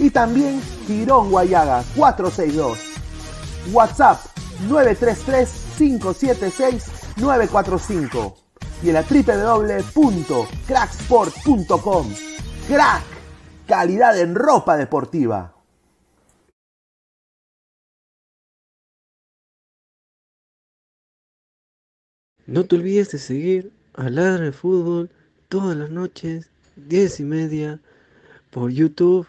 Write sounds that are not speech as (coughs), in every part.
y también Girón Guayaga 462. WhatsApp 933-576-945 y en la www.cracksport.com. Crack, calidad en ropa deportiva. No te olvides de seguir a Ladra Fútbol todas las noches, 10 y media, por YouTube,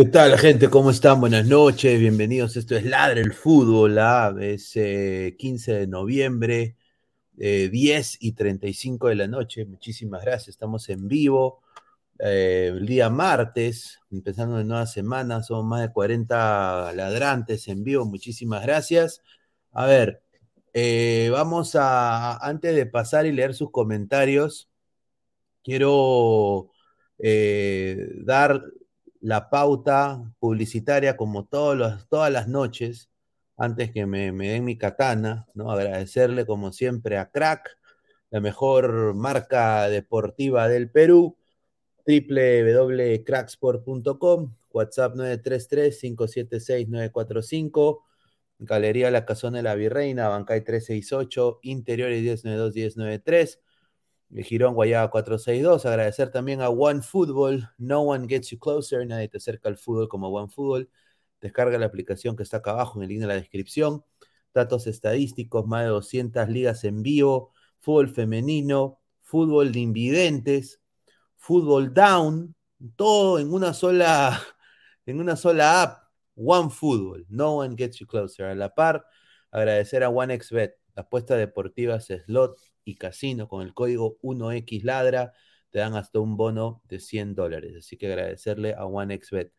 ¿Qué tal, gente? ¿Cómo están? Buenas noches, bienvenidos. Esto es Ladre el Fútbol, ¿ah? es 15 de noviembre, 10 y 35 de la noche. Muchísimas gracias, estamos en vivo. eh, el día martes, empezando de nueva semana, son más de 40 ladrantes en vivo. Muchísimas gracias. A ver, eh, vamos a, antes de pasar y leer sus comentarios, quiero eh, dar la pauta publicitaria como todos los, todas las noches, antes que me, me den mi katana, ¿no? Agradecerle como siempre a Crack, la mejor marca deportiva del Perú, www.cracksport.com, WhatsApp 933-576-945, Galería La Casona de la Virreina, Bancay 368, Interiores 1092-1093, el Girón Guayaba 462. Agradecer también a One Football, No One Gets You Closer, nadie te acerca al fútbol como One Football. Descarga la aplicación que está acá abajo en el link de la descripción. Datos estadísticos, más de 200 ligas en vivo, fútbol femenino, fútbol de invidentes, fútbol down, todo en una sola, (laughs) en una sola app. One Football, no one gets you closer. A la par, agradecer a OneXBet, apuestas deportivas, slot y casino con el código 1XLadra, te dan hasta un bono de 100 dólares. Así que agradecerle a OneXBet.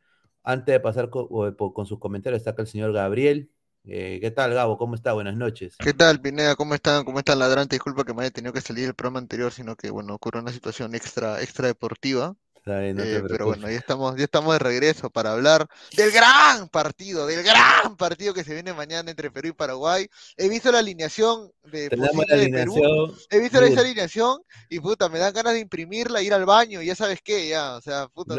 Antes de pasar con, con sus comentarios, está acá el señor Gabriel. Eh, ¿Qué tal, Gabo? ¿Cómo está? Buenas noches. ¿Qué tal, Pineda? ¿Cómo están? ¿Cómo están, ladrante? Disculpa que me haya tenido que salir el programa anterior, sino que, bueno, ocurrió una situación extra, extra deportiva. Bien, no eh, pero bueno, ya estamos, ya estamos de regreso para hablar del gran partido, del gran partido que se viene mañana entre Perú y Paraguay. He visto la alineación de, la alineación, Perú, he visto esa alineación y puta, me dan ganas de imprimirla, ir al baño, y ya sabes qué, ya, o sea, puta,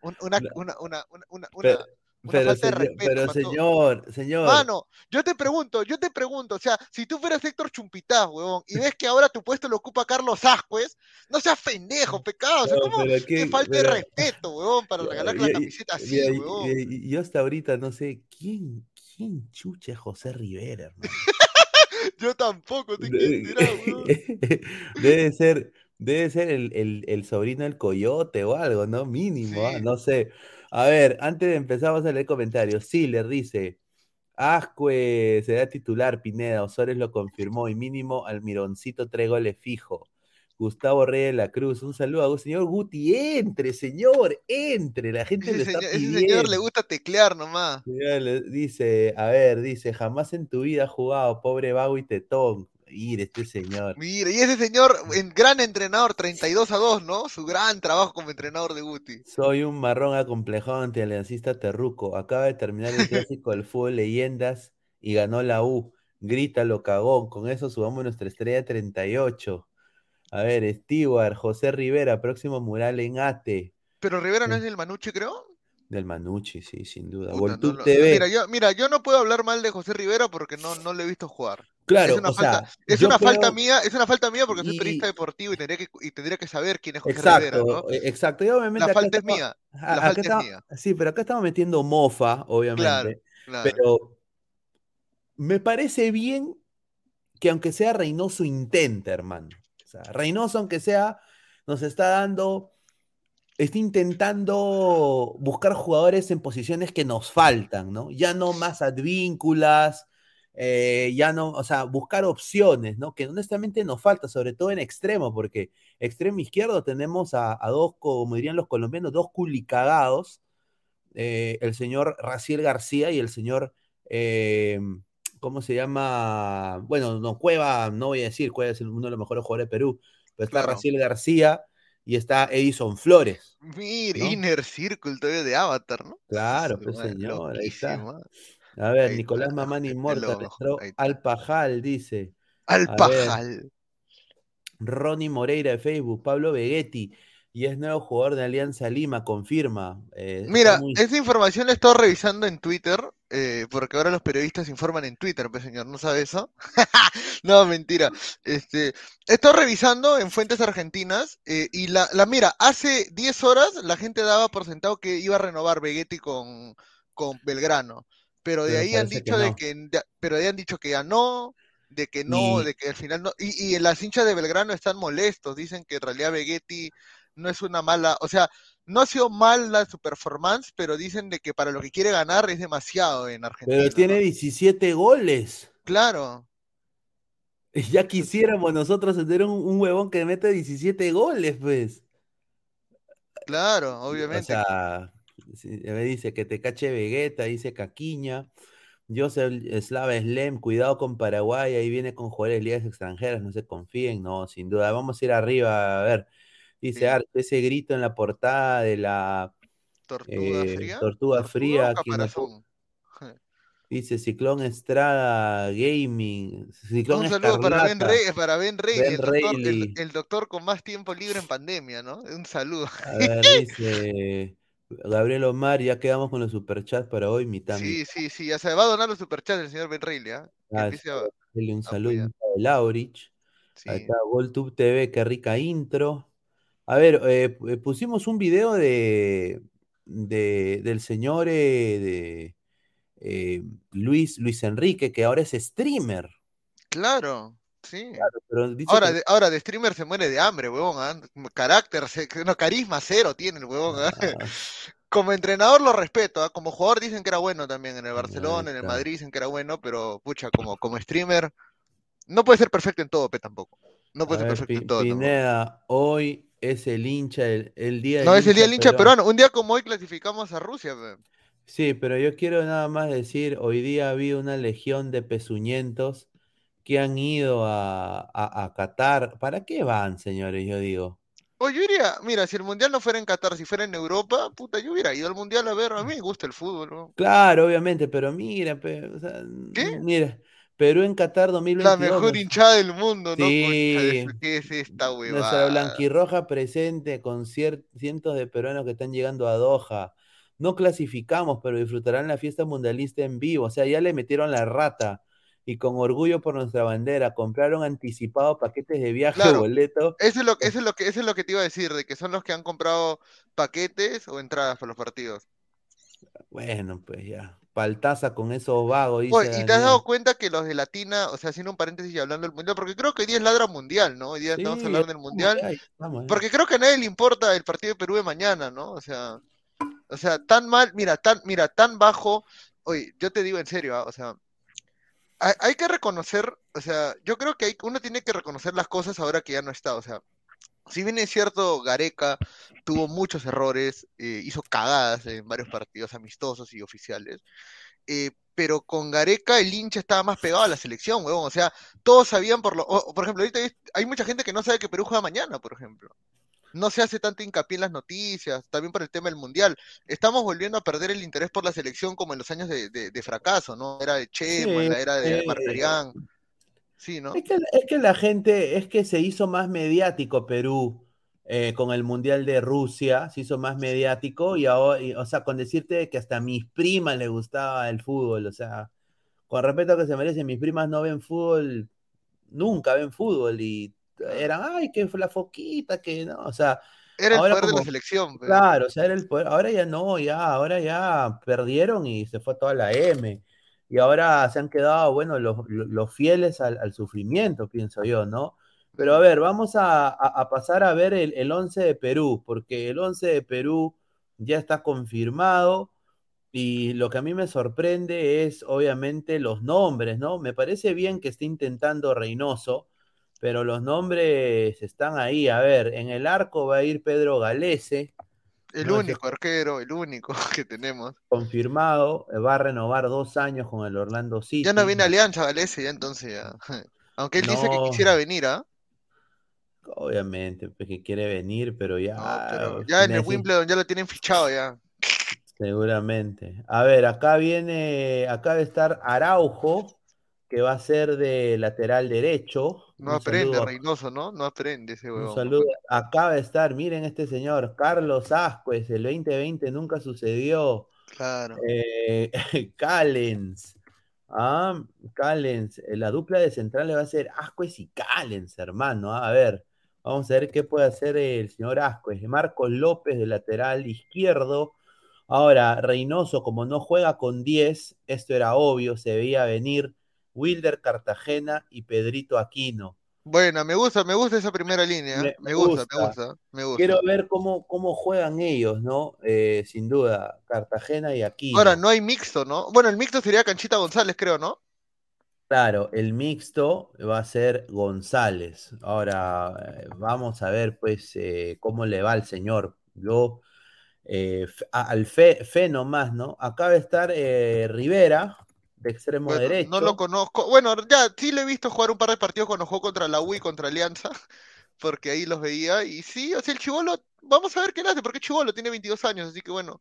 una, una, una, una, una pero, señor, pero señor, señor. Mano, yo te pregunto, yo te pregunto, o sea, si tú fueras Héctor Chumpitaz, huevón, y ves que ahora tu puesto lo ocupa Carlos Ascuez, no seas pendejo, pecado, o sea, ¿cómo que falta de respeto, huevón, para regalar la camiseta así, huevón? Yo hasta ahorita no sé, ¿quién, quién chucha José Rivera, hermano? (laughs) yo tampoco te quiero huevón. (laughs) Debe ser, debe ser el, el, el, sobrino del coyote o algo, ¿no? Mínimo, ¿ah? no sé. A ver, antes de empezar, vamos a leer comentarios. Sí, le dice. Ascue será titular, Pineda. Osores lo confirmó. Y mínimo Almironcito tres goles fijo. Gustavo Reyes de la Cruz. Un saludo a señor Guti. Entre, señor, entre. La gente le está pidiendo. Ese señor le gusta teclear nomás. Dice, a ver, dice, jamás en tu vida ha jugado, pobre vago y tetón. Mire, este señor. Mire, y ese señor, en gran entrenador, 32 a 2, ¿no? Su gran trabajo como entrenador de Guti. Soy un marrón acomplejado ante aliancista Terruco. Acaba de terminar el (laughs) clásico del fútbol Leyendas y ganó la U. Grítalo, cagón. Con eso subamos nuestra estrella 38. A ver, Stewart, José Rivera, próximo mural en Ate. Pero Rivera no es del Manuche, creo. Del Manucci, sí, sin duda. TV. Mira yo, mira, yo no puedo hablar mal de José Rivera porque no, no le he visto jugar. Claro, es una, falta, es una falta mía, es una falta mía porque soy periodista deportivo y tendría que, y tendría que saber quién es José exacto, ¿no? Eh, exacto, y obviamente la falta es mía. La falta es mía. Sí, pero acá estamos metiendo mofa, obviamente. Pero me parece bien que aunque sea Reynoso intente, hermano. O sea, Reynoso, aunque sea, nos está dando está intentando buscar jugadores en posiciones que nos faltan, ¿no? Ya no más advínculas, eh, ya no, o sea, buscar opciones, ¿no? Que honestamente nos falta, sobre todo en extremo, porque extremo izquierdo tenemos a, dos, como dirían los colombianos, dos culicagados, eh, el señor Raciel García y el señor, eh, ¿cómo se llama? Bueno, no, Cueva, no voy a decir, Cueva es uno de los mejores jugadores de Perú, pero está Raciel García y está Edison Flores. Mira, Inner Circle todavía de Avatar, ¿no? Claro, pues señor, ahí está. A ver, Nicolás Mamani (laughs) Morta, Alpajal, dice. Alpajal. Ronnie Moreira de Facebook, Pablo Vegetti, y es nuevo jugador de Alianza Lima, confirma. Eh, Mira, esa información la he estado revisando en Twitter, eh, porque ahora los periodistas informan en Twitter, pues señor, ¿no sabe eso? (laughs) no, mentira. Este, he estado revisando en fuentes argentinas, eh, y la, la, mira, hace 10 horas la gente daba por sentado que iba a renovar Vegetti con, con Belgrano, pero de ahí han dicho de que, pero de ahí han dicho que ya no, de que no, de que al final no, y, y las hinchas de Belgrano están molestos, dicen que en realidad Vegetti no es una mala, o sea, no ha sido mala su performance, pero dicen de que para lo que quiere ganar es demasiado en Argentina. Pero tiene 17 goles. Claro. (laughs) Ya quisiéramos nosotros tener un, huevón que mete 17 goles, pues. Claro, obviamente. O sea, dice que te cache Vegeta, dice Caquiña. Joseph Slava Slem, cuidado con Paraguay, ahí viene con jugadores de ligas extranjeras, no se confíen, no, sin duda. Vamos a ir arriba, a ver. Dice ese grito en la portada de la Tortuga eh, Fría. Tortuga, Fría. Dice Ciclón Estrada Gaming. Un saludo para Ben Rey, para Ben Rey, el, doctor, con más tiempo libre en pandemia, ¿no? Un salulo. dice Gabriel Omar, ya quedamos con los superchats para hoy, mitad. Sí, sí, sí, ya se va a donar los superchats el señor Ben Rey, ¿ya? Ah, un saludo de Laurich. Ahí está, GolTube TV, qué rica intro. A ver, eh, eh, pusimos un video de, del señor eh, eh, Luis, Luis Enrique, que ahora es streamer. Claro, sí. Claro, pero dice Ahora que- de, ahora de streamer se muere de hambre, huevón. ¿ah? Carácter, no, carisma cero tiene el huevón. ¿ah? Ah, (laughs) Como entrenador lo respeto, como jugador dicen que era bueno también en el Barcelona, en el. Madrid dicen que era bueno, pero pucha, como, como streamer, no puede ser perfecto en todo, pe, tampoco. No a puede ser ver, perfecto en todo. tampoco. Pineda, hoy es el hincha, el, el día No, es el día del hincha peruano. peruano. Un día como hoy clasificamos a Rusia, pe. Sí, pero yo quiero nada más decir, hoy día había una legión de pezuñentos que han ido a, a, a Qatar. ¿Para qué van, señores? Yo digo. O yo iría, mira, si el mundial no fuera en Qatar, si fuera en Europa, puta, yo hubiera ido al mundial a ver, a mí me gusta el fútbol, ¿no? Claro, obviamente, pero mira, o sea, ¿Qué? mira, Perú en Qatar La 2022. mejor nos- hinchada del mundo, ¿no? Sí. ¿Qué es esta Nuestra huevada? blanquirroja presente con cientos de peruanos que están llegando a Doha. No clasificamos, pero disfrutarán la fiesta mundialista en vivo. O sea, ya le metieron la rata. Y con orgullo por nuestra bandera, compraron anticipado paquetes de viaje Claro. boleto. Eso es lo, (laughs) eso es lo que, eso es lo que te iba a decir, de que son los que han comprado paquetes o entradas para los partidos. Bueno, pues ya. Paltaza con esos vagos, dice Oye, ¿y te has dado cuenta que los de Latina, o sea, haciendo un paréntesis y hablando del mundial, porque creo que hoy día es ladra mundial, ¿no? Hoy día estamos hablando del mundial, porque creo que a nadie le importa el partido de Perú de mañana, ¿no? O sea, o sea, tan mal, mira, tan, mira, tan bajo. Oye, yo te digo en serio, ¿ah? O sea, hay, hay que reconocer, o sea, yo creo que hay, uno tiene que reconocer las cosas ahora que ya no está, o sea, si bien es cierto, Gareca tuvo muchos errores, eh, hizo cagadas en varios partidos amistosos y oficiales, eh, pero con Gareca el hincha estaba más pegado a la selección, huevón, o sea, todos sabían por lo, por ejemplo, ahorita hay, hay mucha gente que no sabe que Perú juega mañana, por ejemplo. No se hace tanto hincapié en las noticias, también por el tema del mundial. Estamos volviendo a perder el interés por la selección como en los años de, de- de fracaso, ¿no? Era de Chemo, la era de sí. Marcarián. Sí, ¿no? Es que, es que la gente, es que se hizo más mediático Perú eh, con el Mundial de Rusia, se hizo más mediático y ahora, y, o sea, con decirte que hasta a mis primas les gustaba el fútbol, o sea, con respeto que se merecen, mis primas no ven fútbol, nunca ven fútbol y eran, ay, que fue la foquita, que no, o sea, Era el poder de la selección. pe. Claro, o sea, era el poder. Ahora ya no, ya, ahora ya perdieron y se fue toda la M. Y ahora se han quedado, bueno, los, los- los fieles al, al sufrimiento, pienso yo, ¿no? Pero a ver, vamos a, a- a pasar a ver el, el 11 de Perú, porque el 11 de Perú ya está confirmado y lo que a mí me sorprende es obviamente los nombres, ¿no? Me parece bien que esté intentando Reynoso, pero los nombres están ahí. A ver, en el arco va a ir Pedro Galese, El No, único arquero, el único (laughs) que tenemos. confirmado, eh, va a renovar dos años con el Orlando City. Ya no viene Alianza Galese, ya entonces ya. (laughs) Aunque él dice que quisiera venir, ¿ah? Obviamente, pues, que quiere venir, pero ya. No, pero ya en el Wimbledon ya lo tienen fichado ya. Seguramente. A ver, acá viene, acá debe estar Araujo, que va a ser de lateral derecho. No Un aprende Reynoso, ¿no? No aprende ese Un huevón. saludo. Acaba de estar, miren este señor, Carlos Ascuez, el 2020 nunca sucedió. Claro. Eh, (laughs) Callens. Ah, Callens. eh, La dupla de centrales va a ser Ascuez y Callens, hermano. ah, A ver, vamos a ver qué puede hacer el señor Ascuez. Marcos López de lateral izquierdo. Ahora, Reynoso, como no juega con 10, esto era obvio, se veía venir. Wilder Cartagena y Pedrito Aquino. Bueno, me gusta, me gusta esa primera línea. Me- Me, me gusta, me gusta. me gusta. Quiero ver cómo, cómo juegan ellos, ¿no? Eh, sin duda, Cartagena y Aquino. Ahora, no hay mixto, ¿no? Bueno, el mixto sería Canchita González, creo, ¿no? Claro, el mixto va a ser González. Ahora, eh, vamos a ver, pues, eh, cómo le va al señor. Yo, eh, al fe, fe nomás, ¿no? Acá va a estar eh, Rivera, de extremo Bueno, derecho. no lo conozco. Bueno, ya sí le he visto jugar un par de partidos cuando jugó contra la U y contra Alianza, (laughs) porque ahí los veía. Y sí, o sea, el Chivolo, vamos a ver qué le hace, porque Chivolo tiene 22 años, así que bueno,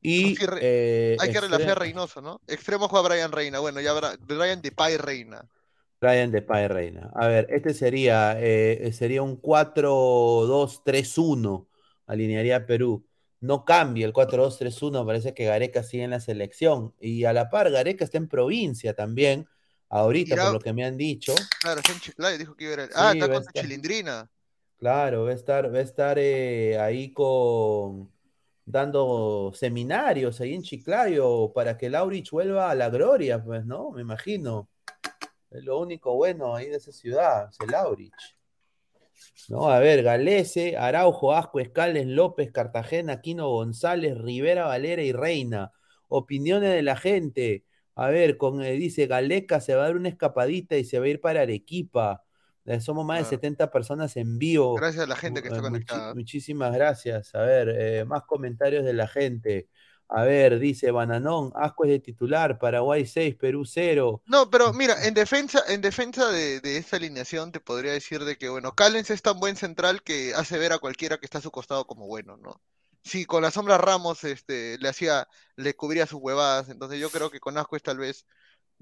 y sí, eh, hay que relajar a Reynoso, ¿no? Extremo juega Brian Reina, bueno, ya habrá Brian Depay Reina. Brian de Pai Reina. A ver, este sería, eh, sería un 4-2-3-1. Alinearía Perú. No cambia el 4-2-3-1. Parece que Gareca sigue en la selección. Y a la par, Gareca está en provincia también. Ahorita, Irá- por lo que me han dicho. Claro, está en Chiclayo, dijo que iba a ir. Ah, Sí, está con su estar. chilindrina. Claro, va a estar, va a estar eh, ahí con, dando seminarios ahí en Chiclayo para que Laurich vuelva a la gloria, pues, ¿no? Me imagino. Es lo único bueno ahí de esa ciudad, es el Laurich. No, a ver, Galese, Araujo, Asco, Escales, López, Cartagena, Quino González, Rivera, Valera y Reina. Opiniones de la gente. A ver, con, eh, dice Galeca se va a dar una escapadita y se va a ir para Arequipa. Eh, somos más de 70 personas en vivo. Gracias a la gente que está Eh, muchi- conectada. muchísimas gracias. A ver, eh, más comentarios de la gente. A ver, dice Bananón, Asco es de titular, Paraguay 6, Perú 0. No, pero mira, en defensa, en defensa de, de esta alineación te podría decir de que, bueno, Callens es tan buen central que hace ver a cualquiera que está a su costado como bueno, ¿no? Si con la sombra Ramos este, le hacía, le cubría sus huevadas, entonces yo creo que con Ascuez tal vez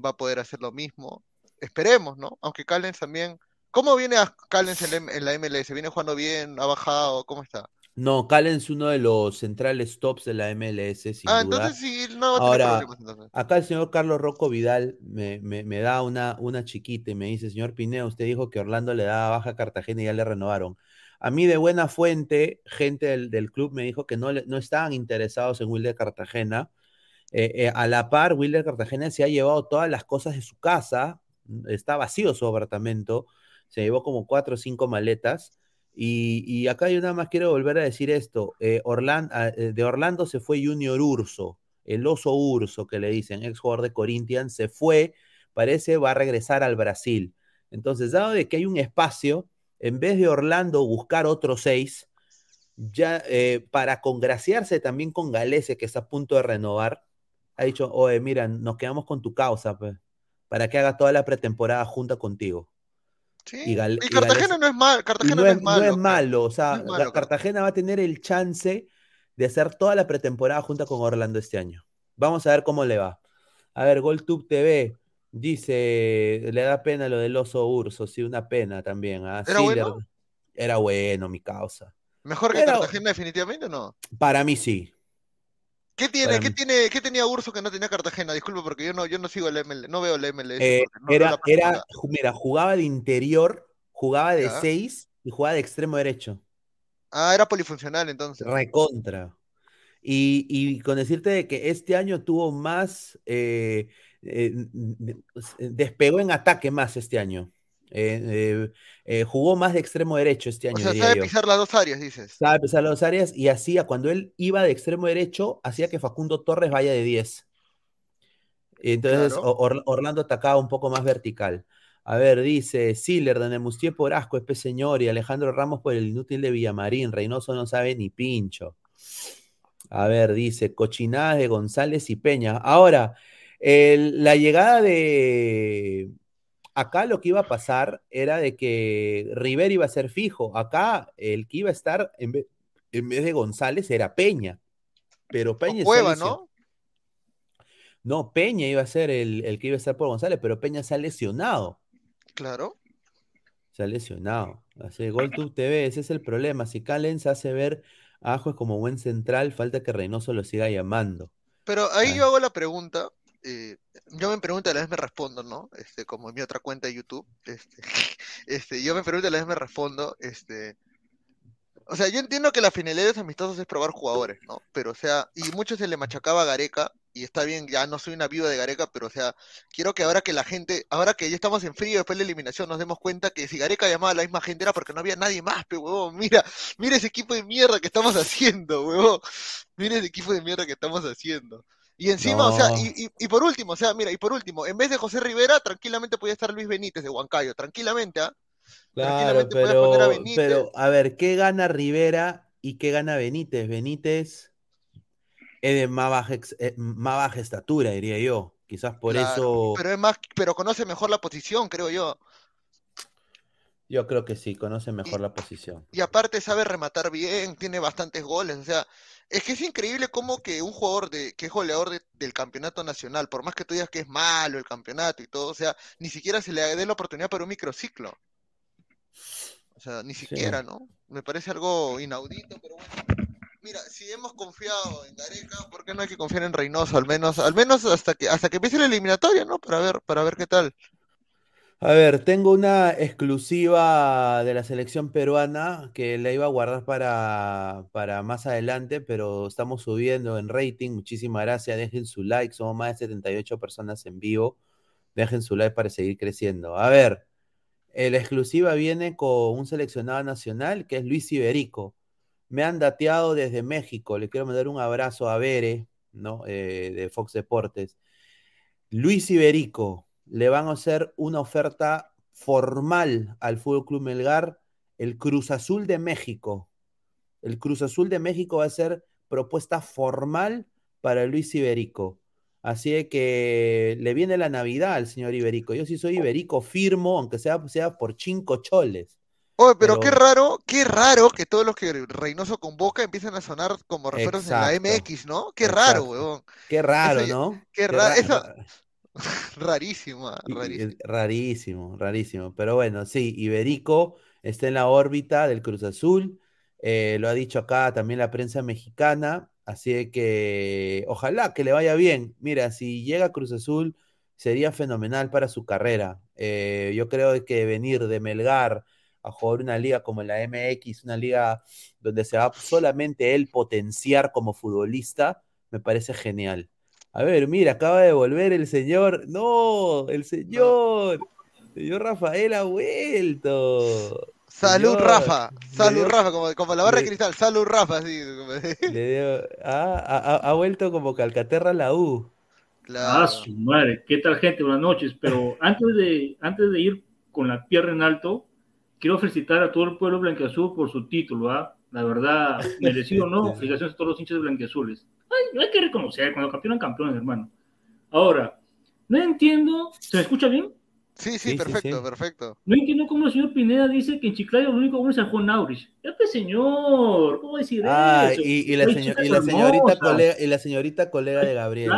va a poder hacer lo mismo. Esperemos, ¿no? Aunque Callens también. ¿Cómo viene a Callens en la MLS? ¿Viene jugando bien? ¿Ha bajado? ¿Cómo está? No, Calen es uno de los centrales tops de la MLS, sin Ah, duda. entonces sí, no Ahora, entonces. acá el señor Carlos Rocco Vidal me, me- me da una, una chiquita y me dice, señor Pineo, usted dijo que Orlando le daba baja a Cartagena y ya le renovaron. A mí de buena fuente, gente del, del club me dijo que no, no estaban interesados en Wilder Cartagena. Eh, eh, a la par, Wilder Cartagena se ha llevado todas las cosas de su casa, está vacío su apartamento, se llevó como cuatro o cinco maletas. Y, acá yo nada más quiero volver a decir esto, eh, ah, eh, de Orlando se fue Junior Urso, el oso Urso que le dicen, ex jugador de Corinthians, se fue, parece va a regresar al Brasil. Entonces, dado de que hay un espacio, en vez de Orlando buscar otros seis, ya eh, para congraciarse también con Galese, que está a punto de renovar, ha dicho, oye, mira, nos quedamos con tu causa, para que haga toda la pretemporada junta contigo. Sí. Y, Gal- Y y Cartagena no es mal, y Cartagena no, no es, es no malo. es malo, o sea, No malo, Cartagena va a tener el chance de hacer toda la pretemporada junta con Orlando este año. Vamos a ver cómo le va. A ver, GolTube TV dice, le da pena lo del oso urso, sí, una pena también. ¿ah? ¿Era bueno? Era bueno, mi causa. ¿Mejor que Era- Cartagena definitivamente o no? Para mí sí. ¿Qué tiene, Para qué mí. tiene, qué tenía Urso que no tenía Cartagena? Disculpe, porque yo no, yo no sigo el MLS, no veo el MLS. Eh, no- era, la era, mira, jugaba de interior, jugaba de Ya. 6 y jugaba de extremo derecho. Ah, era polifuncional entonces. Recontra. Y, y con decirte de que este año tuvo más, eh, eh, despegó en ataque más este año. Eh, eh, eh, jugó más de extremo derecho este O año, sea, diría sabe yo. pisar las dos áreas, dices. Sabe pisar las dos áreas y hacía, cuando él iba de extremo derecho, hacía que Facundo Torres vaya de 10. Entonces Claro. O- Or- Orlando atacaba un poco más vertical. A ver, dice Siller, Mustier por asco, Espe Señor y Alejandro Ramos por el inútil de Villamarín. Reynoso no sabe ni pincho. A ver, dice cochinadas de González y Peña. Ahora, el- la llegada de. Acá lo que iba a pasar era de que River iba a ser fijo. Acá el que iba a estar en vez, en vez de González era Peña. Pero Peña Cueva. ¿no? No, Peña iba a ser el, el que iba a estar por González, pero Peña se ha lesionado. Claro. Se ha lesionado. Así, GolTube TV, ese es el problema. Si Callens hace ver a Ajuez como buen central, falta que Reynoso lo siga llamando. Pero ahí Ah. yo hago la pregunta. Eh, yo me pregunto a la vez me respondo, ¿no? Este, como en mi otra cuenta de YouTube. Este, (laughs) este, yo me pregunto a la vez me respondo. Este, o sea, yo entiendo que la finalidad de los amistosos es probar jugadores, ¿no? Pero, o sea, y mucho se le machacaba a Gareca, y está bien, ya no soy una viuda de Gareca, pero, o sea, quiero que ahora que la gente, ahora que ya estamos en frío después de la eliminación, nos demos cuenta que si Gareca llamaba a la misma gente era porque no había nadie más, pe, huevón. Mira, mira ese equipo de mierda que estamos (laughs) haciendo, huevón. Mira ese equipo de mierda que estamos haciendo. Y encima, o sea, y, y- y por último, o sea, mira, y por último, en vez de José Rivera, tranquilamente podía estar Luis Benítez de Huancayo, tranquilamente, ¿ah? Claro, Tranquilamente puedes poner a pero, Benítez. pero a ver, ¿qué gana Rivera y qué gana Benítez? Benítez es de más baja, eh, más baja estatura, diría yo. Quizás por Claro, eso Pero es más, pero conoce mejor la posición, creo yo. yo creo que sí, conoce mejor la posición. Y aparte sabe rematar bien, tiene bastantes goles. O sea, es que es increíble cómo que un jugador de, que es goleador de- del campeonato nacional, por más que tú digas que es malo el campeonato y todo, o sea, ni siquiera se le dé la oportunidad para un microciclo. O sea, ni siquiera, ¿no? Me parece algo inaudito, pero bueno. Mira, si hemos confiado en Gareca, ¿por qué no hay que confiar en Reynoso? Al menos, al menos hasta que, hasta que empiece la eliminatoria, ¿no? Para ver, para ver qué tal. A ver, tengo una exclusiva de la selección peruana que la iba a guardar para, para más adelante, pero estamos subiendo en rating. Muchísimas gracias. Dejen su like. Somos más de 78 personas en vivo. Dejen su like para seguir creciendo. A ver, la exclusiva viene con un seleccionado nacional que es Luis Iberico. Me han dateado desde México. Le quiero mandar un abrazo a Bere, ¿no? Eh, de Fox Deportes. Luis Iberico, le van a hacer una oferta formal al Fútbol Club Melgar, el Cruz Azul de México. El Cruz Azul de México va a ser propuesta formal para Luis Iberico. Así que le viene la Navidad al señor Iberico. Yo sí soy Iberico, firmo, aunque sea, sea por cinco choles. Oye, pero, qué raro, qué raro que todos los que Reynoso convoca empiezan a sonar como refuerzos en la MX, ¿no? Qué raro, weón. Qué raro, ¿no? Qué, raro. (laughs) Rarísimo, rarísimo. Rarísimo, rarísimo. Pero bueno, sí, Iberico está en la órbita del Cruz Azul. Eh, lo ha dicho acá también la prensa mexicana. Así que ojalá que le vaya bien. Mira, si llega Cruz Azul, sería fenomenal para su carrera. Eh, yo creo que venir de Melgar a jugar una liga como la MX, una liga donde se va solamente él potenciar como futbolista, me parece genial. A ver, mira, acaba de volver el señor. No, el señor. El señor Rafael ha vuelto. Salud, Rafa. Salud, Rafa, como, la barra de cristal. Salud, Rafa. Sí. Ah, ha, vuelto como Calcaterra la U. Claro. Ah, su madre. ¿Qué tal, gente? Buenas noches. Pero (laughs) antes de, antes de ir con la pierna en alto, quiero felicitar a todo el pueblo blanqueazul por su título. ¿ah? La verdad, (laughs) merecido o no, felicitaciones a todos los hinchas blanqueazules hay, hay que reconocer, cuando campeonan, campeones, hermano. Ahora, no entiendo, ¿se me escucha bien? Sí, sí, perfecto, perfecto. No entiendo cómo el señor Pineda dice que en Chiclayo lo único bueno es el Juan Aurich. Ya pues, señor, ¿cómo decir ah, eso? Y, y, la, señor, y, la señorita colega, y la señorita colega de Gabriel.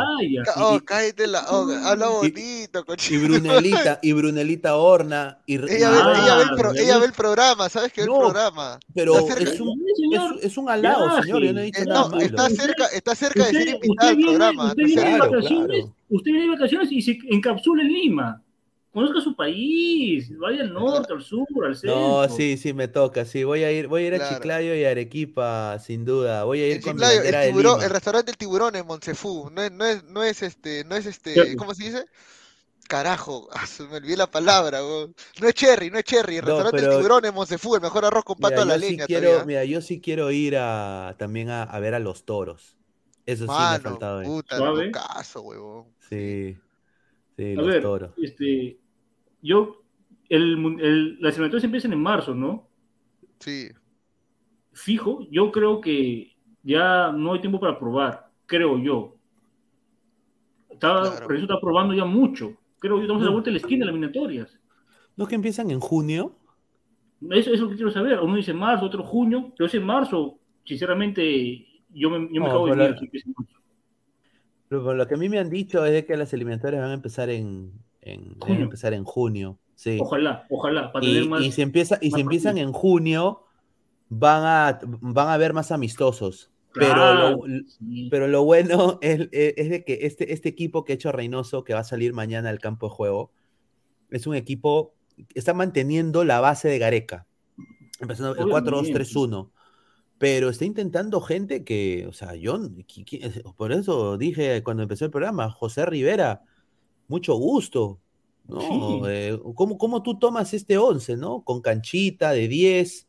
oh, cállate la, oh, habla bonito, cochino. Y Brunelita, y Brunelita Horna. Y, ella, ve, ella, ve el pro, ella, ve el programa, ¿sabes qué ve el programa? Pero es un, es, es, un halago, señor, yo no he dicho nada no, Está cerca, está cerca de ser invitado al programa. Usted viene de vacaciones, usted viene de vacaciones y se encapsula en Lima conozca su país, vaya al norte, al sur, al centro. No, sí, sí, me toca, sí, voy a ir, voy a ir a Chiclayo y a Arequipa, sin duda, voy a ir con Chiclayo, el, tiburón, el restaurante El Tiburón en Montefú, no es, no es, no es este, no es este, ¿cómo se dice? Carajo, (laughs) ah, me olvidé la palabra, no es Cherry, no es Cherry, el restaurante El Tiburón en Montefú, el mejor arroz con pato a la leña. quiero, mira, yo sí quiero ir a, también a, a ver a los toros. Eso sí me ha faltado. Puta, caso, huevón. Sí. Sí, a los ver, toros. Este, yo, el, el, las eliminatorias empiezan en marzo, ¿no? Sí. Fijo, yo creo que ya no hay tiempo para probar, creo yo. Está, eso está probando ya mucho. Creo que estamos a la vuelta de la esquina de las eliminatorias. ¿No que empiezan en junio? Eso, es lo que quiero saber. Uno dice marzo, otro junio. Pero ese marzo, sinceramente, yo me, yo me acabo de miedo. Pero lo que a mí me han dicho es que las eliminatorias van a empezar en, en, empezar en junio. Sí. Ojalá, ojalá. y, si, empieza, y si empiezan en junio, van a, van a haber más amistosos. pero, lo, pero lo bueno (laughs) es, es, de que este, este equipo que ha hecho Reynoso, que va a salir mañana al campo de juego, es un equipo que está manteniendo la base de Gareca. Empezando el 4-2-3-1 pero está intentando gente que, o sea, yo, por eso dije cuando empezó el programa, José Rivera, mucho gusto. ¿no? Eh, ¿cómo, tú tomas este 11, ¿no? Con Canchita de 10,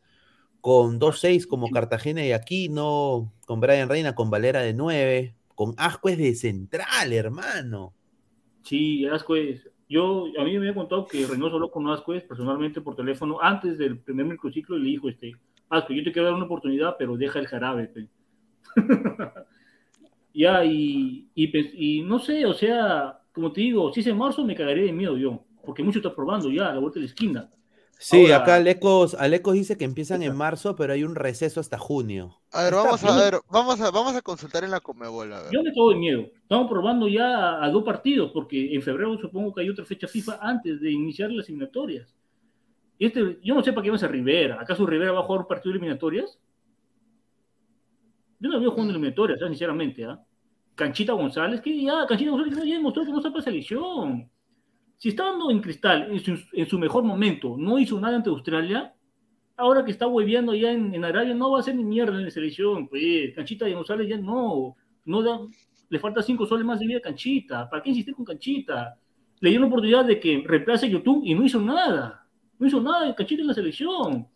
con 2-6 como Cartagena y Aquino, con Brian Reina, con Valera de 9, con Ascuez de central, hermano. Sí, Ascuez. Yo, a mí me había contado que Reynoso habló con Ascuez personalmente por teléfono antes del primer microciclo y le dijo, este, Ascuez, yo te quiero dar una oportunidad, pero deja el jarabe. (laughs) ya, y, y, y no sé, o sea, como te digo, si es en marzo me cagaría de miedo yo, porque mucho está probando ya a la vuelta de la esquina. Sí, acá Alecos, Alecos dice que empiezan en marzo, pero hay un receso hasta junio. A ver, vamos a ver, vamos a, vamos a consultar en la Comebol. Yo me cago de miedo. Estamos probando ya a, dos partidos, porque en febrero supongo que hay otra fecha FIFA antes de iniciar las eliminatorias. Y este, yo no sé para qué vamos a Rivera. ¿Acaso Rivera va a jugar un partido de eliminatorias? Yo no veo jugando eliminatorias, sinceramente, ¿ah? Canchita González, que ya, Canchita González ya demostró que no está para selección. si estando en Cristal, en su, mejor momento, no hizo nada ante Australia, ahora que está hueveando allá en, Arabia, no va a hacer ni mierda en la selección. Pues, Canchita González ya no, no da, le falta cinco soles más de vida a Canchita. ¿Para qué insistir con Canchita? Le dio la oportunidad de que reemplace YouTube y no hizo nada. No hizo nada de Canchita en la selección.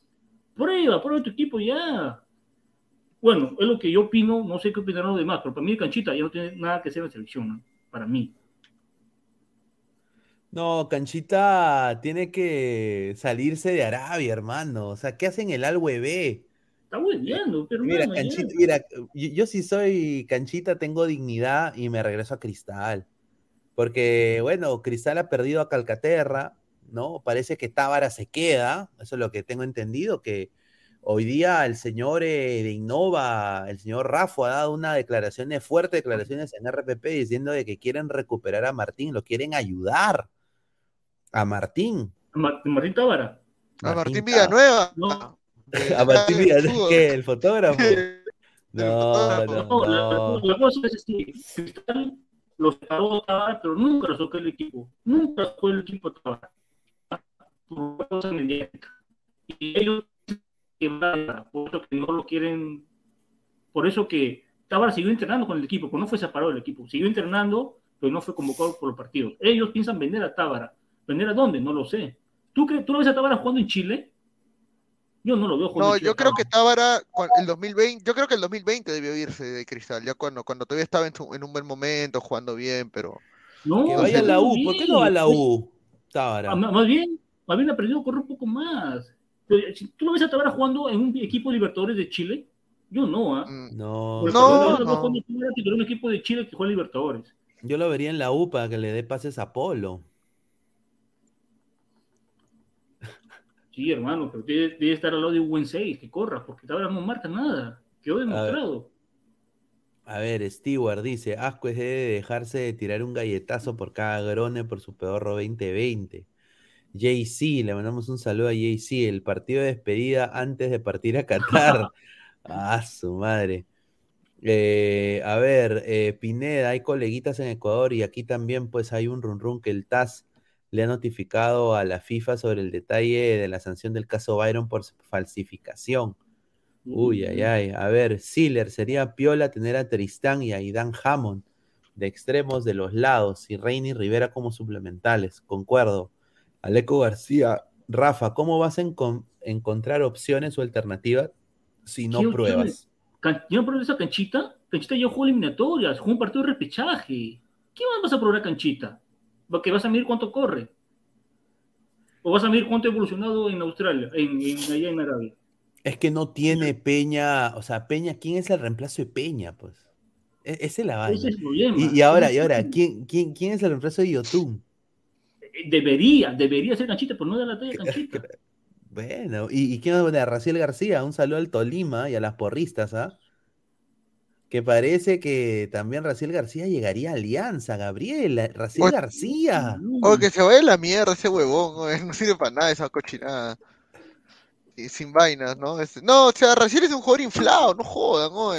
Prueba, prueba tu equipo ya. Bueno, es lo que yo opino, no sé qué opinarán los demás, pero para mí Canchita ya no tiene nada que hacer en la selección, para mí. No, Canchita tiene que salirse de Arabia, hermano. O sea, ¿qué hacen el al B? Está hueveando, pero mira, Canchita, mira, yo, si soy Canchita tengo dignidad y me regreso a Cristal. Porque, bueno, Cristal ha perdido a Calcaterra, ¿no? Parece que Tábara se queda, eso es lo que tengo entendido, que hoy día el señor eh, de Innova, el señor Rafo, ha dado una declaraciones, fuertes declaraciones en RPP diciendo de que quieren recuperar a Martín, lo quieren ayudar. A Martín. A Martín Tábara. A Martín Villanueva. No. (laughs) a Martín Villanueva, ¿qué? ¿El fotógrafo? (laughs) No, no, no. La, cosa es que Cristal los separó Tábara, pero nunca lo sacó el equipo. Nunca fue el equipo Tábara. Mediática. Y ellos por eso que no lo quieren, por eso que Tábara siguió entrenando con el equipo, pero no fue separado del equipo, siguió entrenando, pero no fue convocado por los partidos. Ellos piensan vender a Tábara, ¿Vender a dónde? No lo sé. ¿Tú, ¿Tú lo ves a Tábara jugando en Chile? Yo no lo veo jugando. No, en Chile, yo creo que Tábara, el 2020, yo creo que el 2020 debió irse de Cristal, ya cuando, cuando todavía estaba en, un buen momento, jugando bien, pero. No, que vaya a la U, ¿por qué no va a la U? Tábara. Ah, más bien, más bien ha aprendido a correr un poco más. ¿Tú lo ves a Tábara jugando en un equipo de Libertadores de Chile? Yo no, ¿ah? ¿eh? No, no, no. un equipo de Chile que juega Libertadores. Yo lo vería en la U para que le dé pases a Polo. Sí, hermano, pero debe, estar al lado de un buen 6, que corra, porque ahora no marca nada. Quedó demostrado. A ver, Stewart dice, Asco es de dejarse de tirar un galletazo por cada grone por su pedorro 2020. JC, le mandamos un saludo a JC, el partido de despedida antes de partir a Qatar. (laughs) ah, su madre. Eh, a ver, eh, Pineda, hay coleguitas en Ecuador y aquí también pues hay un run run que el TAS le ha notificado a la FIFA sobre el detalle de la sanción del caso Byron por falsificación. Uy, ay, mm. ay. A ver, Siller, sería piola tener a Tristán y a Idan Hammond de extremos de los lados y Reini Rivera como suplementales. Concuerdo. Aleco García, Rafa, ¿cómo vas a encontrar opciones o alternativas si no pruebas? ¿Ya no pruebas esa canchita? Canchita ya jugó eliminatorias, jugó un partido de repechaje. ¿Qué más vas a probar canchita? que vas a medir cuánto corre. O vas a medir cuánto ha evolucionado en Australia, en, allá en Arabia. Es que no tiene Peña, o sea, Peña, ¿quién es el reemplazo de Peña? Pues. E, ese es la vaina. Ese es el problema. Y, ahora, y ahora, ¿quién, quién, quién es el reemplazo de Yotun? Debería, debería ser canchita, pero no de la talla canchita. (laughs) bueno, ¿y, y quién es de Raciel García? Un saludo al Tolima y a las porristas, ¿ah? que parece que también Raciel García llegaría a Alianza, Gabriel, Raciel García. O que se vaya la mierda ese huevón, no sirve para nada esa cochinada. Y sin vainas, ¿no? no, o sea, Raciel es un jugador inflado, no jodan, ¿no?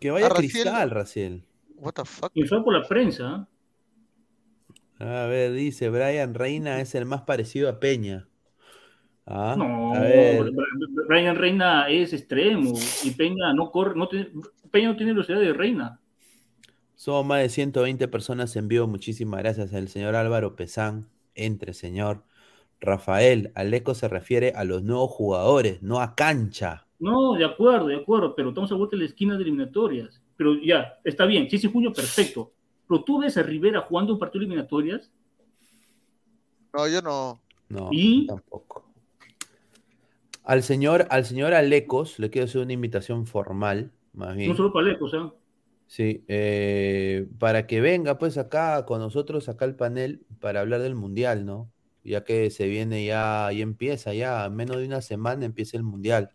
Que vaya a Cristal, Raciel. What the fuck? Inflado por la prensa. A ver, dice, Brian Reina es el más parecido a Peña. Ah, no, Brian Reina es extremo y Peña no corre, no tiene, Peña no tiene velocidad de Reina. Somos más de 120 personas en vivo. Muchísimas gracias al señor Álvaro Pesán. Entre, señor. Rafael, Aleco se refiere a los nuevos jugadores, no a cancha. No, de acuerdo, de acuerdo, pero estamos a vuelta de la esquina de eliminatorias. Pero ya, está bien, si es junio, perfecto. Pero tú ves a Rivera jugando un partido de eliminatorias. No, yo no. No, ¿Y? tampoco. Al señor, al señor Alecos le quiero hacer una invitación formal, más bien. No solo para Alecos, ¿eh? Sí, eh, para que venga pues acá con nosotros, acá al panel, para hablar del Mundial, ¿no? Ya que se viene ya, y empieza ya, menos de una semana empieza el Mundial.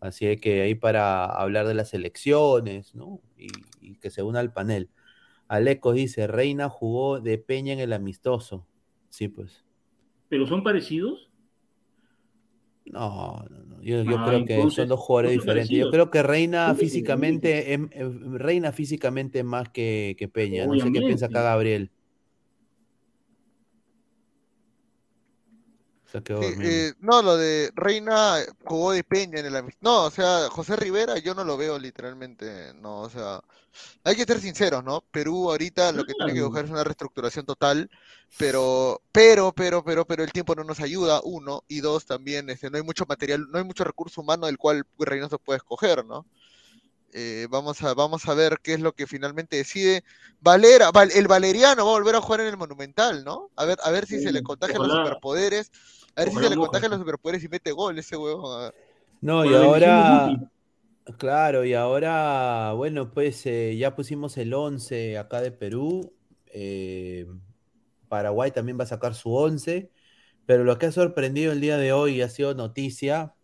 Así que ahí para hablar de las elecciones, ¿no? Y, y que se una al panel. Alecos dice, Reina jugó de Peña en el amistoso. Sí, pues. ¿Pero son parecidos? No, no, no. Yo, ah, creo que son dos jugadores diferentes. Yo creo que Reina físicamente, em, em, Reina físicamente más que, que Peña. No sé qué piensa acá Gabriel. Eh, no, lo de Reina jugó de Peña en el No, o sea, José Rivera yo no lo veo literalmente, no, o sea, hay que ser sinceros, ¿no? Perú ahorita lo que tiene que buscar es una reestructuración total, pero, pero, pero, pero, pero el tiempo no nos ayuda, uno, y dos, también, este, no hay mucho material, no hay mucho recurso humano del cual Reynoso puede escoger, ¿no? Eh, vamos, a, vamos a ver qué es lo que finalmente decide. Valera, el Valeriano va a volver a jugar en el Monumental, ¿no? A ver, a ver si se le contagian los superpoderes. A ver si se le contagian los superpoderes y mete gol ese huevo. No, y ahora. Claro, y ahora, bueno, pues eh, ya pusimos el 11 acá de Perú. Eh, Paraguay también va a sacar su 11. Pero lo que ha sorprendido el día de hoy y ha sido noticia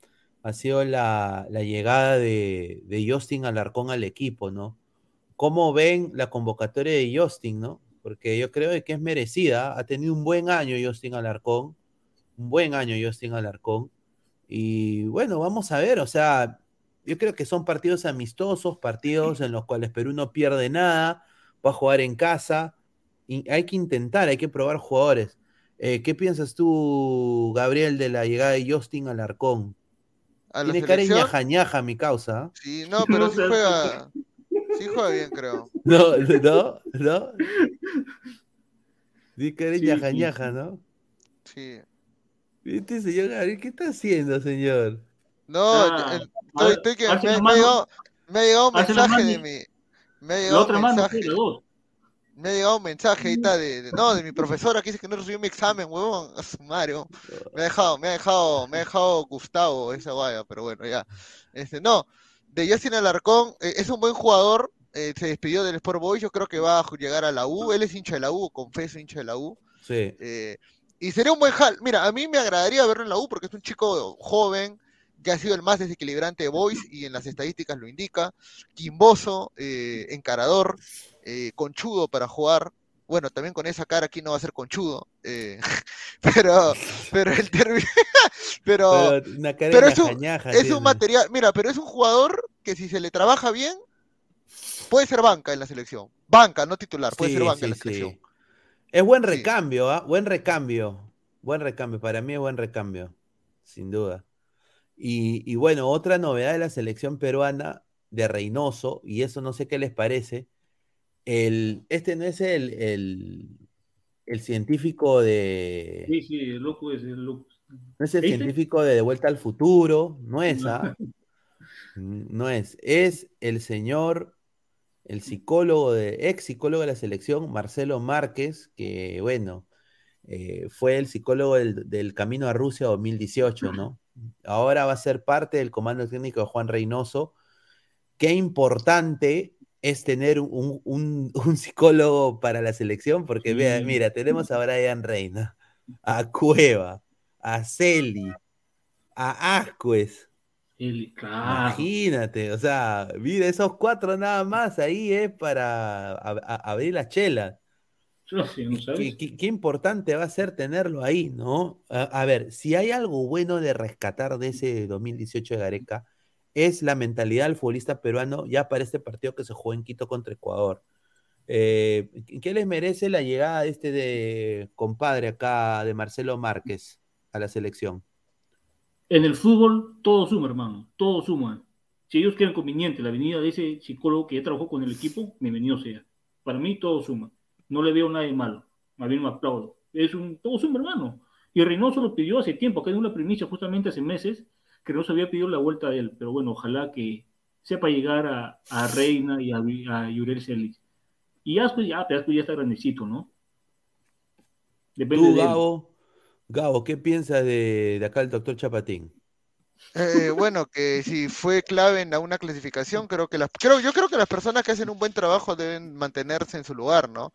ha sido la, llegada de, Justin Alarcón al equipo, ¿no? ¿Cómo ven la convocatoria de Justin, no? Porque yo creo que es merecida. Ha tenido un buen año Justin Alarcón. Un buen año Justin Alarcón. Y bueno, vamos a ver, o sea, yo creo que son partidos amistosos, partidos en los cuales Perú no pierde nada, va a jugar en casa. Y hay que intentar, hay que probar jugadores. Eh, ¿Qué piensas tú, Gabriel, de la llegada de Justin Alarcón? Tiene cara ñaja ñaja mi causa. Sí, no, pero sí juega. Sí juega bien, creo. (laughs) No, no, no. Tiene cara ñaja ñaja, ¿no? Sí. Este señor Gabriel, ¿qué está haciendo, señor? No, ah, estoy, estoy que me, llegado, me, ha llegado, un mensaje de mi. Me ha llegado un mensaje me ha llegado un mensaje ahorita de, no, de mi profesora que dice que no recibió mi examen, huevón, a su Mario. Me ha dejado, me ha dejado, me ha dejado Gustavo esa vaya, pero bueno, ya. Este, no, de Justin Alarcón, eh, es un buen jugador, eh, se despidió del Sport Boys, yo creo que va a llegar a la U, él es hincha de la U, confeso hincha de la U. Sí. Eh, y sería un buen jal. Mira, a mí me agradaría verlo en la U porque es un chico joven, que ha sido el más desequilibrante de Boys y en las estadísticas lo indica. Quimboso, encarador, eh, conchudo para jugar. Bueno, también con esa cara aquí no va a ser conchudo. Eh, (laughs) pero, pero el (laughs) pero, pero, es, un, es un material. Mira, pero es un jugador que si se le trabaja bien, puede ser banca en la selección. Banca, no titular, puede ser banca en la selección. Es buen recambio, ¿ah? Buen recambio. Buen recambio. Para mí es buen recambio. Sin duda. Y, y, bueno, otra novedad de la selección peruana de Reynoso, y eso no sé qué les parece, el, este no es el, el, científico de. Sí, sí, el loco es el loco. No es el científico de De Vuelta al Futuro, no es, ¿ah? (laughs) No es. Es el señor, el psicólogo, de, ex psicólogo de la selección, Marcelo Márquez, que bueno, eh, fue el psicólogo del, del, Camino a Rusia 2018, ¿no? Ahora va a ser parte del comando técnico de Juan Reynoso. Qué importante es tener un, un, psicólogo para la selección, porque vea, mira, tenemos a Brian Reina, a Cueva, a Celi, a Ascuez. Imagínate, o sea, mira, esos cuatro nada más ahí es para abrir la chela. ¿Qué, importante va a ser tenerlo ahí, ¿no? A, a, ver, si hay algo bueno de rescatar de ese 2018 de Gareca, es la mentalidad del futbolista peruano ya para este partido que se jugó en Quito contra Ecuador. Eh, ¿Qué les merece la llegada de este de compadre acá de Marcelo Márquez a la selección? En el fútbol todo suma, hermano, todo suma. Si ellos quieren conveniente la venida de ese psicólogo que ya trabajó con el equipo, bienvenido sea. Para mí todo suma. No le veo nada de malo. Más bien me aplaudo. Es un, todo suma, hermano. Y Reynoso lo pidió hace tiempo, acá en una primicia justamente hace meses, que no se había pedido la vuelta de él, pero bueno, ojalá que sepa llegar a, Reina y a, a Yurel Celis. Y Asco ya, ya está grandecito, ¿no? Depende Tú, Gabo, Gabo, ¿qué piensas de, acá el doctor Chapatín? Eh, bueno, que si fue clave en una clasificación, creo que las, creo, yo creo que las personas que hacen un buen trabajo deben mantenerse en su lugar, ¿no?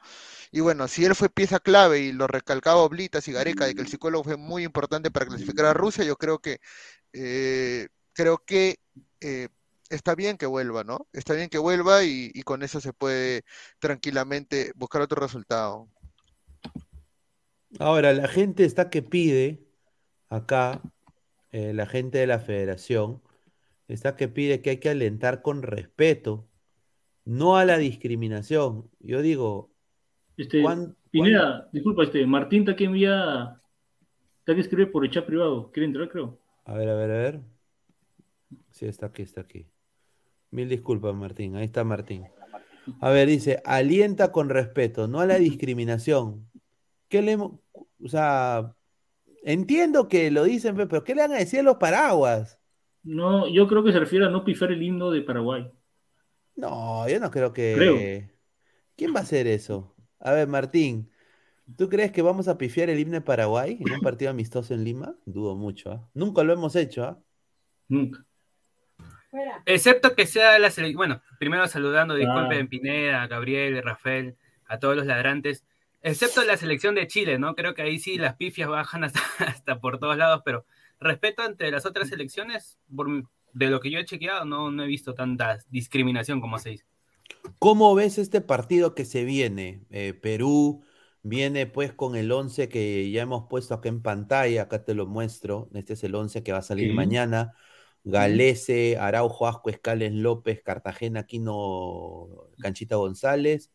Y bueno, si él fue pieza clave y lo recalcaba Oblitas y Gareca de que el psicólogo fue muy importante para clasificar a Rusia, yo creo que eh, creo que eh, está bien que vuelva, ¿no? Está bien que vuelva y, con eso se puede tranquilamente buscar otro resultado. Ahora, la gente está que pide acá, eh, la gente de la federación, está que pide que hay que alentar con respeto, no a la discriminación. Yo digo... Este, Pineda, disculpa, este, Martín está que envía Tengo que escribir por el chat privado. ¿Quiere entrar, creo? A ver, a ver, a ver. Sí, está aquí, está aquí. Mil disculpas, Martín. Ahí está Martín. A ver, dice, alienta con respeto, no a la discriminación. ¿Qué le, o sea, entiendo que lo dicen, pero ¿qué le van a decir a los paraguas? No, yo creo que se refiere a no pifar el himno de Paraguay. No, yo no creo que. Creo. ¿Quién va a hacer eso? A ver, Martín, ¿tú crees que vamos a pifiar el himno de Paraguay en un partido amistoso en Lima? Dudo mucho, ¿ah? Nunca lo hemos hecho, ¿ah? Nunca. Excepto que sea la selección. Bueno, primero saludando, disculpen, Ah. Pineda, a Gabriel, Rafael, a todos los ladrantes. Excepto la selección de Chile, ¿no? Creo que ahí sí las pifias bajan hasta, (laughs) hasta por todos lados, pero respeto ante las otras selecciones, por, de lo que yo he chequeado, no, no he visto tanta discriminación como se dice. ¿Cómo ves este partido que se viene? Eh, Perú viene pues con el 11 que ya hemos puesto acá en pantalla, acá te lo muestro. Este es el 11 que va a salir Sí. mañana. Galese, Araujo, Asco, Escales, López, Cartagena, Aquino, Canchita González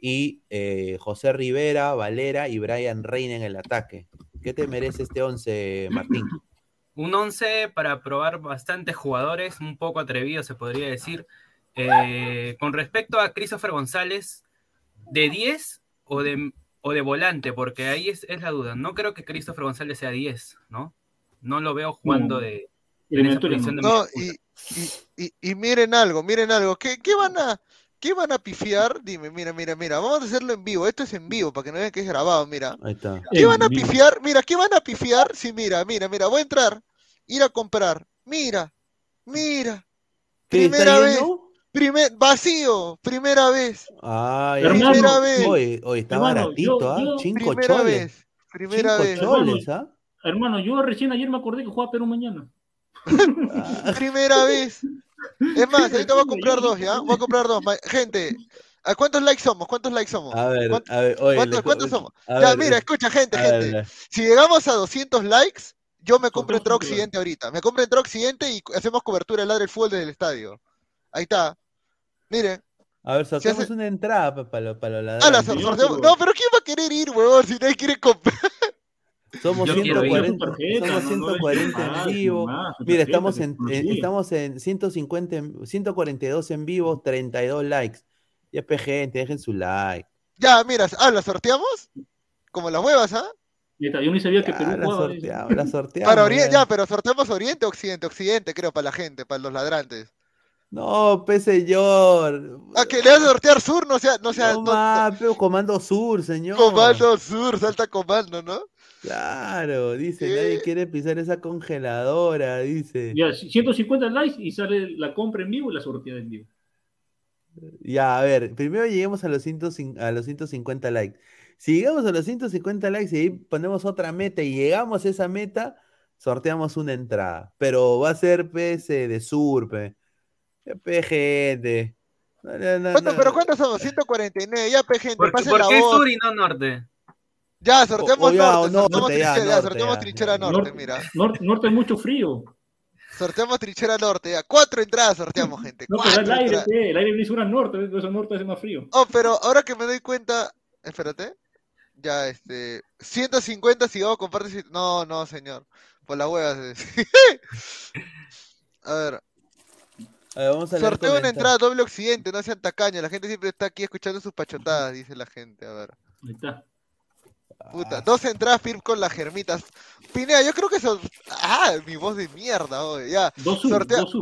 y eh, José Rivera, Valera y Brian Reina en el ataque. ¿Qué te merece este 11, Martín? (clears throat) Un 11 para probar bastantes jugadores, un poco atrevido se podría decir. Eh, con respecto a Christopher González, ¿de 10 o de, o de volante? Porque ahí es, es la duda. No creo que Christopher González sea 10, ¿no? No lo veo jugando de, en esa de No, y, punta. y, y, y miren algo, miren algo. ¿Qué, qué van a, qué van a pifiar? Dime, mira, mira, mira. Vamos a hacerlo en vivo. Esto es en vivo para que no vean que es grabado. Mira. Ahí está. ¿Qué En van a vivo. pifiar? Mira, ¿qué van a pifiar? Sí, mira, mira, mira. Voy a entrar, ir a comprar. Mira, mira. ¿Qué, está Primera vez. Primer, vacío, primera vez. Ay, Hermano, Primera vez. Oye, oye, está Hermano, baratito, ¿ah? yo- Cinco Primera choles. vez. Primera Cinco vez. choles, ¿ah? Hermano, yo recién ayer me acordé que juega Perú mañana. (laughs) Primera vez. Es más, ahorita voy a comprar dos, ¿ya? Voy a comprar dos. Gente, ¿a cuántos likes somos? ¿Cuántos likes somos? A ver, ¿Cuántos- a ver, oye, ¿Cuántos, le- cuántos somos? a Ya, ver, mira, escucha, gente, gente. ver. Si llegamos a 200 likes, yo me compro entrada. Occidente ahorita. Me compro entrada Occidente y hacemos cobertura del ladre del fútbol desde el estadio. Ahí está. Miren. A ver, sorteamos hace- una entrada pa- para los para los Ah, la sorteamos- No, pero ¿quién va a querer ir, huevón? Si nadie quiere comprar. Somos Yo quiero ir. 140, Tarjeta, somos no, no, 140 ah, en vivo. Mira, tarjeta, estamos que en, en- estamos en 150, en- 142 en vivo, 32 likes. Ya pe gente, dejen su like. Ya, mira, ah, ¿la sorteamos? Como las huevas, ¿ah? Yo ni sabía que Ya, Perú la jugaba. sorteamos, la sorteamos. Para Oriente, ya. pero sorteamos Oriente o Occidente, Occidente, creo, para la gente, para los ladrantes. No, pe señor. Ah, que le vas a sortear sur, no sea, no sea, No no- más, pe, Comando Sur, señor. comando sur, salta comando, ¿no? Claro, dice, ¿Qué? nadie quiere pisar esa congeladora, dice. Ya, 150 likes y sale la compra en vivo y la sorteada en vivo. Ya, a ver, primero lleguemos a los, 105 a los 150 likes. Si llegamos a los 150 likes y ahí ponemos otra meta y llegamos a esa meta, sorteamos una entrada. Pero va a ser PS de Sur, pe. Pe, gente. No, no, no, ¿Cuánto- no. pero ¿cuántos somos? 149, ya, gente, ¿Por, por la qué voz. sur y no norte? Ya, sorteamos O- o ya, norte, sorteamos ya, trinchera, ya, norte, sorteamos ya. trinchera norte, Norte. mira. Norte, norte hay mucho frío. Sorteamos trinchera norte, ya. Cuatro entradas sorteamos, gente. No, pero el aire, entradas. pe, el aire al norte, eso norte hace más frío. Oh, pero ahora que me doy cuenta, espérate. Ya, este, 150 si vamos a compartir. No, no, señor. Por las huevas. (laughs) A ver, A ver, vamos a leer sorteo una entrada doble occidente, no sean tacaños. La gente siempre está aquí escuchando sus pachotadas, dice la gente. A ver, Ahí está. Puta, Ah, dos entradas PIR con las germitas. Pinea, yo creo que son. Ah, mi voz de mierda, oye, ya. Dos Sortea- dos.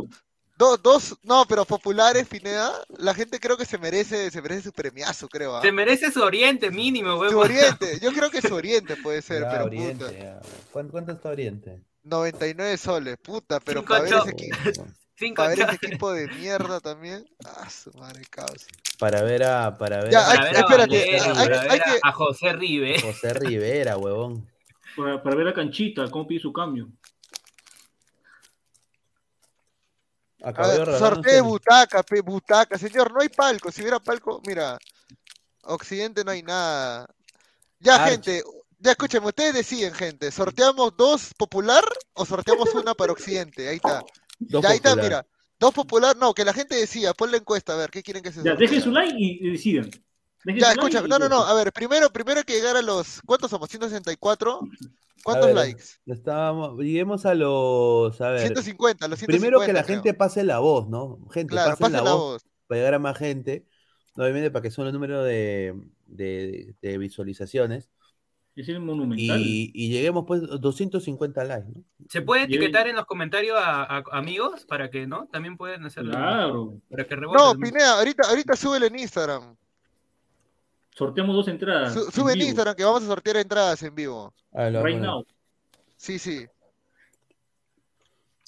Dos, dos, no, pero populares, Pineda, la gente creo que se merece, se merece su premiazo, creo. ¿ah? Se merece su oriente mínimo, Su. Oriente, yo creo que su Oriente puede ser, ya, pero Oriente, puta. ya. ¿Cuánto, cuánto está Oriente? 99 soles, puta, pero para ver, ese (laughs) Cinco para ver ese equipo de mierda (laughs) también. Ah, su madre causa. Para ver a, para ver Ya, a hay- Para ver a espérate, Valera, hay- para hay ver que- a José Rive. (laughs) José Rivera, huevón. Para, para ver a Canchita, cómo pide su cambio. Sorteo de butaca, pe, butaca. Señor, no hay palco. Si hubiera palco, mira. Occidente no hay nada. Ya, Arch. gente. Ya escúchenme, ustedes deciden, gente. ¿Sorteamos dos popular o sorteamos una para Occidente? Ahí está. Dos Ya, ahí está, mira. Dos popular, no, que la gente decida. Pon la encuesta, a ver, ¿qué quieren que se Ya, dejen su like y, y decidan. Dejen Ya, escucha, like no, no, no, a ver, primero, primero hay que llegar a los, ¿cuántos somos? 164, ¿cuántos ver, likes? Estábamos, lleguemos a los, a ver, 150, los 150. primero que la creo. gente pase la voz, ¿no? Gente, Claro, pasen pase la, la voz, voz. para llegar a más gente, obviamente para que son los números de, de- de visualizaciones Es el monumental. y, y lleguemos pues 250 likes, ¿no? ¿Se puede etiquetar en los comentarios a, a- amigos para que, ¿no? También pueden hacerlo. Claro. Para que rebote. No, Pineda, ahorita, ahorita súbelo en Instagram. Sorteamos dos entradas. Su- en sube en Instagram que vamos a sortear entradas en vivo. A ver, lo voy a Right poner, now. Sí, sí.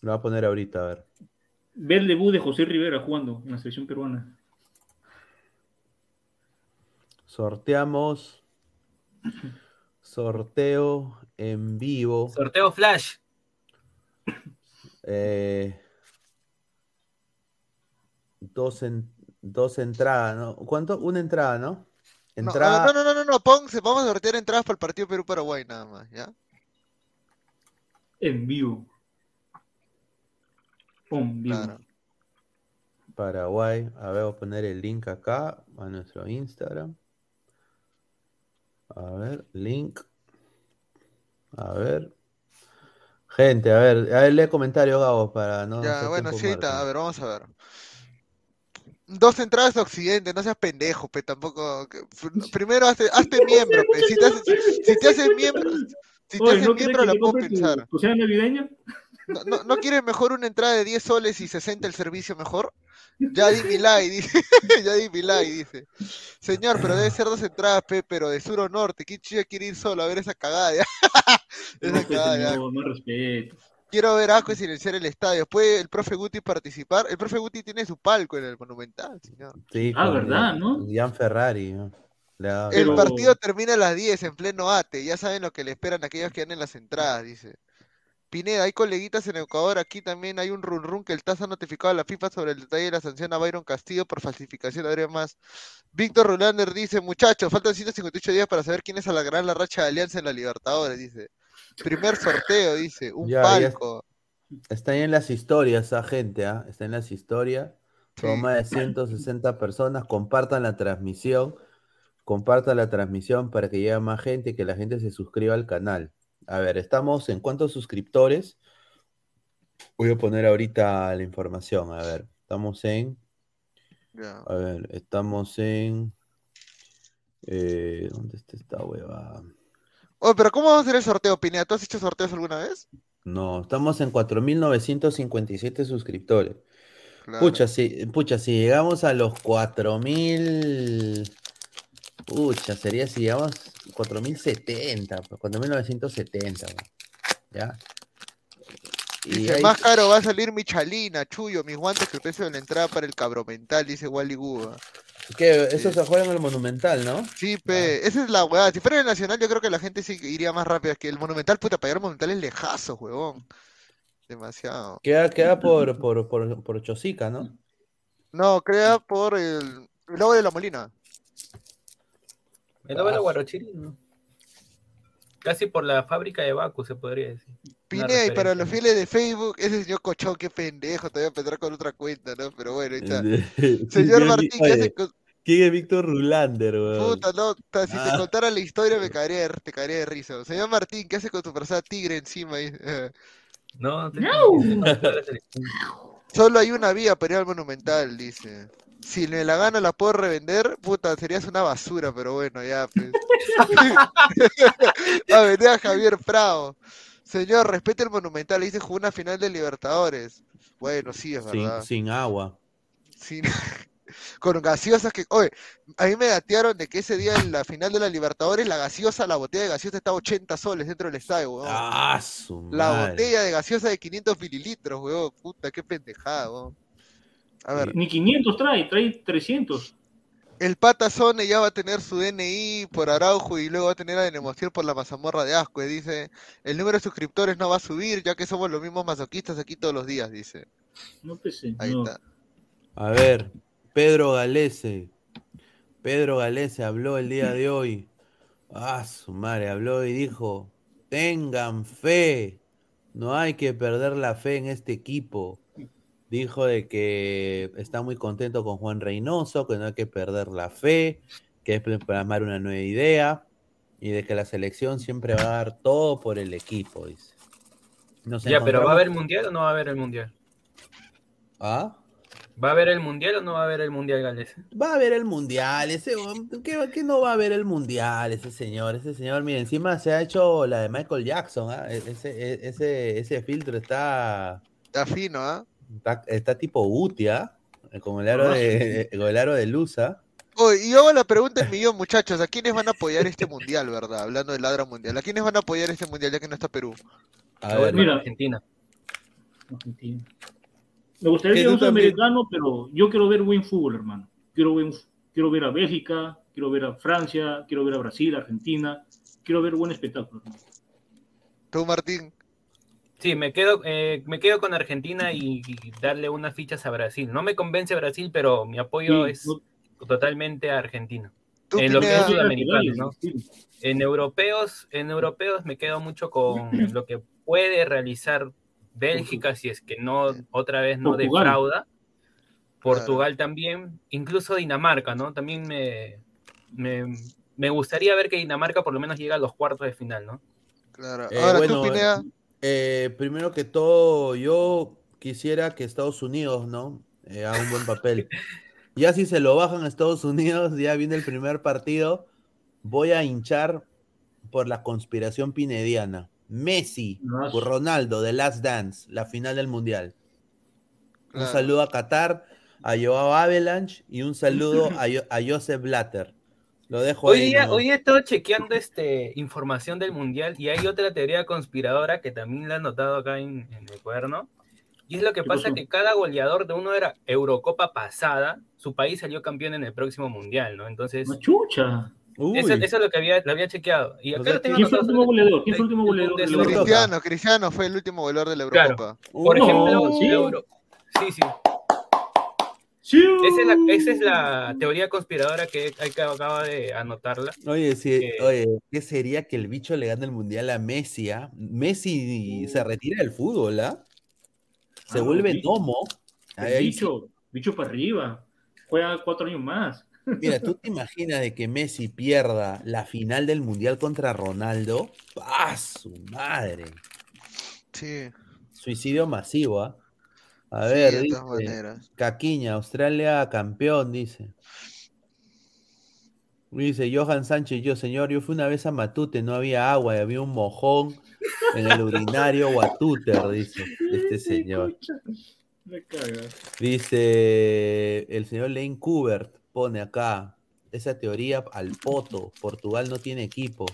lo voy a poner ahorita, a ver. Ver el debut de José Rivera jugando en la selección peruana. Sorteamos. (laughs) Sorteo en vivo. Sorteo Flash. eh, dos, en- dos entradas, ¿no? ¿Cuánto? Una entrada, ¿no? No, Entrada. no, no, no, no, pon, se- vamos a sortear entradas para el partido Perú-Paraguay nada más, ¿ya? En vivo. En vivo. Claro. Paraguay. A ver, voy a poner el link acá a nuestro Instagram. A ver, link. A ver. Gente, a ver, a ver, lee comentario, Gabo, para no. Ya, hacer bueno, sí, a ver, vamos a ver. Dos entradas a Occidente, no seas pendejo, pe, tampoco. que- Primero hazte, hazte miembro, pe. Si te haces, si te haces miembro, si te Oye, haces ¿no quieres miembro la puedo tu- pensar. tu cena navideña? ¿No, no, no quieres mejor una entrada de 10 soles y 60 el servicio mejor? Ya di mi like, dice. (laughs) ya di mi like, dice. Señor, pero debe ser dos entradas, pe, pero de sur o norte. ¿Quién chilla quiere ir solo a ver esa cagada? ya? (laughs) No, esa pues, cagada, ya. señor, más respeto. Quiero ver a Asco y silenciar el estadio. ¿Puede el profe Guti participar? El profe Guti tiene su palco en el Monumental, señor. Sí, Ah, ¿verdad, no? Gian Ferrari. ¿no? El Pero- partido termina a las 10 en pleno ATE. Ya saben lo que le esperan a aquellos que dan en las entradas, dice. Pineda, hay coleguitas en Ecuador. Aquí también hay un run run que el TAS ha notificado a la FIFA sobre el detalle de la sanción a Byron Castillo por falsificación de más. Víctor Rolander dice, muchachos, faltan 158 días para saber quiénes alargarán la racha de alianza en la Libertadores, dice. Primer sorteo, dice. Un Ya, ya palco. Está ahí en las historias, esa gente, ¿ah? Está en las historias. Son Sí. más de 160 personas. Compartan la transmisión. Compartan la transmisión para que llegue más gente y que la gente se suscriba al canal. A ver, estamos en cuántos suscriptores. Voy a poner ahorita la información. A ver, estamos en. A ver, estamos en. eh, ¿dónde está esta hueva? Oye, pero ¿cómo vamos a hacer el sorteo, Pineda? ¿Tú has hecho sorteos alguna vez? No, estamos en 4.957 suscriptores. Claro. Pucha, si, pucha, si llegamos a los 4000. Pucha, sería si llegamos 4070, pues, 4970, pues, ¿ya? Y Dice, ahí- más caro va a salir mi chalina, chullo, mis guantes que el precio de la entrada para el cabromental, dice Wally Guba. ¿qué? Eso se juega en el Monumental, ¿no? Sí, pe, esa es la weá. Si fuera el Nacional, yo creo que la gente sí iría más rápido. Es que el Monumental, puta, para llegar al Monumental es lejazo, huevón. Demasiado. Queda, queda por, por, por, por Chosica, ¿no? No, crea por el, el de la Molina. El noveno Ah. Guarochirí, ¿no? Casi por la fábrica de Baku, se podría decir. Pineda, y para los fieles de Facebook, ese señor Cochón, qué pendejo, te voy a empezar con otra cuenta, ¿no? Pero bueno, ahí está. Señor Martín, ¿qué hace con... ¿Quién es Víctor Rulander, weón? Puta, no, ta- si te Ah. contara la historia me caería, de- te caería de risa. Señor Martín, ¿qué hace con tu persona tigre encima? ahí? No, te- Solo hay una vía para ir al Monumental, dice. Si me la gano la puedo revender, puta, serías una basura, pero bueno, ya, pues. (laughs) a ver, a Javier Prado. Señor, respete el Monumental, dice jugó una final de Libertadores. Bueno, sí, es sin, verdad. sin agua. Sin- (laughs) Con gaseosas que. Oye, a mí me datearon de que ese día en la final de la Libertadores, la gaseosa, la botella de gaseosa estaba 80 soles dentro del estadio, weón. Ah, su La madre. botella de gaseosa de 500 mililitros, weón. Puta, qué pendejada, weón. A ver, Ni 500 trae, trae 300. el Pata Zone ya va a tener su DNI por Araujo y luego va a tener a Nemoción por la mazamorra de Ascue. Dice, el número de suscriptores no va a subir ya que somos los mismos masoquistas aquí todos los días, dice. No pensé. Ahí no. está. A ver, Pedro Galese. Pedro Galese habló el día de hoy. Ah, su madre, habló y dijo, tengan fe, no hay que perder la fe en este equipo. Dijo de que está muy contento con Juan Reynoso, que no hay que perder la fe, que es plasmar una nueva idea y de que la selección siempre va a dar todo por el equipo, dice. Nos Ya, pero ¿va a haber mundial o no va a haber el mundial? ¿Ah? ¿Va a haber el mundial o no va a haber el mundial, Gales? Va a haber el mundial, ese ¿qué, qué no va a haber el mundial, ese señor, ese señor, mira, encima se ha hecho la de Michael Jackson, ¿ah? E- ese, e- ese, ese filtro está, Está fino, ¿ah? Está, está tipo Utia, con el aro de, con el aro de Lusa. Oye, y yo hago la pregunta del millón, muchachos, ¿a quiénes van a apoyar este mundial, verdad? Hablando del ladra mundial, ¿a quiénes van a apoyar este mundial ya que no está Perú? A ver, mira. Argentina. Argentina. Me gustaría tú un sudamericano, pero yo quiero ver buen fútbol, hermano. Quiero ver, quiero ver a Bélgica, quiero ver a Francia, quiero ver a Brasil, Argentina. Quiero ver buen espectáculo. hermano. ¿Tú, Martín? Sí, me quedo, eh, me quedo con Argentina y, y darle unas fichas a Brasil. No me convence Brasil, pero mi apoyo Sí, es totalmente a Argentina. ¿Tú, En lo que es sudamericano, ¿no? Sí. En europeos, en europeos me quedo mucho con lo que puede realizar Bélgica si es que no otra vez no Portugal. defrauda. Portugal también, incluso Dinamarca, ¿no? También me, me, me gustaría ver que Dinamarca por lo menos llegue a los cuartos de final, ¿no? Claro. Eh, Ahora bueno, tú, Pineda. Eh, primero que todo, yo quisiera que Estados Unidos, ¿no? Eh, haga un buen papel. Ya si se lo bajan a Estados Unidos, ya viene el primer partido, voy a hinchar por la conspiración pinediana. Messi, por Ronaldo, The Last Dance, la final del Mundial. Un saludo a Qatar, a Joao Avalanche y un saludo a, (clears throat) a Joseph Blatter. Lo dejo Hoy ahí. día, ¿no? hoy he estado chequeando este, información del Mundial y hay otra teoría conspiradora que también la he notado acá en, en el cuaderno. Y es lo que ¿Qué pasa pasó? que cada goleador de uno era Eurocopa pasada, su país salió campeón en el próximo Mundial, ¿no? Entonces, Una chucha. Uy, eso, eso es lo que había, lo había chequeado. Y O acá sea, lo tengo ¿Quién fue el último goleador? ¿Quién fue el último de- goleador de- de de- la Cristiano. Eurocopa? Cristiano, Cristiano fue el último goleador de la Claro. Eurocopa. Por uy, ejemplo, sí. Euro- Sí, sí. Esa es, la, esa es la teoría conspiradora que hay que acaba de anotarla. Oye, sí, Eh, oye, ¿qué sería que el bicho le gane el mundial a Messi? ah? Messi se retira del fútbol, ¿ah? Se Ah, vuelve bicho. Ahí sí. bicho, bicho para arriba. Juega cuatro años más. Mira, ¿tú (laughs) te imaginas de que Messi pierda la final del mundial contra Ronaldo? ¡Ah, su madre! Sí, Suicidio masivo, ¿ah? A sí, ver, de dice, todas maneras. Caquiña, Australia campeón, dice. Dice Johan Sánchez, yo señor, yo fui una vez a Matute, no había agua y había un mojón en el urinario Watuter, dice este señor. Me. Dice el señor Lane Kubert, pone acá, esa teoría al poto, Portugal no tiene equipo.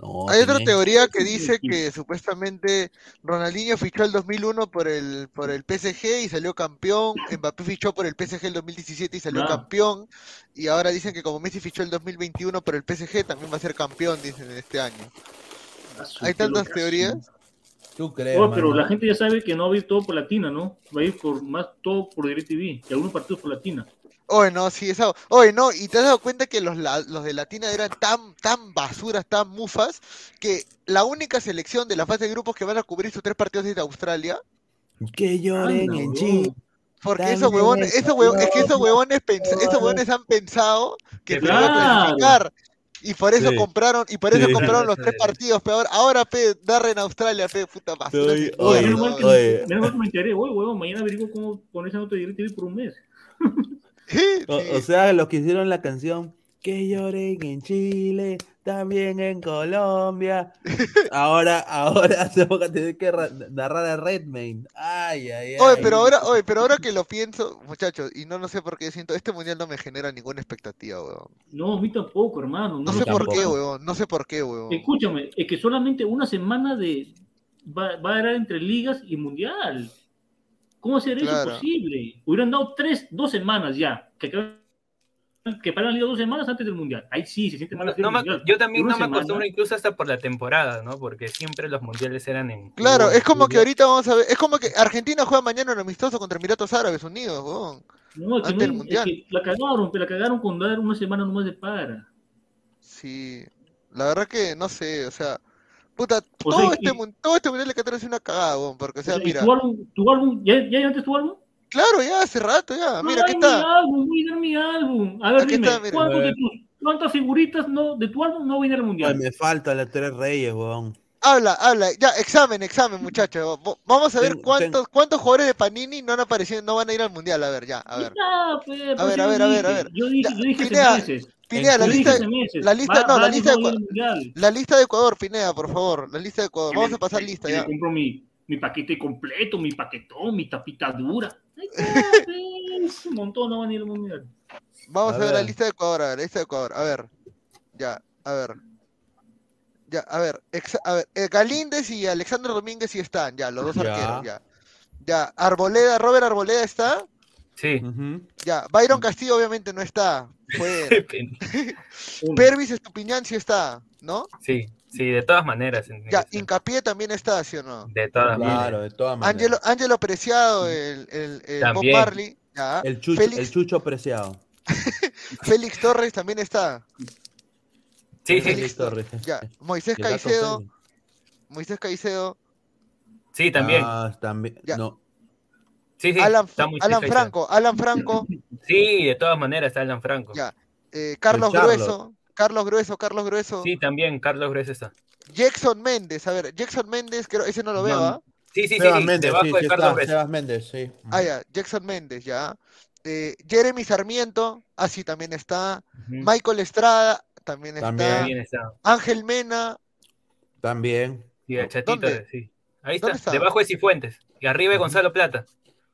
No, Hay otra teoría que dice que supuestamente Ronaldinho fichó el 2001 por el, por el PSG y salió campeón, Mbappé fichó por el PSG el 2017 y salió campeón, y ahora dicen que como Messi fichó el 2021 por el PSG también va a ser campeón, dicen, este año. Ah, Hay tantas teorías. ¿Tú crees? Oh, pero la gente ya sabe que no va a ir todo por Latina, ¿no? Va a ir por más todo por DirecTV y algunos partidos por Latina. Oye, no, sí, eso. Oye, no, y te has dado cuenta que los, la- los de Latina eran tan, tan basuras, tan mufas, que la única selección de la fase de grupos que van a cubrir sus tres partidos es de Australia. Que lloren Anda, en. Chile. Porque esos huevones, eso, esos huevones, es que esos no, huevones, pens- esos huevones han pensado que se iban a clasificar. Y por eso Sí. compraron, y por eso Sí. compraron los tres partidos, pero ahora, ahora pe, darle en Australia, pe, puta basura. Oye, oye, oye. me enteré, oye, huevón, mañana averiguo cómo poner esa nota de DirecTV por un mes. (laughs) O, sea, los que hicieron la canción Que lloren en Chile, también en Colombia. (laughs) Ahora, ahora (laughs) se van a tener que ra- narrar a Redmayne. Ay, ay, ay. Oye, pero ahora, oye, pero ahora que lo pienso, muchachos, y no, no sé por qué siento, este mundial no me genera ninguna expectativa, weón. No, a mí tampoco, hermano. No no sé por qué, weón. No sé por qué, weón. Escúchame, es que solamente una semana de va, va a dar entre ligas y mundial. ¿Cómo será Claro. eso posible? Hubieran dado tres, dos semanas ya, que, que paran la dos semanas antes del mundial. Ahí sí, se siente mal. No mundial. yo también no me semana, acostumbro incluso hasta por la temporada, ¿no? Porque siempre los mundiales eran en... Claro, es como que ahorita vamos a ver, es como que Argentina juega mañana en amistoso contra Emiratos Árabes Unidos, weón. No, es que, antes no- del es mundial. que la cagaron, pero la cagaron con dar una semana nomás de para. Sí, la verdad que no sé, o sea, puta, O todo sea, este y- todo este mundial de Qatar es una cagada, weón, porque o sea, O sea, ¿y mira, tu álbum, tu álbum, ¿ya, ya antes tu álbum? claro, ya hace rato ya, mira, Ay, aquí mi está. álbum, voy a dar mi álbum. A ver, Aquí dime, está, mira. ¿cuántos A de, ver. tus, cuántas figuritas no, de tu álbum no va a ir al Ay, mundial? me faltan las tres reyes, weón. Habla, habla. Ya, examen, examen, muchachos. Vamos a ver Ten- cuántos, cuántos jugadores de Panini no han aparecido, no van a ir al mundial. A ver, ya, a ver. Ya, pues, A pues, ver, a ver, a ver, a dije, ver. Yo dije, Ya, yo dije Pineda. Pineda, la lista, la lista- Va- no, la lista de la lista de Ecuador, Pineda, por favor. La lista de Ecuador. Vamos a pasar lista ya. compro mi, mi paquete completo, mi paquetón, mi tapita dura. (laughs) Un montón no van a ir al mundial. Vamos A a ver la lista de Ecuador, a ver, la lista de Ecuador. A ver. Ya, a ver. Ya, a ver, exa- a ver, eh, Galíndez y Alexander Domínguez sí están, ya, los dos Ya. arqueros, ya. Ya, Arboleda, Robert Arboleda está, Sí. Ya, Byron Castillo obviamente no está, fue. (laughs) (laughs) Pervis Estupiñán sí está, ¿no? Sí, sí, de todas maneras. Ya, Hincapié también está, ¿sí o no? De todas maneras. Claro, de todas maneras. Ángelo, Ángelo Preciado, el, el, el Bob. Marley, ya. El chucho, Félix, el chucho preciado. (laughs) Félix Torres también está, Sí, Félix Torres. ya. Moisés Caicedo. Moisés Caicedo, sí, también. Ah, también. Ya. No. Sí, sí, Alan, está muy Alan. Franco, Alan Franco, (laughs) Sí, de todas maneras está Alan Franco. Ya. eh, Carlos. Grueso, Carlos Grueso, Carlos Grueso, Sí, también Carlos Grueso está. Jackson Méndez, a ver, Jackson Méndez, creo, ese no lo veo. ¿ah? Sí, sí, sí, Sebas sí, Méndez, debajo sí, de sí Carlos está. Grueso. Sebas Méndez, sí. Ah, ya, Jackson Méndez, ya. Eh, Jeremy Sarmiento, así también está. Michael Estrada, también está. También. También está. Ángel Mena, También. Y el chatito, ¿Dónde? sí. Ahí está, ¿Dónde está? debajo de Cifuentes. Y arriba de Gonzalo Plata.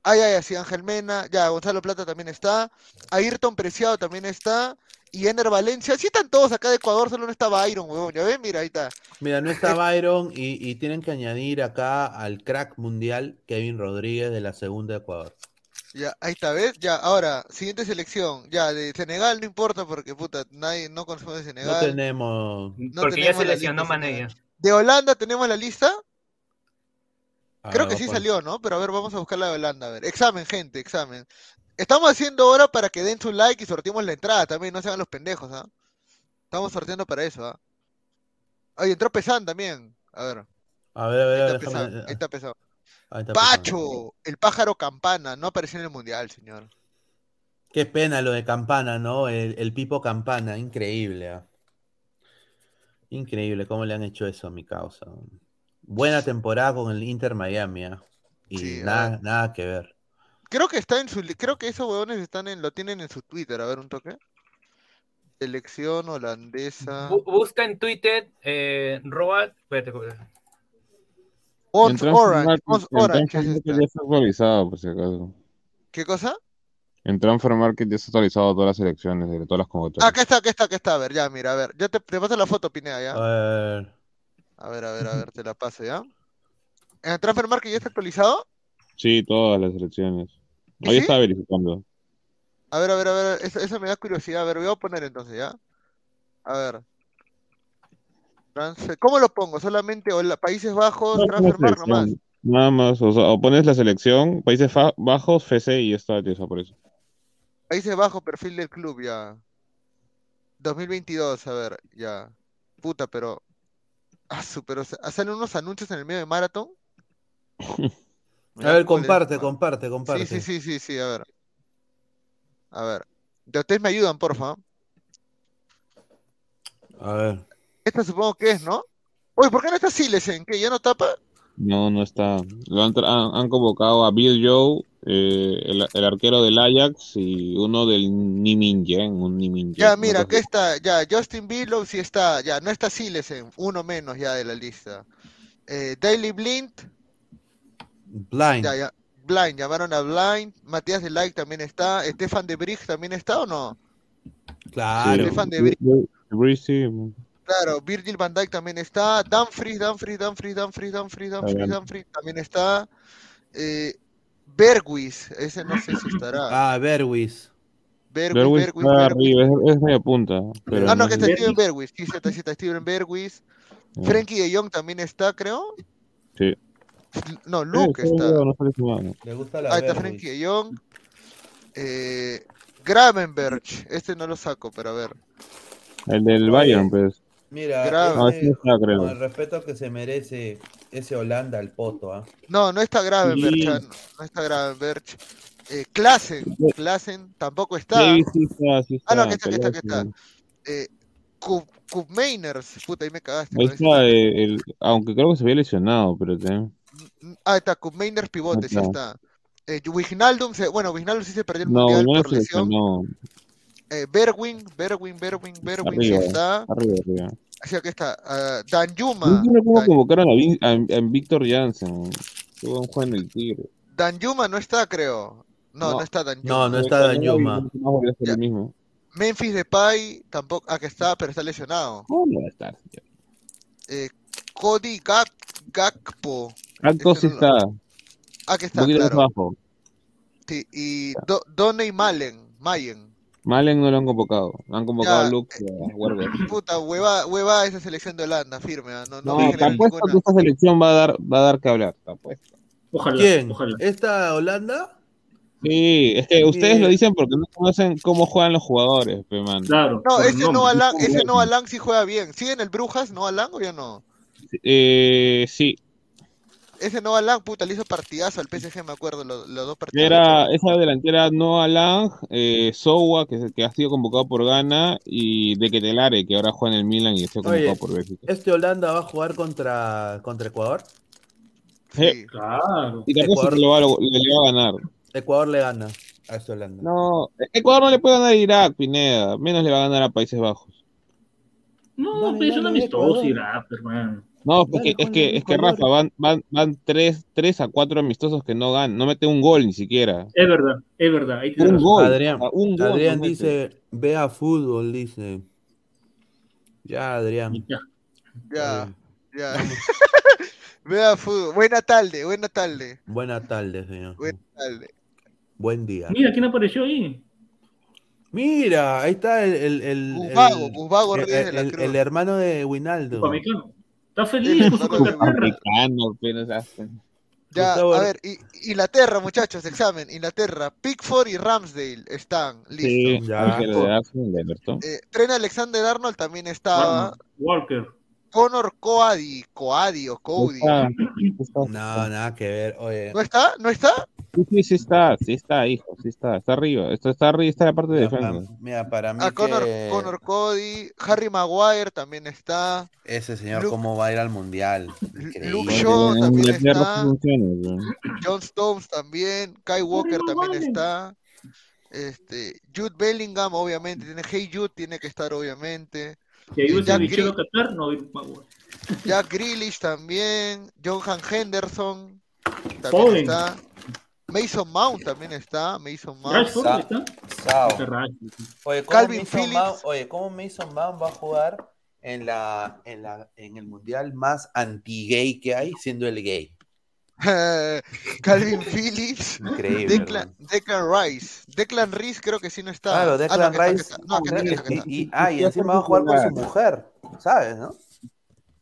Ah, ya, ya, sí, Ángel Mena, ya, Gonzalo Plata también está. Ayrton Preciado también está. Y Ener Valencia, sí están todos acá de Ecuador, solo no está Byron, huevón, ya ven, mira, ahí está. Mira, no está Byron y, y tienen que añadir acá al crack mundial Kevin Rodríguez de la segunda de Ecuador. Ya, ahí está, ¿ves? Ya, ahora, siguiente selección. Ya, de Senegal no importa porque, puta, nadie, no consume de No Senegal. tenemos. No porque ya tenemos se lesionó Manella. De Holanda tenemos la lista. Creo Ah, que sí salió, ¿no? Pero a ver, vamos a buscar la de Holanda. A ver, examen, gente, examen. Estamos haciendo ahora para que den su like y sorteemos la entrada también, no se hagan los pendejos, ¿ah? Estamos sorteando para eso, ¿ah? Ay, entró Pesan también. A ver, A ver, a ver, ahí está déjame. Pesan, ahí está Pesan. ahí está Pacho, el pájaro campana, no apareció en el mundial, señor. Qué pena lo de Campana, ¿no? El, el Pipo Campana, increíble. ah. Increíble cómo le han hecho eso a mi causa. Buena temporada con el Inter Miami, ah. Y Sí, nada, ver. nada que ver. Creo que está en su, creo que esos huevones están en, lo tienen en su Twitter, a ver un toque. Selección holandesa. Bu- busca en Twitter, eh, Roa. Espérate. Ons Orange, Ons Orange es ya está actualizado, por si acaso. ¿Qué cosa? En Transfer Market ya está actualizado todas las selecciones de todas las Ah, convocatorias. acá está, acá está, acá está. A ver, ya, mira, a ver. Ya te, te paso la foto, Pineda, ya. A ver. A ver, a ver, a ver, te la paso, ¿ya? ¿En el Transfer Market ya está actualizado? Sí, todas las selecciones. ¿Y Hoy sí? estaba verificando. A ver, a ver, a ver, eso, eso me da curiosidad. A ver, voy a poner entonces, ¿ya? A ver. Transfer- ¿Cómo lo pongo? ¿Solamente Hola- Países Bajos, No, Transfer Market nomás? Nada más, o, sea, o pones la selección, Países Bajos, FC y está, te desaparece. Países Bajos, perfil del club, ya. 2022, a ver, ya. Puta, pero... Ah, su, pero se- salen unos anuncios en el medio de Marathon. (laughs) Me A ver, comparte, man. comparte, Sí, comparte. sí, sí, sí, sí, a ver. A ver. Ya ustedes me ayudan, porfa. A ver. Esta supongo que es, ¿no? Oye, ¿por qué no está Silesen? ¿Qué? ¿Ya no tapa? No, no está. Lo han- han convocado a Bill Joe, eh, el, el arquero del Ajax y uno del Nimingen, un Nimingen. Ya, mira, cosa aquí está, ya, Justin Billow sí está, ya, no está Silesen, uno menos ya de la lista. Eh, Daily Blind, Blind. ya, ya, Blind, llamaron a Blind, Matías de Like también está, Stefan de Brich también está o no? Claro. Sí, Stefan de Bri- Bri- Bri- sí, Claro, Virgil van Dijk también está, Dumfries, Dumfries, Dumfries, Dumfries, Dumfries, Dumfries. Dumfries también está, eh, Bergwis, ese no sé si estará, Ah, Berwis. Bergwis, Bergwijn Bergwis, está arriba, es, es media punta. Pero Ah, no, no que está Steven Bergwis, sí, está, está Steven Bergwis, ya. Frankie de Jong también está, creo, Sí. no, Luke Sí, está. no. Le gusta la Ahí está Berwis. Frenkie de Jong. Eh, Gravenberch, este no lo saco, pero a ver. El del Bayern, pues. Mira, Grave. No, no está, creo. con el respeto que se merece ese Holanda al poto, ¿ah? No, no está Gravenberch, Sí. no, no está Gravenberch. Eh, Klassen, Klassen tampoco está. Sí, sí está, sí Ah, no, que está, que está, que está. Eh, Cup, Cup Mainers, puta, ahí me cagaste. Ahí está, eh, el, aunque creo que se había lesionado, pero te... Ah, está, Cup Mainers pivote, sí está. Eh, Wijnaldum, se, bueno, Wijnaldum sí se perdió el No, mundial no por lesión. lesionó. Eh, Berwin, Berwin, Berwin, Berwin, Arriba, sí está. arriba, arriba. Así que está. ah, Danjuma. No entiendo cómo Dan- convocaron a, a, a Víctor Jansen. Qué buen juego en el Tigre. Danjuma no está, creo. No, no, No. está Danjuma. No, no está. No volvió a ser Ya. el mismo. Memphis Depay tampoco. Ah, que está, pero está lesionado. ¿Cómo no va a estar? señor? Eh, Cody Gak, Gakpo. Acto Ese sí no está. Un Ah, que está, poquito más. Sí, y Do, Donny Malen. Mayen. Malen no lo han convocado. Han convocado Ya, a Luke y a Werber. (clears throat) Puta, hueva, hueva esa selección de Holanda, firme. ah, No, no, No, me te genera apuesto ninguna- que esta selección va a dar, va a dar que hablar. Te apuesto. Ojalá, ¿Quién? ojalá. ¿Esta Holanda? Sí, es que ustedes lo dicen porque no conocen cómo juegan los jugadores, pe, man. Claro. No, ese no Alan, ese no Alan sí juega bien. ¿Sigue en el Brujas, no Alan o ya no? Eh, sí, Ese no Alan, puta, le hizo partidazo al PSG, me acuerdo, los, los dos partidos. era esa delantera Noah Lang, eh, Sowa, que, ha sido convocado por Ghana, y De Ketelare, que ahora juega en el Milan y está convocado Oye, por Bélgica. ¿Este Holanda va a jugar contra, contra Ecuador? Sí. Claro. Y Ecuador. lo va, lo- le va a ganar. Ecuador le gana a este Holanda. No, Ecuador no le puede ganar a Irak, Pineda, menos le va a ganar a Países Bajos. No, pero es un amistoso. Irak, hermano. No, es Dale, que, es que, es que. Rafa, van, van, van tres, tres a cuatro amistosos que no ganan, no mete un gol ni siquiera. Es verdad, es verdad. Ahí tienes Un gol. Adrián, un gol Adrián no dice, vea fútbol, dice. Ya, Adrián. Ya. Ya, ya. (laughs) Vea fútbol. Buena tarde, buena tarde. Buena tarde, señor. Buena tarde. Buen día. Mira, ¿quién apareció ahí? Mira, ahí está el, el, el, Busvago, el- Busvago hermano de Winaldo. Upamecano. Está feliz con su Inglaterra. Ya, a ver, Inglaterra, muchachos, examen. Inglaterra, Pickford y Ramsdale están listos. Sí, Ya. Eh, Trent Alexander Arnold también estaba. Walker. Connor Coady, Coady o Cody. No, nada que ver. Oye, ¿No está? ¿No está? Sí, sí, sí está, sí está, hijo, sí está, está arriba, esto está arriba, está la parte de mira, defensa. pa- mira, para mí Ah, Connor, que Connor Cody, Harry Maguire también está. ese señor Luke- cómo va a ir al mundial. Luke. Shaw también está. John Stones también. Kai Walker también está. Este, Jude Bellingham, obviamente. Tiene Hey Jude, tiene que estar, obviamente. Si Jack. Qatar, no. Jack Grealish también. Johan Henderson también Foden. está. Mason Mount también está. Mason Mount. Rashford Sa- está. Sao. Oye, ¿cómo Calvin Mason Phillips. Mount, oye, ¿cómo Mason Mount va a jugar en la, en la, en el mundial más anti-gay que hay, siendo el gay? (laughs) Calvin Phillips. Increíble. Declan. Declan Rice. Declan Rice creo que sí no está. Claro, Ah, no, Declan que Rice. está. No, que está, que está, que está. Y, y- ah, y encima va a jugar con su mujer, ¿sabes, no?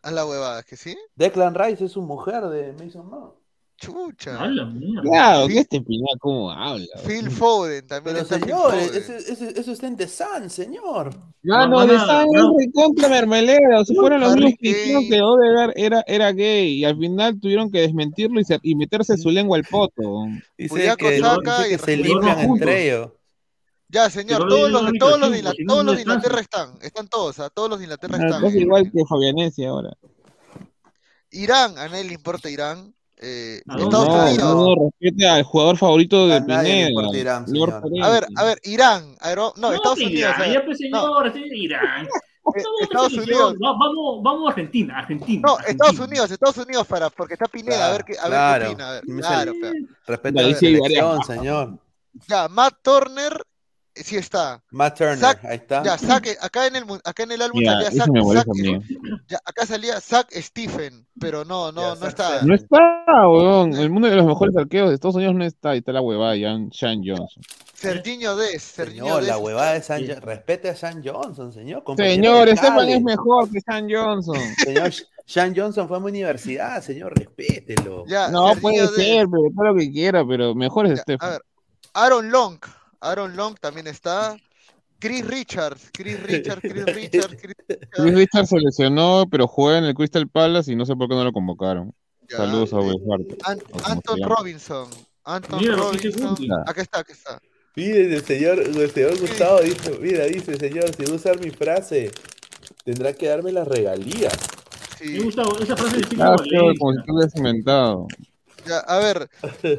A la huevada, que sí. Declan Rice es su mujer de Mason Mount. Chucha. Mierda. Claro, que este Pinar cómo habla. Phil. Foden también Pero señor, eso, eso, eso está en The Sun, señor. Mano, de a- San no. es contra mermelero. Si fueron los mismos que dijeron que Odegaard era, era gay y al final tuvieron que desmentirlo y, se- y meterse su lengua al poto. Dice que, que y se limpian entre ellos. Ya, señor, todos no los, todos los no, todos no los de es. Inglaterra están, están todos, ah, todos los de Inglaterra Ah, están. Casi igual que Fabianesi ahora. Irán, a nadie le importa Irán. Eh, no, Estados No, Unidos. no, respete al jugador favorito de A Pineda. Irán. A ver, a ver, Irán, aero- no, No, Estados Unidos, Irán, a ver. ya pues señor, Irán. (laughs) Eh, Vamos, Estados Unidos. va- Vamos, vamos a Argentina, Argentina. No, Argentina. Estados Unidos, Estados Unidos para, porque está Pineda, a ver qué, a ver Claro, qué opina, a ver, claro. claro, Respeta Ahí la varias. señor. Ya, Matt Turner, sí está. Matt Turner, Zac- ahí está. Ya, Zac, acá en el, acá en el álbum salía Zac, Zac- ya, acá salía Zack Stephen, pero no, no, no está. No está, weón. El mundo de los mejores arqueros de Estados Unidos no está. Ahí está la huevada, Sean, Sean Johnson. Serginho Des, Serginho Señor, Des la huevada de San Sí. Respete a Sean Johnson, señor. Señor, Cali. es mejor que Sean Johnson. Señor, Sean Johnson fue a mi universidad, señor, respételo. Ya, No, Serginho puede Des. ser, pero todo lo que quiera, pero mejor es Ya, a Estefan. ver, Aaron Long, Aaron Long también está. Chris Richards, Chris Richards, Chris (laughs) Richards, Chris Chris Richards. Richards se lesionó, pero juega en el Crystal Palace y no sé por qué no lo convocaron. ya, Saludos a eh, Wes Hart. An- o como Anton. Robinson, Anton Mira Robinson. Acá está, acá está. Miren, el señor, el señor Gustavo dice, mira, dice, señor, si va a usar mi frase, tendrá que darme las regalías. Me Sí. gusta esa frase de Silvio Ah, como si estuviera cimentado. Ya, a ver, de,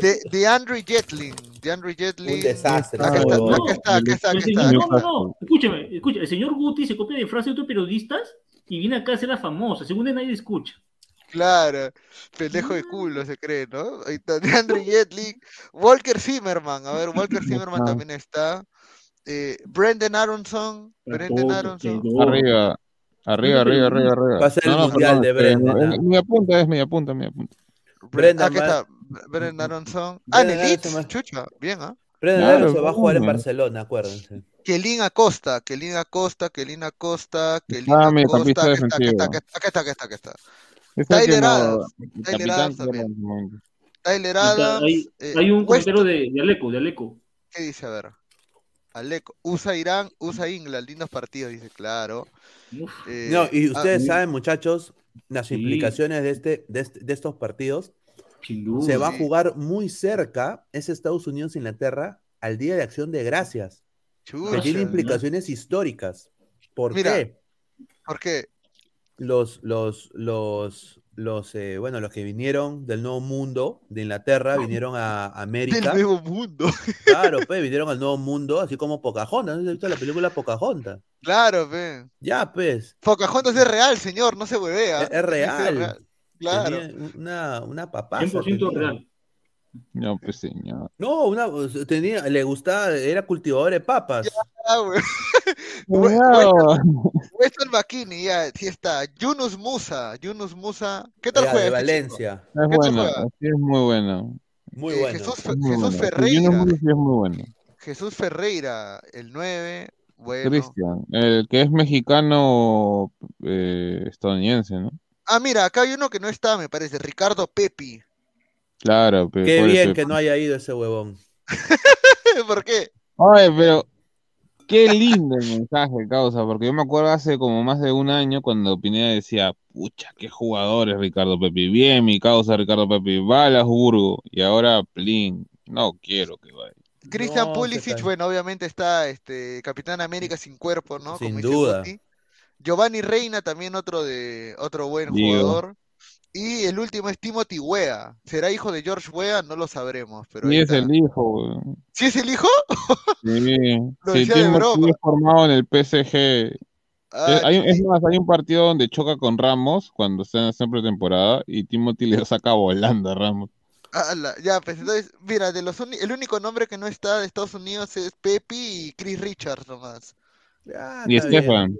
de, (laughs) de Andrew Jetlin. De Andrew Jetlin. Un desastre. Acá está, No, acá está, acá está, El acá señor, está. no, no, no, escúcheme, escúcheme, el señor Guti se copia de frases de otros periodistas y viene acá a ser la famosa, según él nadie escucha. Claro, pendejo de culo se cree, ¿no? Ahí está, de Andrew Jetlin. Walker Zimmerman, a ver, Walker Zimmerman también está. Eh, Brendan Aronson. Brendan Aronson. Arriba. Arriba, arriba, arriba, arriba. Va a ser el mundial de Brendan, ¿ah? es media punta, es media punta, media punta. Brendan Aquí está, Brendan Aronson. Ah, en el Leeds, chucha, bien, ¿ah? Brendan Claro, Aronson va a jugar en. Barcelona, acuérdense. Kelin Acosta, Kelin Acosta, Kelin Acosta, Kelin Ah, Acosta. Acá está, defensivo. está, acá está, Tyler que no- Adams, Tyler Adams que también. Tyler Está- Adams. hay, eh, hay un comentario de, de Aleco, de Aleco. ¿Qué dice? A ver. Aleco. USA Irán, USA England, lindos partidos, dice, claro. Eh, No, y ah, ustedes saben, muchachos, las Sí. implicaciones de, este, de, este- de estos partidos. sin duda. Se va a jugar muy cerca, es Estados Unidos-Inglaterra, al Día de Acción de Gracias, que chucha. tiene ¿no? implicaciones históricas. ¿Por Mira. qué? ¿Por qué? Los, los, los, los, eh, bueno, los que vinieron del Nuevo Mundo, de Inglaterra, vinieron a Del América. nuevo mundo. Claro, (laughs) pues, vinieron al Nuevo Mundo, así como Pocahontas. ¿No has visto la película Pocahontas? Claro, ve. Ya, pues. Pocahontas es real, señor, no se huevea. Es- es real. Claro. Tenía una, una papasa. 100% tenía. real. No, pues señor. No, una, tenía, le gustaba, era cultivador de papas. Ah, güey. Cuidado. Weston McKinney, ya, sí está. Yunus Musa, Yunus Musa. ¿Qué tal Ya, juega de este? Valencia. Es ¿Qué bueno, sí es muy bueno. Muy Eh, bueno. Jesús, es Fe- muy Jesús bueno. Ferreira. Yunus Musa sí es muy bueno. Jesús Ferreira, el 9. Bueno. Cristian, el que es mexicano eh, estadounidense, ¿no? Ah, mira, acá hay uno que no está, me parece. Ricardo Pepi. Claro, pe- Qué bien que no haya ido ese huevón. (laughs) ¿Por qué? Oye, pero qué lindo el mensaje, causa, porque yo me acuerdo hace como más de un año cuando Pineda decía, pucha, qué jugador es Ricardo Pepi, bien mi causa Ricardo Pepi, va a Habsburgo, y ahora Plin, no quiero que vaya. Cristian No, Pulisic, bueno, obviamente está este Capitán América sin cuerpo, ¿no? Sin Como dice duda. Giovanni Reina, también otro de otro buen Diego. jugador. Y el último es Timothy Wea. ¿Será hijo de George Wea? No lo sabremos, pero ahí es está. el hijo. ¿Sí es el hijo? (laughs) Sí, Lo sí, decía de Timothy broma. es formado en el PSG. Eh, Ah, hay, es sí. más, hay un partido donde choca con Ramos cuando está en pretemporada y Timothy le saca volando a Ramos. Ala, ya, pues entonces, mira, de los el único nombre que no está de Estados Unidos es Pepi y Chris Richards nomás. Ya, Y. Stefan.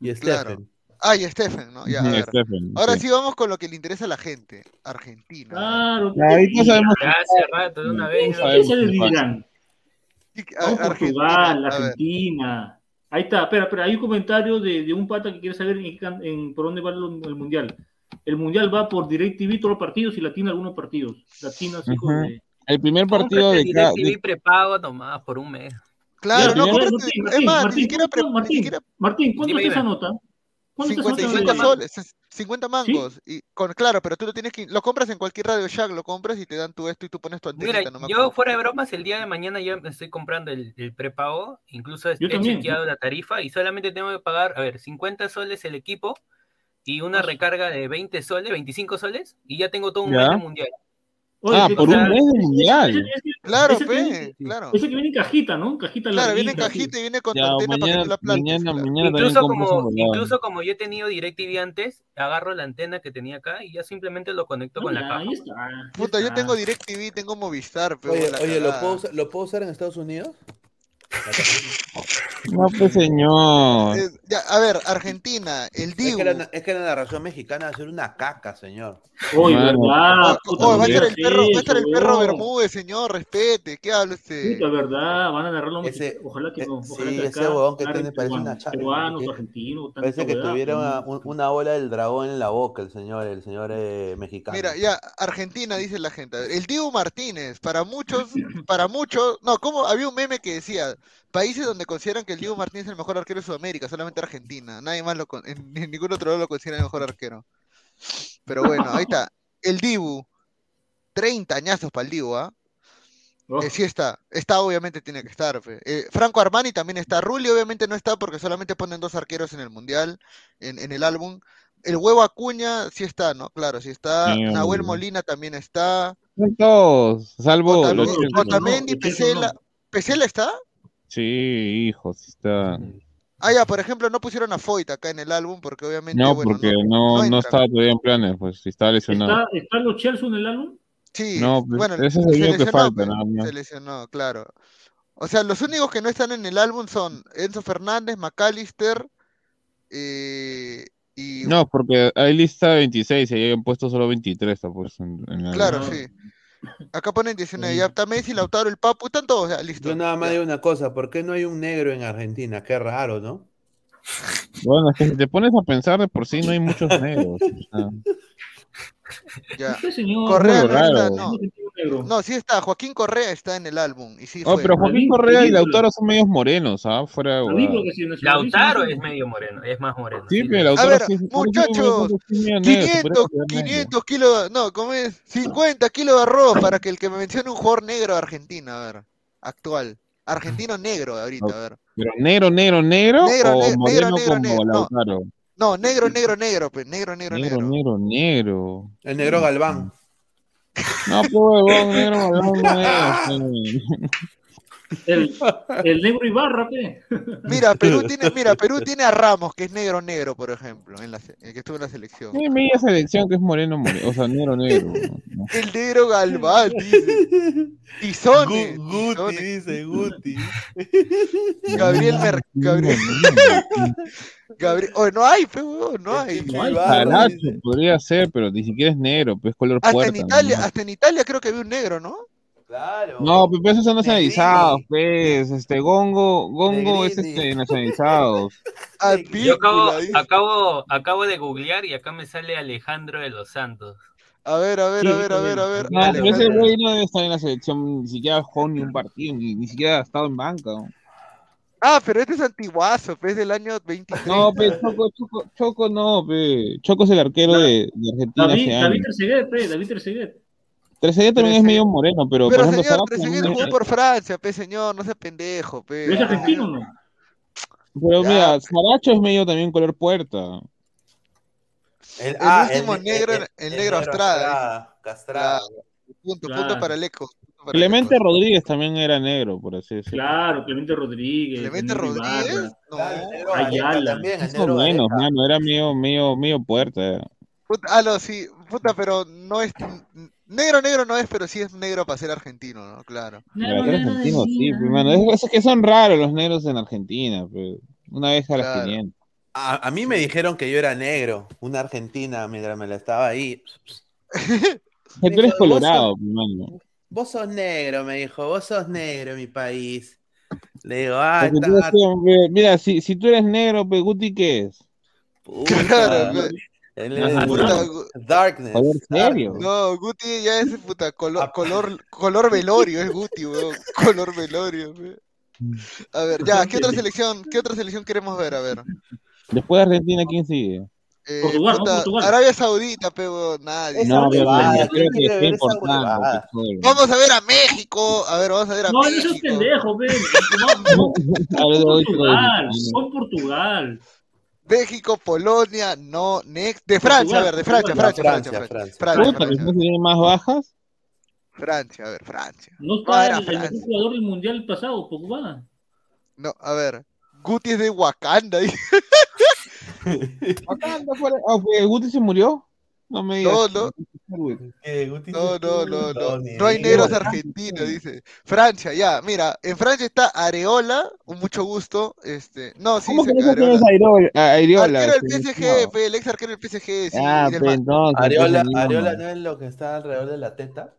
Y Claro. Ah, y Stephen, ¿no? Ya, a Ujú, ver. Stephen, Ahora sí. sí vamos con lo que le interesa a la gente. Argentina. Claro. Ya, ahorita sabemos Ya hace rato, de una vez. Vamos a ¿Qué se Argentina, Portugal. Argentina. Ahí está, espera, espera, hay un comentario de, de un pata que quiere saber en, qué can- en- por dónde va el, el mundial. El mundial va por DirecTV todos los partidos y Latina algunos partidos. Latina, así Ujú. de... El primer partido de cada. DirecTV prepago nomás por un mes. Claro, no, Martín, es Martín, Martín, siquiera, pre- ¿cuánto- ni Martín, ¿cuánto está esa nota? 55 de- soles, es 50 mangos. Y con, claro, pero tú lo tienes que, lo compras en cualquier Radio Shack, lo compras y te dan tu esto y tú pones tu antenita, Mira, no me yo fuera de bromas, el día de mañana ya me estoy comprando el, el prepago, incluso he Yo también. chequeado la tarifa y solamente tengo que pagar, a ver, 50 soles el equipo y una recarga de 20 soles, 25 soles y ya tengo todo un Ya. mundial. Oye, Ah, por un mes de mundial. ese- ese- Claro, ese pe, viene- claro. Ese que viene en cajita, ¿no? Cajita Claro, viene en cajita y viene con tu Ya, antena para que mañana, tú la plantes. mañana, claro. mañana también Incluso como, incluso como yo he tenido DirecTV antes, agarro la antena que tenía acá y ya simplemente lo conecto con Ah, la ya, caja. ahí está, ahí Puta, yo tengo DirecTV, tengo Movistar, pero Oye, la oye ¿lo, cagada. puedo usar, ¿lo puedo usar en Estados Unidos? No, pues señor. Eh, ya, a ver, Argentina, el Es Dibu. que, la, es que la narración mexicana va a ser una caca, señor. Mano. verdad. Oh, puta, oh, va a estar el ¿qué perro, va a es estar el perro? Bermúdez, señor, respete, ¿qué habla usted? Puta, verdad, van a narrarlo Ese- mexicano. Ojalá que eh, no. Ojalá sí, que ese huevón que tiene parece una Peruanos, argentinos, tanta Parece que tuviera una, un- una bola del dragón en la boca el señor, el señor eh, mexicano. Mira, ya, Argentina, dice la gente. El Dibu Martínez, para muchos, (laughs) para muchos, no, como había un meme que decía, países donde consideran que el Dibu Martínez es el mejor arquero de Sudamérica, solamente Argentina, nadie más lo, con- en, en ningún otro lado lo considera el mejor arquero. Pero bueno, ahí está, el Dibu, 30 añazos para el Dibu, ¿ah? Oh, Eh, sí está, está obviamente tiene que estar. Eh, Franco Armani también está, Rulli obviamente no está porque solamente ponen dos arqueros en el mundial, en, en el álbum. El huevo Acuña sí está, ¿no? Claro, sí está. Nahuel. Molina también está. Todos, salvo Otamendi, los Otamendi, Pesela. ¿Pesela está? Sí, hijo, sí está. Ah, ya, por ejemplo, no pusieron a Foyt acá en el álbum porque obviamente, No, bueno, porque no, no, no estaba todavía en planes, pues, si estaba lesionado. ¿Está, ¿Está los Chelsea en el álbum? Sí, No, pues, bueno, ese es el se único que lesionó, falta, nada más. se lesionó, claro. O sea, los únicos que no están en el álbum son Enzo Fernández, McAllister eh, y No, porque hay lista 26 y ahí han puesto solo 23, está pues, en, en la- claro, sí. Acá ponen 19, ya está Messi, Lautaro, el Papu, están todos, ya, listo. Yo nada más digo una cosa, ¿por qué no hay un negro en Argentina? Qué raro, ¿no? Bueno, es que si te pones a pensar de por sí no hay muchos negros. ya. Este señor. Correa no no. Negro. No, sí está, Joaquín Correa está en el álbum y sí Oh, fue. pero Joaquín Correa y Lautaro son medios morenos, ¿ah? Fuera de nacionaliza, Lautaro no- es medio moreno, es más moreno. Sí, sí. pero Lautaro ver, sí es- muchachos, sí es medio negro, se podría 500, considerar negro. 500 kilos, no, ¿cómo es? 50 kilos de arroz para que el que me mencione un jugador negro de Argentina, a ver, actual. Argentino negro ahorita, a ver. Pero negro, negro, negro, Negro, o ne- negro, moreno negro, como negro, no. Lautaro. No, negro, negro, negro, pues, negro, negro, Negro, negro. negro, negro. El negro Galván. No, pues, huevón, negro, es. (laughs) El, el negro Ibarra, ¿qué? Mira, Perú (laughs) tiene, mira, Perú tiene a Ramos, que es negro, negro, por ejemplo, en la, el que estuvo en la selección. Sí, media selección que es moreno, moreno, o sea, negro, negro. ¿no? El negro Galván, dice. Tizones, Gu- Guti, dice Guti. Gabriel Mer Gabriel, (laughs) Gabriel, oh, no hay, pe, huevón, no hay. No hay. Caracho, podría ser, pero ni siquiera es negro, pues color Hasta puerta. en Italia, ¿no? hasta en Italia creo que vi un negro, ¿no? Claro. No, pues esos son nacionalizados, pues, este, Gongo, Gongo es este, nacionalizados. (laughs) Yo acabo, acabo, acabo de googlear y acá me sale Alejandro de los Santos. A ver, a ver, Sí, a ver, a ver, a también. ver. No, pero ese güey no debe estar en la selección, ni siquiera jugó ni un partido, ni, ni siquiera ha estado en banca. ¿no? Ah, pero este es antiguazo, pues del año 23. No, pero Choco, Choco, Choco no, pe. Choco es el arquero de, de Argentina David, David. Trezeguet, pe, David Trezeguet. Trezeguet también es medio moreno, pero, Pero por ejemplo, señor, Trezeguet jugó por Francia, pe señor, no sea pendejo, pe. ¿Pero es argentino o no? Pero Ya, mira. Saracho es medio también color puerta. El, El último negro, el negro Estrada, Castrada. Punto, Claro. punto para el eco. para Clemente eco. Rodríguez también era negro, por así decirlo. Claro, Clemente Rodríguez. Clemente negro Rodríguez. No. Negro Ayala. También, el negro menos, mano, era medio, medio, medio puerta. Puta, ah, no, sí, puta, pero no es. Negro, negro no es, pero sí es negro para ser argentino, ¿no? Claro. Para ser argentino, sí, pues, mano. Es, es que son raros los negros en Argentina, pues. Una vez a las Claro. 500. A, a mí me dijeron que yo era negro, una argentina, mientras me la estaba ahí. (laughs) Tú eres Vos colorado, pues, mano. Vos sos negro, me dijo, vos sos negro en mi país. Le digo, ah, tú está, mira, si, si tú eres negro, pues Guti, ¿qué es? puta. Claro. Él es Puta, darkness. ¿serio? darkness. no, Guti ya es puta color, Ah. color, color velorio, es Guti, weón. (laughs) Color velorio, pe. A ver, ya, ¿qué otra selección, qué otra selección queremos ver? A ver. Después de Argentina, ¿quién sigue? Eh, Portugal, ¿no? Arabia Saudita, pero nadie. No, pero creo que importante. joder. Vamos a ver a México. A ver, vamos a ver a No, eso es México. pendejo, ven. Pon (laughs) A ver, doy otro Portugal, pon Portugal. México, Polonia, no, next. De Francia, a ver, de Francia, Francia, Francia, Francia, Francia. Francia. Tienen más bajas. Francia, a ver, Francia. No está el, el Francia. mejor jugador del mundial pasado, Pogba. No, a ver. Guti es de Wakanda. (laughs) dice. Acá anda fuera. Ah, ¿Guti se murió? No me digas. No, no. No, no, no, no. No hay negros argentinos, dice. Francia, ya. Mira, en Francia está Areola, un mucho gusto. Este, no, sí, ¿Cómo que Areola. tienes Areola? Arquero del PSG, el ex arquero del PSG, sí. Ah, del pues. Areola. Areola no es lo que está alrededor de la teta.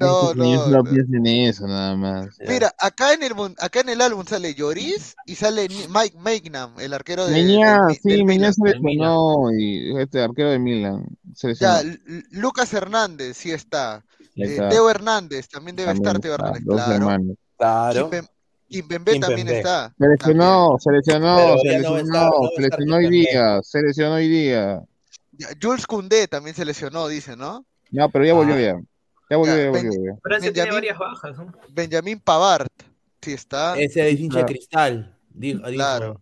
No, no. pienso en eso, nada más. Ya. Mira, acá en el acá en el álbum sale Lloris y sale Mike Magnam, el arquero de Meñá, del Mi- sí, del Meñá Milan. se lesionó y este arquero de Milan se. Ya, Lucas Hernández sí está. Eh, está, Teo Hernández también debe también estar Teo Hernández, claro. hermanos. Claro. Kimpembe también está. Se lesionó, se lesionó, se lesionó, se lesionó hoy día, se lesionó hoy día. Jules Koundé también se lesionó, dice, ¿no? No, pero ya Ah. volvió ya. Ya volvió, Ya, volvió. ya. Francia tiene varias bajas. ¿no? Benjamín Pavard, sí está. Ese es hincha de Claro. cristal. Dijo, dijo. Claro.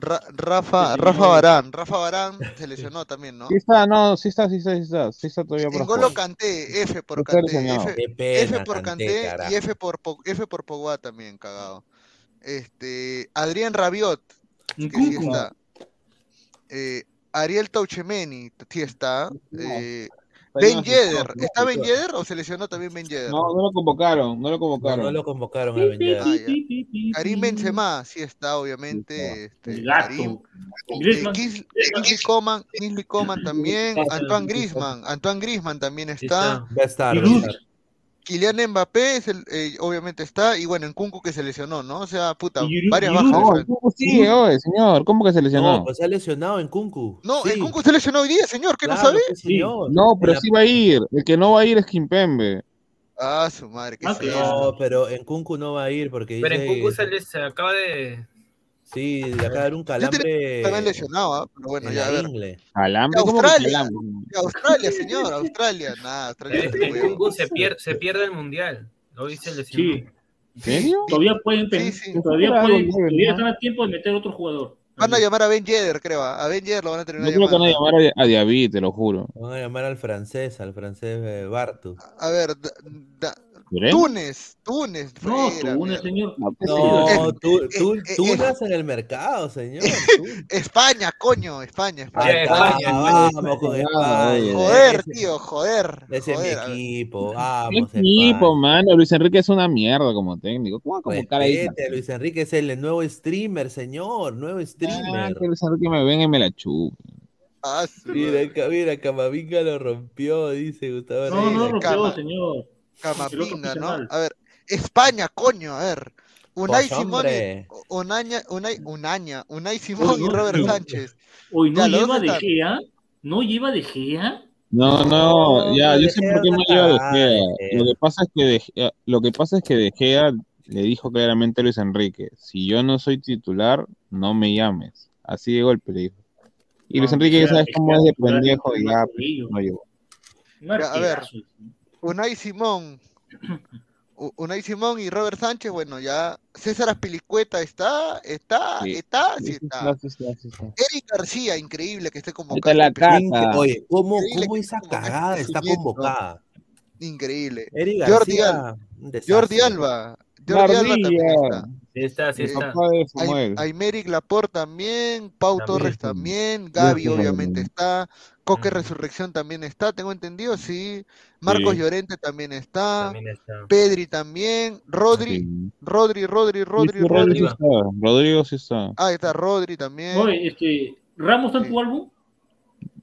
Ra- Rafa, Rafa. Barán, Rafa Barán se lesionó también, ¿no? Sí está, no, sí está, sí está, sí está. Sí está todavía por jugar. Canté, F por Canté. F, por Canté y F por, Po- F por Pogba también, cagado. Este, Adrián Rabiot, que sí está. Eh, Ariel Tauchemeni, sí está. Eh, Está Ben Yedder, ¿está Ben Yedder o se lesionó también Ben Yedder? No, no lo convocaron, no lo convocaron. no lo convocaron a vender. Ah, ya. Karim Benzema, sí está, obviamente. Este, Karim. Eh. Kingsley Coman, Coman también. Antoine Griezmann, Antoine Griezmann también está. Va a estar, va a Giroud. estar. Kylian Mbappé es el, eh, obviamente está. Y bueno, en Kunku que se lesionó, ¿no? O sea, puta, varias bajas. No, Kunku oye, señor. ¿Cómo que se lesionó? No, pues se ha lesionado en Kunku. No, Sí, en Kunku se lesionó hoy día, señor, ¿qué no sabe? sí. No, pero sí va a ir. El que no va a ir es Kimpembe. Ah, su madre, qué Ah? No, pero en Kunku no va a ir porque Pero en Kunku se, les- se acaba de. Sí, le acaba de dar un calambre También lesionado, ¿ah? pero bueno, en ya a ver. ingle. Calambre, ¿cómo que Australia. calambre? Australia, señor, Australia. Nada, (laughs) Australia En es un huevo. Kunku se pierde, se pierde el mundial. Lo dice el Sí, ¿En serio? todavía pueden, Sí, sí. todavía Claro, pueden, no, todavía no. están a tiempo de meter otro jugador. Van a llamar a Ben Yedder, creo. ¿ah? A Ben Yedder lo van a Yo terminar creo que van a llamar a, a Diaby, te lo juro. Van a llamar al francés, al francés eh, Bartu. A ver, da- da- Túnez, Túnez. No, fuera, tú, una mierda. señor. No, Eh, tú, eh, tú, eh, tú eh. nas en el mercado, señor. (laughs) España, coño, España, España. España, vamos con España. Joder, Ese- tío, joder. Ese es mi equipo, ¿Qué (laughs) vamos. equipo, mano? Luis Enrique es una mierda como técnico. ¿Cómo va a convocar ahí? Respete, Luis Enrique es el nuevo streamer, señor, nuevo Ah, streamer. que Luis Enrique me venga y me la chupe. Ah, Mira, mira, Camavinga lo rompió, dice Gustavo No, no, Reyes. rompió, señor. Camapinga, ¿no? A ver, España, coño, a ver. Unai Pues, Simón Unaña, Unai, Unaña, Unai Simón y no, Robert. Sánchez. Hoy no lleva de. Gea. No lleva de Gea. No, no, ya, yo sé por qué no lleva De Gea. Gea. Lo que pasa es que De Gea, lo que pasa es que De Gea le dijo claramente a Luis Enrique, si yo no soy titular, no me llames. Así de golpe le dijo. Y Luis Enrique ya sabes cómo es de pendejo y ya pues, no llegó. A ver. Unai Simón. Unai Simón y Robert Sánchez, bueno, ya. César Aspilicueta está, está, Sí. está, sí está. sí, sí, sí, sí. Eric García, increíble que esté convocado. la. Inque- Oye, ¿cómo, cómo esa cagada está convocada? Increíble. Eric Jordi García, desastre. Jordi Alba. Jordi Alba también está. Sí está, sí Eh, está. Samuel. Aymeric Laporte también, Pau También. Torres también, Gaby Sí. obviamente está, Coque Mm. Resurrección también está, tengo entendido, sí, Marcos Sí. Llorente también está, También está. Pedri también, Rodri, Sí. Rodri, Rodri, Rodri, Rodri, sí está. Rodrigo sí está. ah, ahí está Rodri también, Oye, este, ¿Ramos está en tu álbum?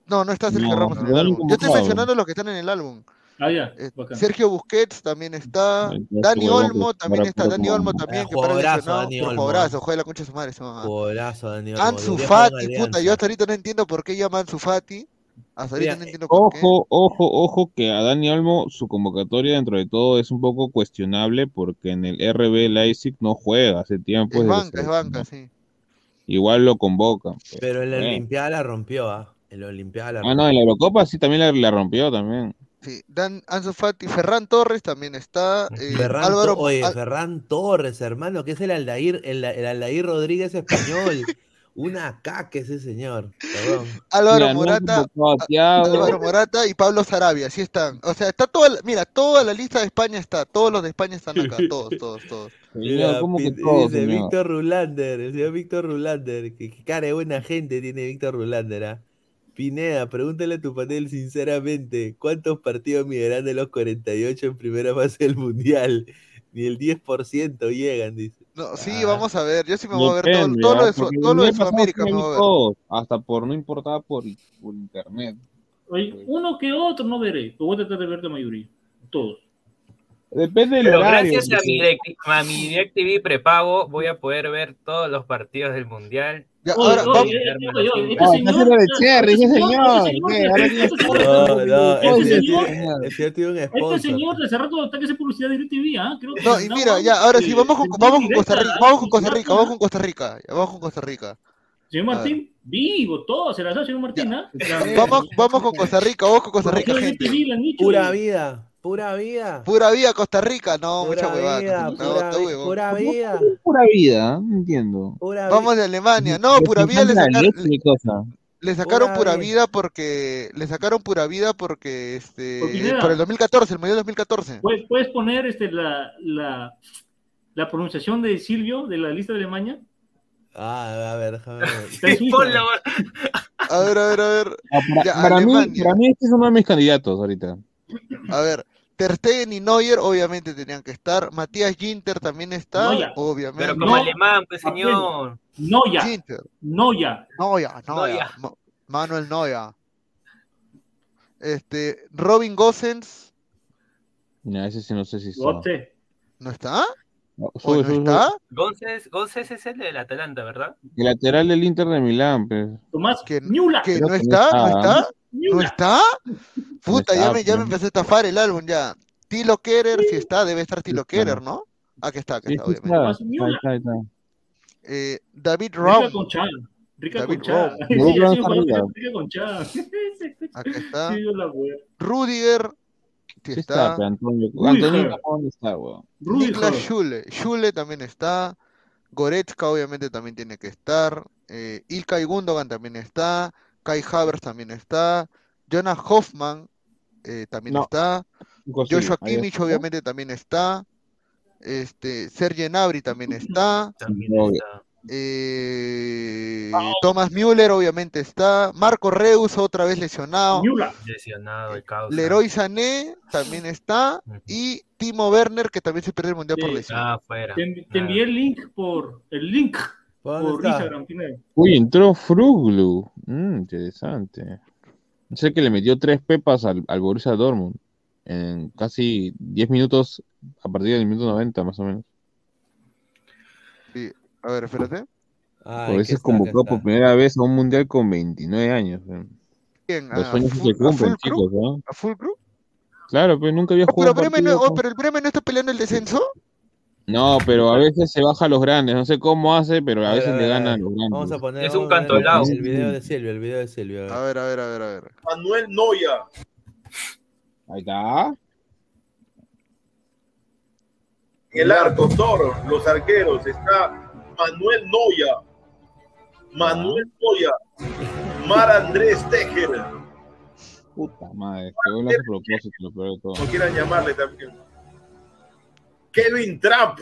no, no está Sergio No, Ramos en el álbum, yo estoy mencionando los que están en el álbum, Ah, ya. Eh. Sergio Busquets también está, Dani Olmo también está, Dani Olmo también, Ah, que para Dani Olmo. jugadorazo, juega la concha de su madre, mamá. Golazo, Dani Olmo, Ansu debería jugar en Fati, puta, yo hasta ahorita no entiendo por qué llama Ansu Fati. Hasta ahorita Mira, no entiendo por qué. Ojo, ojo, ojo, que a Dani Olmo su convocatoria dentro de todo es un poco cuestionable porque en el RB Leipzig no juega hace tiempo. Es banca, es banca, sí. Igual lo convocan. pues. Pero en la Bueno. Olimpiada la rompió, ¿ah? En la Olimpiada la Ah, rompió. no, en la Eurocopa sí también la, la rompió también. Sí, Dan Ansu Fati, Ferran Torres también está. eh, Ferran, Álvaro, To- oye, Al- Ferran Torres, hermano, que es el Aldair, el, el Aldair Rodríguez español. (laughs) Una caca ese señor. Perdón. Álvaro Morata. Álvaro Morata y Pablo Sarabia, sí están. O sea, está toda, la- mira, toda la lista de España está, todos los de España están acá, todos, todos, todos. (laughs) Mira, ¿cómo que pi- todo, dice señor? Víctor Rulander, el señor Víctor Rulander, que, que cara de buena gente tiene Víctor Rulander, ¿ah? Pineda, pregúntale a tu panel sinceramente, ¿cuántos partidos migrarán de los 48 en primera fase del Mundial? Ni el 10% llegan, dice. No, sí, Ah. vamos a ver, yo sí me voy a ver todo, todo lo ¿ah? de, Su- todo lo de Sudamérica, sí me vi voy a ver. todos, hasta por no importaba por, por internet. Oye, uno que otro no veré. Pero voy a tratar de ver la mayoría. Todos. Depende del Pero horario. gracias a mi, direct- a mi DirecTV prepago voy a poder ver todos los partidos del Mundial. Ya, ahora, oye, vamos, eh, eh, oye, oye, este Ah, señor- de Cherry, ese este señor, este señor- hace rato está que hace publicidad de DirecTV, ¿ah? Que no, y mira, ya, ahora sí, eh, vamos con, vamos con directa, Costa Rica, ¿ah? vamos con Costa Sin Rica, vamos con Costa Rica, vamos con Costa Rica. Señor Martín, vivo, todo, se la sabe, señor Martín, ¿ah? Vamos, vamos con Costa Rica, vamos con Costa Rica, gente. Pura vida, Pura vida. Pura vida Costa Rica, no, mucha Pura huevada. vida, no, pura, está vi- huevón. pura vida. Pura vida, no entiendo. Pura Vamos de Alemania. No, pura vida le, sacaron- cosa. le sacaron Pura pura vida. porque le sacaron pura vida porque este Por Pineda. por el 2014, el Mundial 2014. ¿Puedes, puedes poner este, la, la, la pronunciación de Silvio de la lista de Alemania? Ah, a ver, déjame ver. (laughs) A ver, a ver, a ver. Ah, para, Ya, para mí, para mí este es uno de mis candidatos ahorita. A ver, Ter Stegen y Neuer obviamente tenían que estar. Matías Ginter también está, Neuer. obviamente. Pero como No, alemán, pues señor. Noya, Ginter, Noya. Neuer, Neuer. Ma- Manuel Neuer. Este, Robin Gosens, Mira, ese sí no sé si está. ¿no está? No, ¿O sube, no sube, está? González, González es el del Atalanta, ¿verdad? El lateral del Inter de Milán, pues. Tomás Que- Müller. ¿Que Creo no que no está? ¿No está. ¿No está? Puta, ya está, me, ya me empezó a estafar el álbum ya. Tilo Kerer, si está, debe estar Tilo. Kerer, ¿no? Aquí está, aquí está, obviamente. Eh, David Concha. Rica David Concha. Raum. Sí, Raum sí, está sí, arriba. Rica (laughs) (laughs) aquí está. Rudiger, si Sí está. está, pero Antonio. ¿dónde está, weón? Niklas. Schule, Schule también está. Goretzka obviamente también tiene que estar. Eh, Ilkay Gundogan también está. Kai Havertz también está. Jonas Hoffman eh, también No. está. Imposible. Joshua Kimmich obviamente también está. Este, Serge Gnabry también está. También está. Eh, Thomas Müller obviamente está. Marco Reus otra vez lesionado. Lesionado causa. Leroy Sané también está. Y Timo Werner que también se perdió el mundial por lesión. Ah, te envié el link por el link ¿Por por está? Instagram. Uy, entró Fruglu. Mm, interesante. Sé que le metió tres pepas al, al Borussia Dortmund en casi 10 minutos a partir del minuto 90 más o menos. A ver, espérate. Ay, Por aquí eso es convocado por primera vez a un mundial con 29 años. eh. ¿Quién? Los ¿A sueños sí Full- se cumplen, chicos. ¿no? ¿A Full Crew? Claro, pero nunca había Oh, jugado pero, Bremen no, oh, pero el Bremen no está peleando el descenso. No, pero a veces se baja a los grandes. No sé cómo hace, pero a veces a le ganan los grandes. Vamos a poner, Es un cantolao. El video de Silvio, el video de Silvio. a ver. A ver, a ver, a ver, a ver. Manuel Noya, Ahí está. en el arco, Toro, los arqueros, está Manuel Noya, Manuel Noya, Mar Andrés Tejer, Puta madre. Que hace a propósito, lo peor de todo. como quieran llamarle también. Kevin Trapp,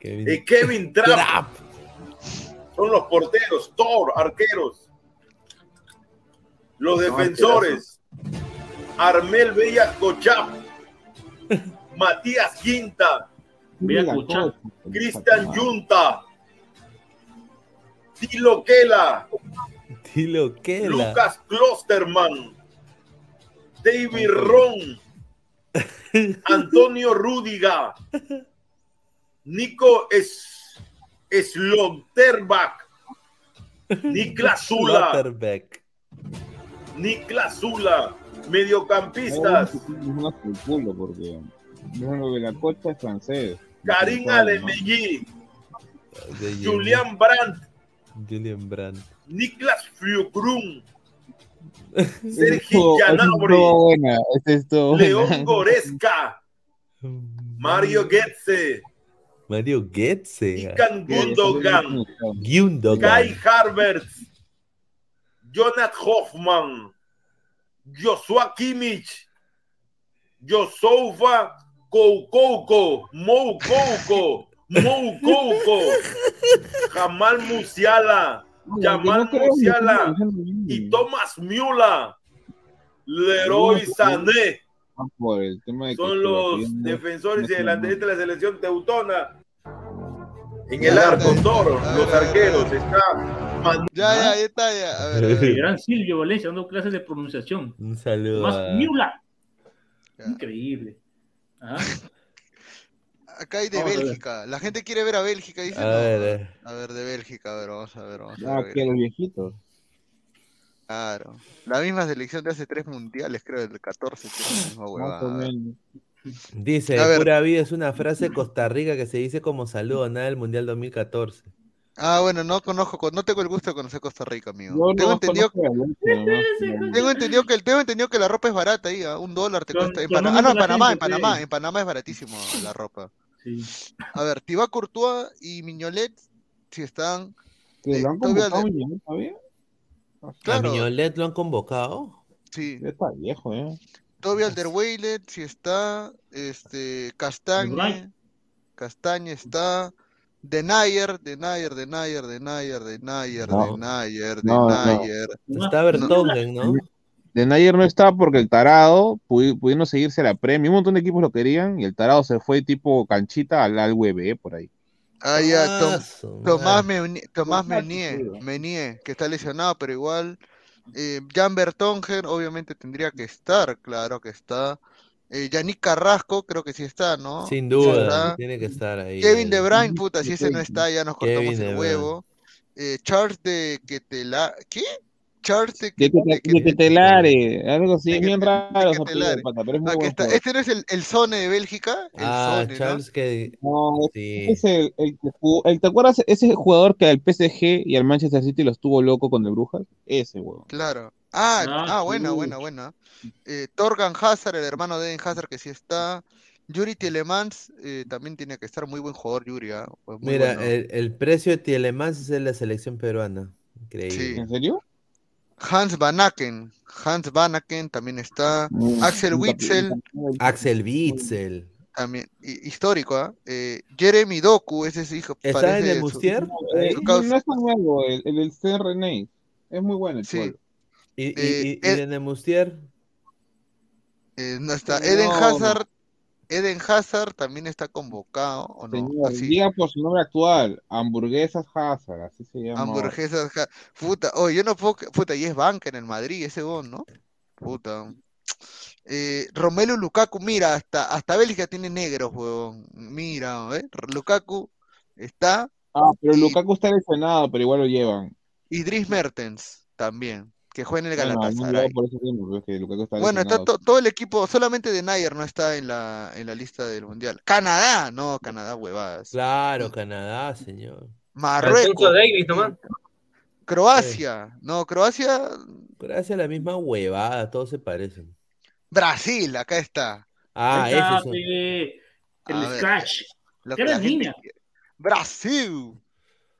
Kevin. eh, Kevin Trapp, Trap. son los porteros, Thor, arqueros. Los defensores, Armel Bella Cochap, (laughs) Matías Quinta. Cristian Junta, Tilo Kela, Dilo que la. Lucas Klosterman, David Ron, (laughs) Antonio Rudiga, Nico es, Slotterbach, Niklas (laughs) Zula. Niklas Zula, mediocampistas, porque de la Cocha es francés. Karim Alemegui, Julian Brandt, Julian Brandt. Niklas Fiugrun, Ese Sergi estuvo- ese estuvo Janabri, buena, ese estuvo buena. León Goretzka, Mario Goetze, Mario Goetze. Ikan Gundogan, Gundogan. Kai Havertz, Jonathan Hoffman, Joshua Kimmich, Josofa Koukouko, Moukouko, Moukouko, (laughs) Jamal Musiala, Jamal Musiala y Thomas Müller, Leroy Sané Por el tema de que son los defensores y delanteristas de la selección teutona. En el arco, Toro, los arqueros, está Manuel Ya, ya, ahí está, ya. A ver, a El ver. gran Silvio Valencia dando clases de pronunciación. Un saludo. Ya. Increíble. Ah, Acá hay de Vamos. Bélgica. La gente quiere ver a Bélgica, dice. A no. ver, eh. A ver, de Bélgica, a ver, vamos a ver, vamos Ah, a ver. que los viejitos. Claro. La misma selección de hace tres mundiales, creo, del 14. tiene la misma Más o huevada. menos. Dice, A ver. pura vida es una frase de Costa Rica que se dice como saludo, nada del Mundial 2014. Ah, bueno, no conozco, no tengo el gusto de conocer Costa Rica, amigo. Yo tengo no entendido, conozco a Alonso, nomás. tengo entendido que el tengo entendido que la ropa es barata ahí, ¿ah? un dólar te cuesta. En ah, no, en Panamá, en Panamá, en Panamá es baratísimo la ropa. Sí. A ver, Tiba Courtois y Miñolet, si están, ¿Que lo han Eh, convocado le- Miñonet todavía? ¿A claro, Miñolet lo han convocado? sí, Ya está viejo, ¿eh? Toby Alderweireld, si está, este, Castañe. Castañe está, Denayer, Denayer, Denayer, Denayer, Denayer. Denayer. Denayer. Está Bertongen, ¿no? De Nayer no está porque el tarado, pudi- pudiendo seguirse la premia, un montón de equipos lo querían y el tarado se fue tipo canchita al, al UB por ahí. Ah, ya, Ah, Tom- Tomás. Meunier, Tomás tío. Meunier, que está lesionado, pero igual. Eh, Jan Bertongen, obviamente tendría que estar, claro que está. Eh, Yannick Carrasco, creo que sí está, ¿no? Sin duda, tiene que estar ahí. Kevin De el- Bruyne, puta, si ese no está, ya nos cortamos el huevo. Eh, Charles de Ketela, ¿qué? Charles de, De de de telare, algo así, bien raro jugador. Este no es el, el Sone de Bélgica, el Ah, Sone, ¿no? Charles que No, sí. es el, el que el- ¿te acuerdas ese jugador que al PSG y al Manchester City lo estuvo loco con el Brujas? Ese, weón. Claro. Ah, Ah, ah, buena, buena, buena. Eh, Torgan Hazard, el hermano de Eden Hazard, que sí está. Yuri Tielemans eh, también tiene que estar muy buen jugador, Yuri. ah, pues muy Mira, bueno. el, el precio de Tielemans es de la selección peruana. Increíble. Sí. ¿En serio? Hans Van Aken, Hans Van Aken también está. Axel Witsel, Axel Witzel. también hi- histórico, ¿ah? Eh, Jeremy Doku, ese es hijo, ¿Está parece en el? Eh, Su no, es tan nuevo, el, el, el C. René. Es muy bueno el Sí. pueblo. ¿Y, y, Eh, y- y Ed- de Nemustier? eh, no está. Eden no. Hazard, Eden Hazard también está convocado, ¿o no? Señor, Así. diga por su nombre actual, Hamburguesas Hazard, así se llama. Hamburguesas, ja- puta, oh, yo no puedo, puta, y es banca en el Madrid, ese bon, ¿no? Puta. Eh, Romelu Lukaku, mira, hasta, hasta Bélgica tiene negros, huevón. Mira, ¿eh? Lukaku está, Ah, pero y- Lukaku está lesionado, pero igual lo llevan. y Dries Mertens también, que juega en el no Galatasaray. es que está Bueno, está to- todo el equipo, solamente de Nayer no está en la, en la lista del Mundial. Canadá, no, Canadá, huevadas. Claro, Canadá, señor. Marruecos, Davis nomás. Croacia, no, Croacia, Gracias a la misma huevada, todos se parecen. Brasil, acá está. Ah, ese es el ver. Scratch. Lo ¿Qué que la gente niña?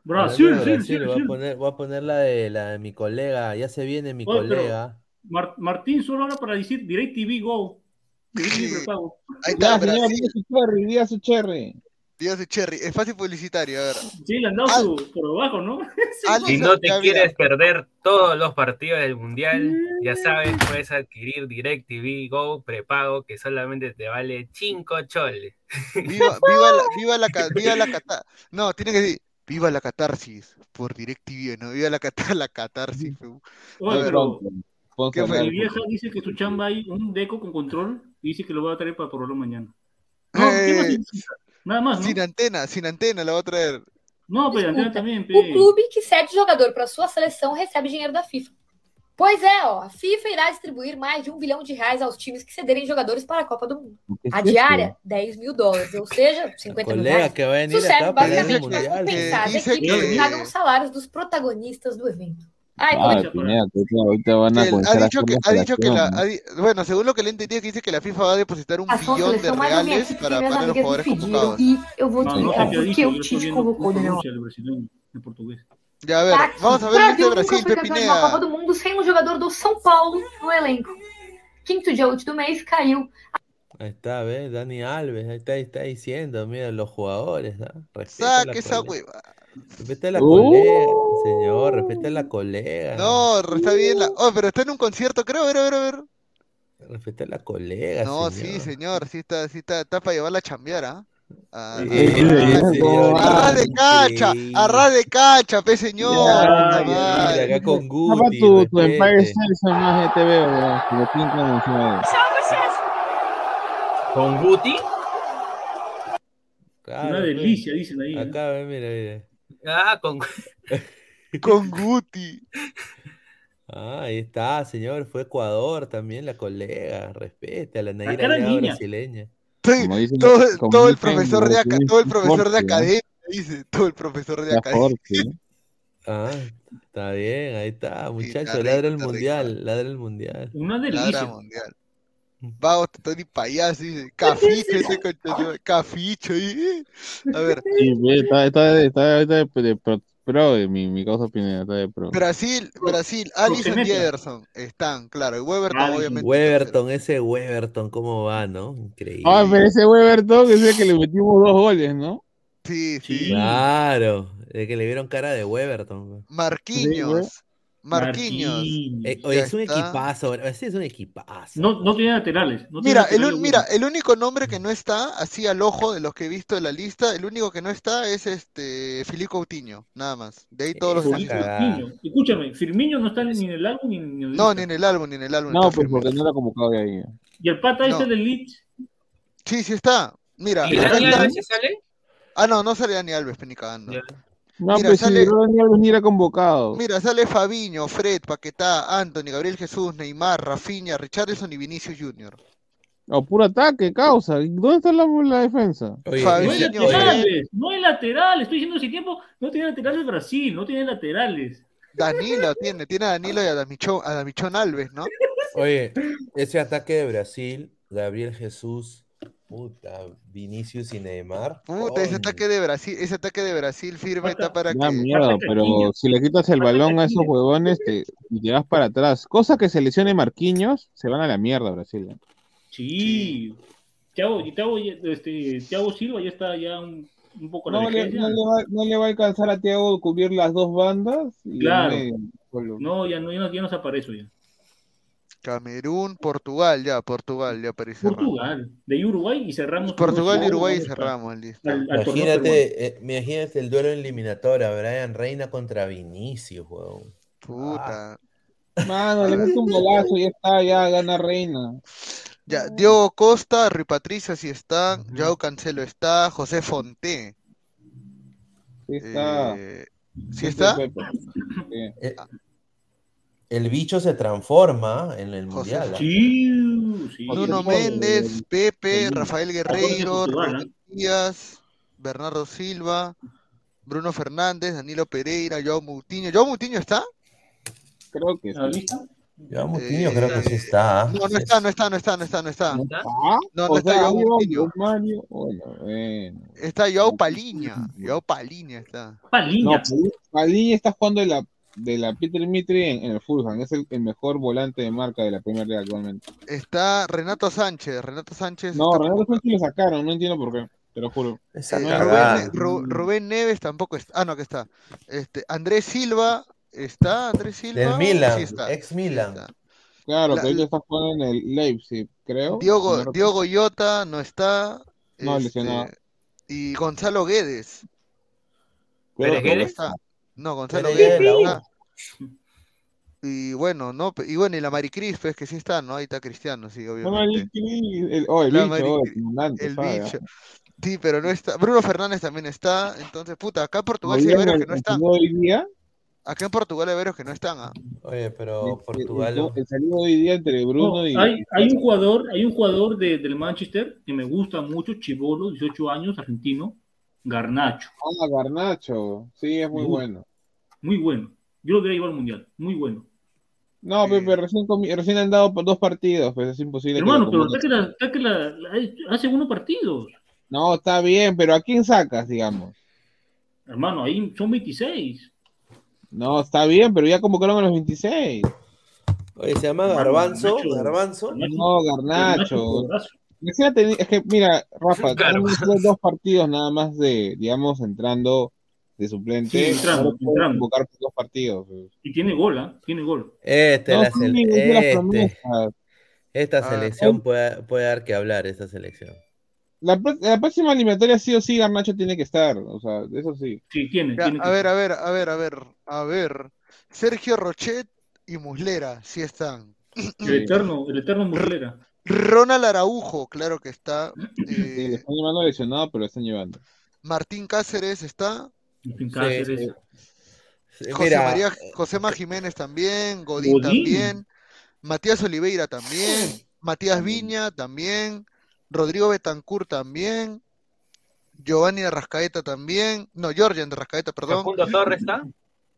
Brasil. Brasil, Brasil, sí, voy, sí. a poner, voy a poner la de, la de mi colega. Ya se viene mi Oye, colega. Mar- Martín solo habla para decir DirecTV Go. DirecTV prepago. Ahí está, señor, Brasil. diga su cherry, diga su cherry. Dios de Cherry. Espacio publicitario, a ver. Sí, le han dado Ah. su por abajo, ¿no? (laughs) Si no te quieres perder todos los partidos del Mundial, ya sabes, puedes adquirir DirecTV Go prepago que solamente te vale 5 choles. Viva, viva la, viva la, viva la No, tiene que decir, viva la catarsis por DirecTV, ¿no? Viva la, cata- (laughs) la catarsis. Oye, ver, pero ¿Qué fue? mi vieja dice que su chamba hay un deco con control y dice que lo va a traer para probarlo mañana. No, ¿qué más Eh? Nada más, ¿no? sin antena, sin antena la va a traer. No, pero antena también, O clube que cede jogador para sua seleção recebe dinheiro da FIFA. Pois é, ó, a FIFA irá distribuir mais de um bilhão de reais aos times que cederem jogadores para a Copa do Mundo. ¿Qué es A esto? diária, 10 mil dólares, ou seja, La 50 mil colega reais. que va a venir Isso serve acá para el basicamente para mundial. compensar as Dice equipes que que- pagam os salários dos protagonistas do evento. Ai, como Ah, é Concha, Pineda, que ahorita- ahorita van a Que él comenzar ha a dicho hacer que, la ha dicho que la, operación, ha di- bueno, según lo que le entendí, que dice que la FIFA va a depositar un a sua billón de seleção, mas a minha reales equipe para, tem minhas para los amigas me jugadores pediram convocados. e eu vou te No, no explicar sé qué ha por dicho, que yo o estoy Tite viendo convocou o cómo Daniel pronuncia el a ver, vamos a O ver Brasil nunca Brasil, foi campeão de uma Copa Pepinea. do Mundo sem um jogador do São Paulo no elenco. Quinto dia útil do mês caiu Ahí está, ¿ves? Dani Alves, ahí está, diciendo, mira, los jugadores, ¿ah? Respeta Saque esa hueva. Respeta a la Uh. colega, señor, respeta a la colega. No, está bien la. Oh, pero está en un concierto, creo, a ver, a ver, a ver. Respeta a la colega, No, señor. sí, señor, sí está, sí está, está para llevarla a chambear, ¿ah? Eh, a- eh, señor, a ras de cacha, increíble. a ras de cacha, pe señor. Acá con (laughs) Guti, tu, tu Empire respete. State son más de- Con Guti, Una delicia, dicen ahí. ¿eh? Acá, ve, mira, mira. ah, con (laughs) Con Guti. Ah, ahí está, señor. Fue Ecuador también, la colega. Respete a la niña. brasileña. Estoy- Como dicen- todo, como todo el profesor de, chinos, todo el profesor de academia Dice todo el profesor de acá. Jorge. (laughs) Ah, está bien, ahí está, muchacho, ladra el mundial, ladra el mundial. Una Ladra delicia. mundial. Vago, Tony payaso, dice. Caficho, ese concha- Caficho. A ver, Sí, está, está, está, está de, de pro, mi, mi causa Pineda, está de pro. Brasil, Brasil, Alisson y. Ederson están, claro. Y Weberton, obviamente. Weberton, ese Weberton, ¿cómo va, no? Increíble. Ah, pero ese Weberton es el que le metimos dos goles, ¿no? Sí, sí. Claro, de que le vieron cara de Weberton. güey. Marquinhos. Marquinhos. Marquinhos. Eh, es un está. equipazo, ese es un equipazo. No, no tiene laterales. No tiene Mira, el, laterales un- mira, el único nombre que no está, así al ojo de los que he visto de la lista, el único que no está es este Filipe Coutinho, nada más. De ahí todos los. Escúchame, Firmino no está ni en el álbum ni en el No, ni en el álbum, ni en el álbum. No, pues porque no era convocado de ahí. Y el pata No. este del Leeds. Sí, sí está. Mira, ¿Y Dani Alves sale? Ah, no, no sale Dani Alves, ni cagando. No, Mira, pues sale- si Dani Alves ni era convocado. Mira, sale Fabiño, Fred, Paquetá, Anthony, Gabriel Jesús, Neymar, Rafinha, Richarlison y Vinicius Junior. O puro ataque, causa. ¿Y ¿Dónde está la, la defensa? Oye, Fabiño, No hay laterales, no hay laterales. Estoy diciendo hace tiempo, no tiene laterales Brasil, no tiene laterales. Danilo tiene, tiene a Danilo y a Damichón, a Damichón Alves, ¿no? (laughs) oye, ese ataque de Brasil, Gabriel Jesús, puta, Vinicius y Neymar. Puta, ese ataque de Brasil, ese ataque de Brasil firme está para Da que. Falta pero si le quitas el balón a esos huevones te, y te vas para atrás. Cosa que se lesione Marquinhos, se van a la mierda Brasil. ¿eh? Sí. Thiago, y Thiago, este, Thiago Silva ya está ya un, un poco a la No le, no, le va, no le va a alcanzar a Thiago cubrir las dos bandas. Y Claro. No, ya no, ya no, ya no se aparece ya. Camerún, Portugal, ya, Portugal, ya cerrando. Portugal, de Uruguay y cerramos. Portugal y Uruguay a- cerramos, listo. al- al. Imagínate, eh, imagínate el duelo eliminatorio, Brian Reina contra Vinicius, weón. Puta. Mano, le mete un golazo y ya está, ya gana Reina. Ya, Diogo Costa, Rui Patricio sí está. Joao Cancelo está, José Fonté. Sí está. eh, ¿Sí está? Sí. El bicho se transforma en el José mundial. ¿ah? Sí, sí. Nuno José Fonte, Méndez, el- Pepe, el- Rafael Guerreiro, Díaz, Bernardo Silva, Bruno Fernández, Danilo Pereira, Joao Moutinho. ¿Joao Moutinho está? Creo que sí. Ya Moutinho Eh, creo que sí está. ¿ah? No, no está, no está, no está, no está, no está. ¿Ah? No, no está Joao. Mario. Bueno. Está Joao Paliña. Joao Paliña está. No, Paliña. Paliña está jugando de la, de la Peter Mitri en, en el Fulham. Es el, el mejor volante de marca de la Premier League actualmente. Está Renato Sánchez. Renato Sánchez. No, Renato. Sánchez lo sacaron, no entiendo por qué. Te lo juro. Rubén, Ru- Rubén Neves tampoco está. Ah, no, que está. Este, Andrés Silva. ¿Está Andrés Silva? Del Milan, Sí está. ex sí Milan. está. Claro, La- que ahorita está jugando en el Leipzig, creo. Diogo, No. Diogo Yota no está. No, este, lesionado. Y Gonzalo Guedes. Creo ¿Pérez que- Guedes? está. No, Gonzalo Guedes está. Y bueno, no, y bueno, y la Maricris, pues que sí está, ¿no? Ahí está Cristiano, sí, No, obviamente. el, el, oh, el bicho, oh, el bicho. ah. Sí, pero no está. Bruno Fernández también está. Entonces, puta, acá en Portugal sí hay en que no están. salió hoy día, Acá en Portugal hay varios que no están. ah. Oye, pero Portugal. el- el salido hoy día entre Bruno No, y. hay, hay un jugador, hay un jugador de- del Manchester que me gusta mucho, Chibolo, 18 años, argentino, Garnacho, Ah, Garnacho. Sí, es muy bueno. muy bueno. Yo lo hubiera llevado al mundial, muy bueno. No, Sí. Pepe, recién, recién han dado dos partidos, pues es imposible. Hermano, pero está que, la, está que la- la- hace unos partidos. No, está bien, pero ¿a quién sacas, digamos? Hermano, ahí son 26. No, está bien, pero ya convocaron a los 26. Oye, se llama Garbanzo. Garbanzo. Garnacho- No, Garnacho, Garnacho. Es que, mira, Rafa, Claro. tenemos dos- dos partidos nada más de, digamos, entrando de suplente. Sí, entrando, entrando. dos partidos. Y tiene gol, ¿ah? Tiene gol. Este, No, la sele- este, esta Ah. selección puede, puede dar que hablar, esta selección. La, la próxima eliminatoria sí o sí Garnacho tiene que estar, o sea, eso sí. Sí, tiene. Ya, tiene a que- ver, a ver, a ver, a ver, a ver. Sergio Rochet y Muslera, sí están. El eterno, el eterno Muslera. Ronald Araujo, claro que está. Sí, Eh, le están llevando lesionado, pero lo están llevando. Martín Cáceres está. En Cáceres. sí. Sí, José Mira, María, Josema Jiménez también. Godín, Godín. también. Matías Oliveira también. Matías Viña también. Rodrigo Betancourt también. Giovanni de Rascaeta también. No, Georgian de Rascaeta, perdón. Facundo Torres está.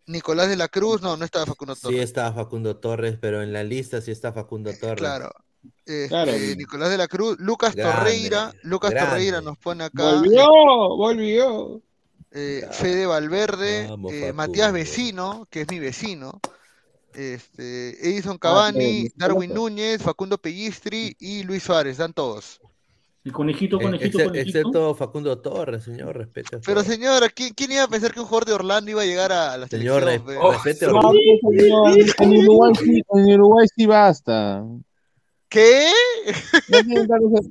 Nicolás de la Cruz, no, no estaba Facundo Sí Torres. está Facundo Torres, pero en la lista sí está Facundo Torres. Claro. Este, Claro. Nicolás de la Cruz, Lucas Grande, Torreira, Lucas grande. Torreira nos pone acá. Volvió, volvió. eh, Fede Valverde, Vamos, eh. Matías Vecino, que es mi vecino, este, Edison Ah, Cavani, Darwin. Núñez, Facundo Pellistri y Luis Suárez, dan todos. El conejito, Eh, conejito, conejito. excepto Facundo Torres, señor, respete. Pero señora, ¿quién, quién iba a pensar que un jugador de Orlando iba a llegar a la Señor, selección? Oh, respete. Pues, señor, en Uruguay sí, en Uruguay sí basta. ¿Qué? No tienen tantos,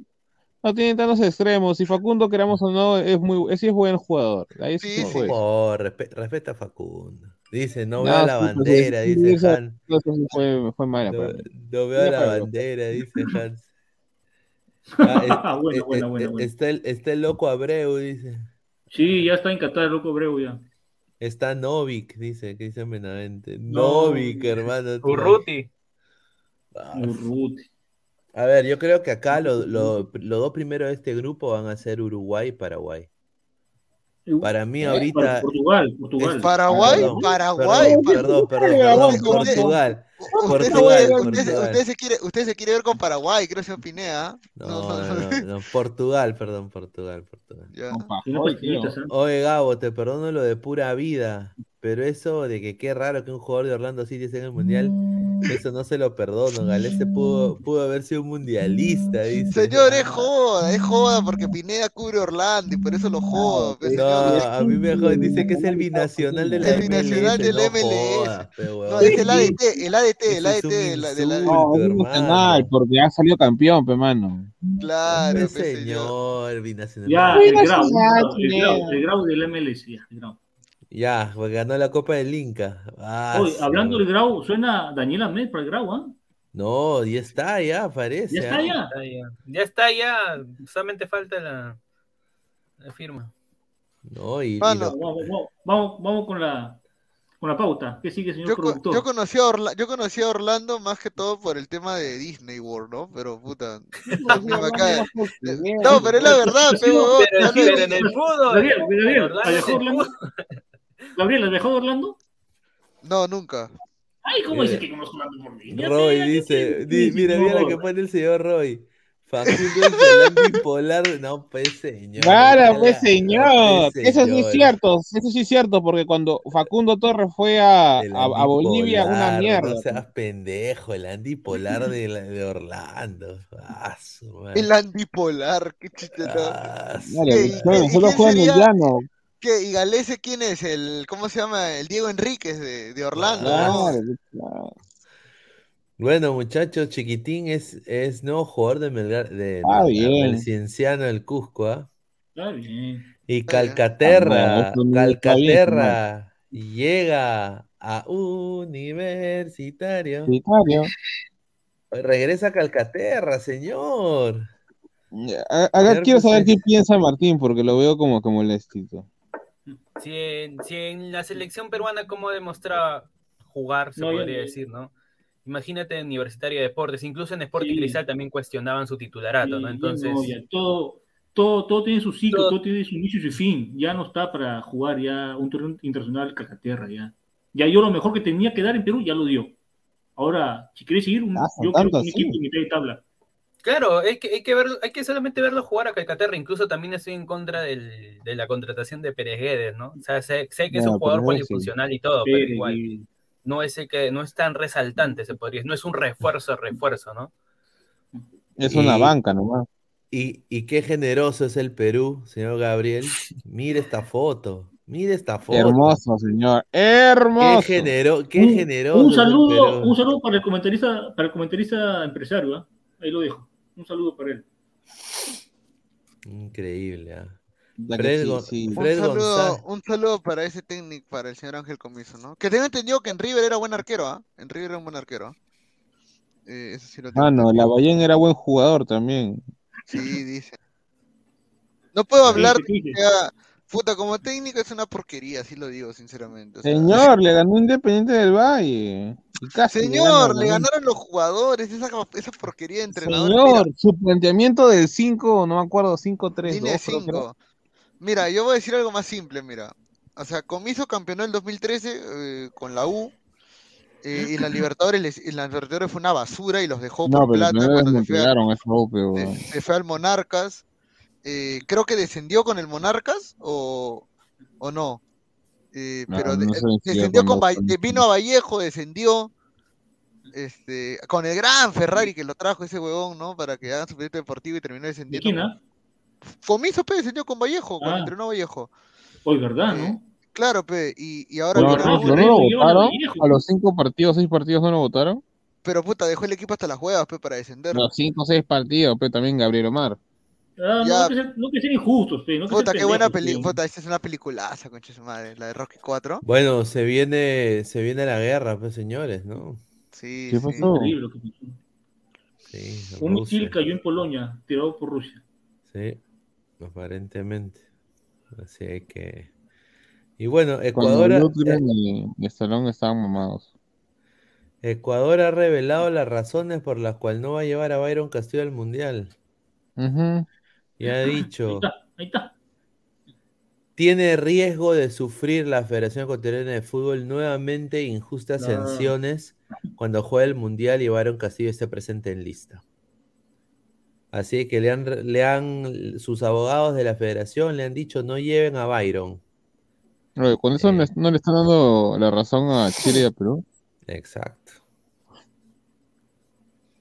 no tantos extremos. Si Facundo, queramos o no, es muy, ese es buen jugador. Ahí sí, puede. Oh, respe- respeta a Facundo. Dice, no No, veo la sí, bandera, sí, dice esa- Han. Eso sí fue, fue mala No, no veo la bandera, dice (laughs) Hans. (laughs) Ah, Ah, eh, bueno, eh, bueno, eh, bueno, bueno. Está, el, está el loco Abreu, dice. Sí, ya está en Qatar, loco Breu ya. Está Novik, dice, que dice Benavente. No. Novik, hermano. Urruti. Ah, Urruti. A ver, yo creo que acá lo- (laughs) lo- los dos primeros de este grupo van a ser Uruguay y Paraguay. Para mí Para ahorita... Portugal, Portugal. es- Paraguay, perdón, Paraguay. Perdón, perdón, perdón, Portugal. Usted, Portugal, se, usted, se- Portugal. usted se quiere, usted se quiere ver con Paraguay, creo, señor Pineda. No, no, no, no, Portugal, perdón, Portugal, Portugal. Ya. ¿eh? Oye, Gabo, te perdono lo de pura vida, pero eso de que qué raro que un jugador de Orlando City esté en el Mundial, eso no se lo perdono. Galese pudo, pudo haber sido un mundialista, dice. Señor, es joda, es joda porque Pineda cubre Orlando y por eso lo jodo. pe, No, señor. a mí mejor dice que es el binacional de la El binacional MLS, del no MLS. jodas, pe, No, es el ADT, el ADT, el ADT de la, de la- insulto. No, es hermano. nacional, porque ha salido campeón, pe mano. Claro, Pe, señor. binacional. Ya, el grau, el grau, el grau del MLS, ya, el grau. Ya, pues ganó la Copa del Inca. Ah, Oye, su- hablando del grau, suena Daniel Ahmed para el grau, ¿ah? No, ya está, ya parece. Ya está ah. ya. Está ya. Ya está, ya. Solamente falta la, la firma. No, y, y Mano, lo- Vamos, vamos, vamos, vamos con la con la pauta. ¿Qué sigue, señor Yo, productor? yo conocí a Orla- yo conocí a Orlando más que todo por el tema de Disney World, ¿no? Pero puta. (laughs) cae- No, pero es la verdad, Sí, pero, Pero, no- pero en el fútbol. Gabriel, Gabriel, Orlando ¿has dejado es el Orlando? No, nunca. Ay, ¿cómo dice que conozco Orlando por mí? Roy dice, di- mira, mira lo no. que pone el señor Roy. Facundo es el bipolar. No, pues señor. Claro, pues señor. pues, Eso sí es cierto, eso sí es cierto, porque cuando Facundo Torres fue a, a, a Bolivia, una mierda. No seas pendejo, el antipolar de, la- de Orlando. Ah, su. El antipolar, qué chiste. ¿no? Ah. ¿Y- solo- juega en el llano. ¿Qué? ¿Y Galese quién es? El, ¿Cómo se llama? El Diego Enríquez de, de Orlando, ¿no? Claro. Bueno, muchachos, Chiquitín es, es nuevo jugador de Melgar, de, Ah, de- bien. del Cienciano del Cusco, ¿ah? Está bien. Y. Calcaterra, Ah, no, bien, Calcaterra llega a Universitario. Vicario. Regresa a Calcaterra, señor. Quiero saber qué piensa Martín, porque lo veo como que molestito. Si en, si en la selección peruana, ¿cómo demostraba jugar, se No, yo- podría decir, ¿no? Imagínate en Universitario de Deportes, incluso en Sporting Sí. Cristal también cuestionaban su titularato, Sí, ¿no? ya Entonces, no, ya todo, todo, todo tiene su ciclo, Todo- todo... tiene su inicio y su fin. Ya no está para jugar ya un torneo internacional Calcaterra, ya. Ya yo lo mejor que tenía que dar en Perú ya lo dio. Ahora, si quieres seguir, un, Ah, yo tanto quiero un así. equipo mitad de tabla. Claro, hay que, hay que verlo, hay que solamente verlo jugar a Calcaterra, incluso también estoy en contra del- de la contratación de Pérez Guedes, ¿no? O sea, sé, sé que es un jugador sí. polifuncional y todo, pero Pero, igual, y- no es el que, no es tan resaltante, se podría, no es un refuerzo, refuerzo, ¿no? Es Y- una banca nomás. Y, y qué generoso es el Perú, señor Gabriel. Mire esta foto, mire esta foto. Hermoso, señor. Qué, Hermoso. genero, qué un, generoso. un saludo, un saludo para el comentarista, para el comentarista empresario, ¿ah? ahí lo dejo. Un saludo para él. Increíble. ah. Que Fred, sí, Gon- sí. Un saludo, González. un saludo para ese técnico, para el señor Ángel Comiso, ¿no? Que tengo entendido que en River era buen arquero, ¿ah? En River era un buen arquero. ¿ah? Eh, eso sí lo tengo Ah, no, la Ballén era buen jugador también. Sí, dice. No puedo hablar de que sea- puta, como técnico es una porquería, así lo digo, sinceramente. o sea, Señor, le ganó Independiente del Valle. Casi Señor, le ganaron los jugadores, esa, esa porquería de entrenador. Señor, su planteamiento del 5, no me acuerdo, 5-3-2. Línea creo que era. 5. Mira, yo voy a decir algo más simple, mira. O sea, Comiso campeonó el 2013 eh, con la U. eh, y la Libertadores, la Libertadores fue una basura y los dejó No, por plata cuando se fue, a- se- se fue al Monarcas. Eh, creo que descendió con el Monarcas o, o no. Eh, No, pero no de- descendió cuando- con Valle- de- vino a Vallejo, descendió. Este, con el gran Ferrari que lo trajo ese huevón, ¿no? Para que haga su proyecto deportivo y terminó ¿De descendiendo. quién, ah? Comiso, pe, descendió con Vallejo, cuando Ah. entrenó a Vallejo. Hoy, ¿verdad, Eh, no? Claro, pe, y, y ahora Pero no, no, lo votaron. A los cinco partidos, seis partidos no lo votaron. pero puta, dejó el equipo hasta las huevas, pe, para descender. Los cinco o seis partidos, pero también Gabriel Omar. Ah, no, que ser, no que ser injustos, pe, no que Puta, ser qué buena película. Puta, esta es una peliculaza, concha de su madre, la de Rocky 4. Bueno, se viene, se viene la guerra, pues señores, ¿no? Sí, ¿Qué sí. pasó? Terrible lo que pasó. Sí, Un misil cayó en Polonia, tirado por Rusia. Sí, aparentemente. Así que. Y bueno, Ecuador, y, y estaban mamados. Ecuador ha revelado las razones por las cuales no va a llevar a Byron Castillo al Mundial. Ujú. Y ha Ahí dicho, está, ahí está. tiene riesgo de sufrir la Federación Ecuatoriana de Fútbol nuevamente injustas No. sanciones cuando juegue el Mundial y Byron Castillo esté presente en lista. Así que le han, le han, sus abogados de la federación le han dicho no lleven a Byron. Oye, con eso Eh. no le- no le están dando la razón a Chile y a Perú. Exacto,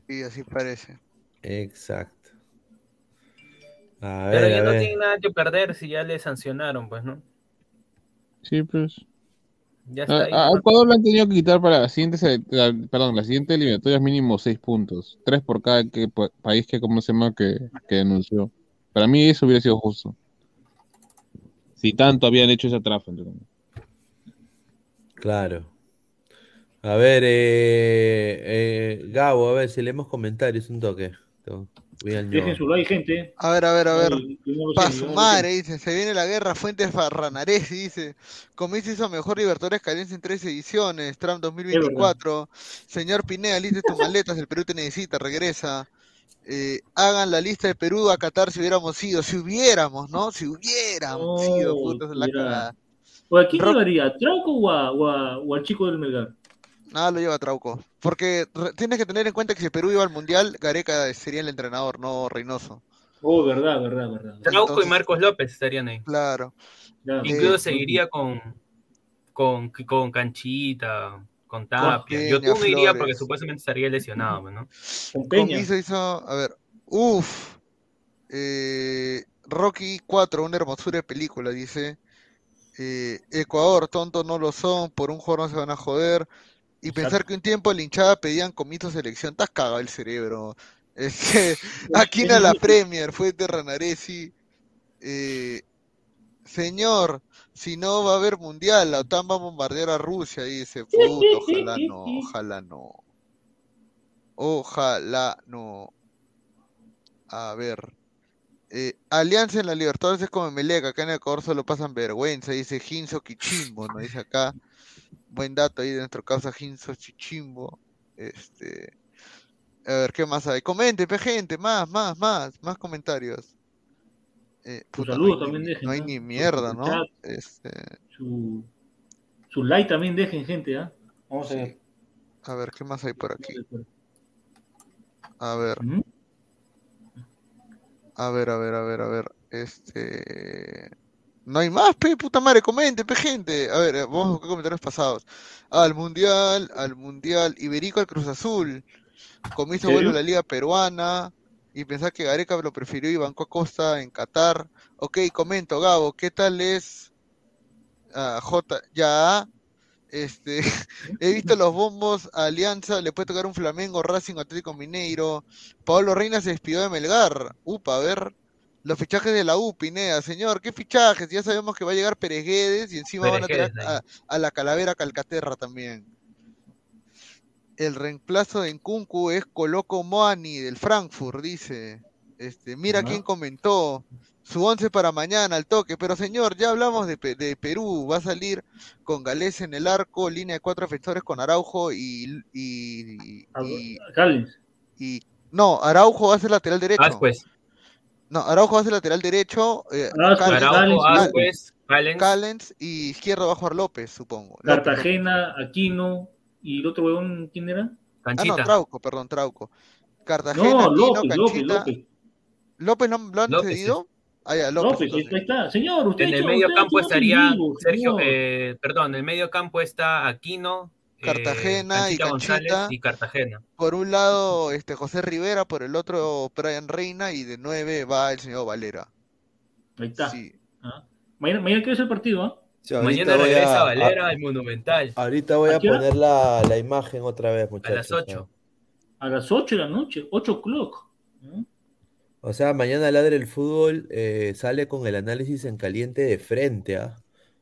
Y así parece. exacto. A Pero ya a no ver. tienen nada que perder si ya le sancionaron, pues, ¿no? Sí, pues. Ya está A, ahí. a pues. Ecuador le han tenido que quitar para las siguientes, ele- la- perdón, las siguientes eliminatorias mínimo seis puntos. Tres por cada que, pa- país que, ¿cómo se llama? Que, que denunció. Para mí eso hubiera sido justo. Si tanto habían hecho esa trafa. Claro. A ver, eh, eh, Gabo, a ver si leemos comentarios un toque. Su like, gente. A ver, a ver, a ver. Pa' su madre, dice, se viene la guerra, Fuentes Farranaresi, dice, Comiso hizo mejor Libertadores Caliente en tres ediciones, Trump 2024, señor Pineda, liste tus maletas, el Perú te necesita, regresa, Eh, hagan la lista de Perú a Qatar si hubiéramos ido, si hubiéramos, ¿no? Si hubiéramos No, ido, es la cagada. ¿O a quién llevaría? ¿A Trauco o, a- o a- o al chico del Melgar? Nada lo lleva Trauco, porque tienes que tener en cuenta que si Perú iba al Mundial, Gareca sería el entrenador, no Reynoso. Oh, verdad, verdad, verdad. Trauco entonces- y Marcos López estarían ahí. Claro. Incluso Eh, seguiría con, con, con Canchita, con Tapia. Peña, Yo tú no iría porque supuestamente estaría lesionado, ¿no? Con Peña. Hizo, a ver, uff, eh, Rocky 4, una hermosura de película, dice. Eh, Ecuador, tontos no lo son, por un jugador no se van a joder. Y Exacto. pensar que un tiempo la hinchada pedían comiso selección, estás cagado el cerebro. Este, (laughs) aquí a la Premier, fue de Ranaresi. Eh, señor, si no va a haber mundial, la OTAN va a bombardear a Rusia, dice. Puto, ojalá no, ojalá no. Ojalá no. A ver. Eh, Alianza en la Libertadores es como Melec, acá en Ecuador solo pasan vergüenza, dice Ginzo Quichimbo, ¿no? Dice acá. Buen dato ahí de nuestro causa Ginzo Chichimbo. Este. A ver, ¿qué más hay? Comenten, pe, gente, más, más, más, más comentarios. Eh, Su puta, saludo no hay también ni, dejen, no hay ¿no? ni mierda, ¿no? chat. Este, Su, su like también dejen, gente, ¿ah? Vamos a ver. a ver, ¿qué más hay por aquí? A ver. Ujú. A ver, a ver, a ver, a ver. Este. No hay más, pe, puta madre, comenten, pe, gente. A ver, vamos a buscar comentarios pasados. Al Mundial, al Mundial. Iberico al Cruz Azul. Comienzo ¿En vuelve a la Liga Peruana. Y pensar que Gareca lo prefirió y bancó a Costa en Qatar. Ok, comento, Gabo, ¿qué tal es? Ah, J, ya. Este, (laughs) he visto los bombos a Alianza, le puede tocar un Flamengo, Racing, Atlético Mineiro. Pablo Reina se despidió de Melgar. Upa, a ver. Los fichajes de la U, Pineda. Señor, ¿qué fichajes? Ya sabemos que va a llegar Pérez Guedes y encima van a traer a, a la Calavera Calcaterra también. El reemplazo de Nkunku es Coloco Moani del Frankfurt, dice. Este, mira quién comentó. Su once para mañana al toque. Pero señor, ya hablamos de, Pe- de Perú. Va a salir con Galés en el arco, línea de cuatro defensores con Araujo y, y, y, y- no, Araujo va a ser lateral derecho. Vázquez. No, Araujo va a ser lateral derecho. eh, Araujo, Callens- Araujo, Callens. Callens y izquierdo va a jugar López, supongo. López, López. Cartagena, Aquino y el otro huevón, ¿quién era? Ah, no, Canchita. Trauco, perdón, Trauco. Cartagena, No, Aquino, López, Canchita. López. ¿López no lo han López, cedido? Ah, ya, López. López, ahí está. Señor, usted En el hecho- medio usted campo estaría conmigo, Sergio, eh, perdón, en el medio campo está Aquino, eh, Cartagena y Canchita González Canchita. y Cartagena. Por un lado, este José Rivera, por el otro, Brian Reina, y de nueve va el señor Valera. Ahí está. Sí. Ah. Mañana, mañana ¿qué es el partido? ¿ah? Sí, Mañana regresa a- Valera a- al Monumental Ahorita voy ¿A a poner la, la imagen otra vez, a muchachos. las 8. A las 8 de la noche, 8 o'clock. ¿no? O sea, mañana Ladre el Fútbol eh, sale con el análisis en caliente de frente, ¿ah?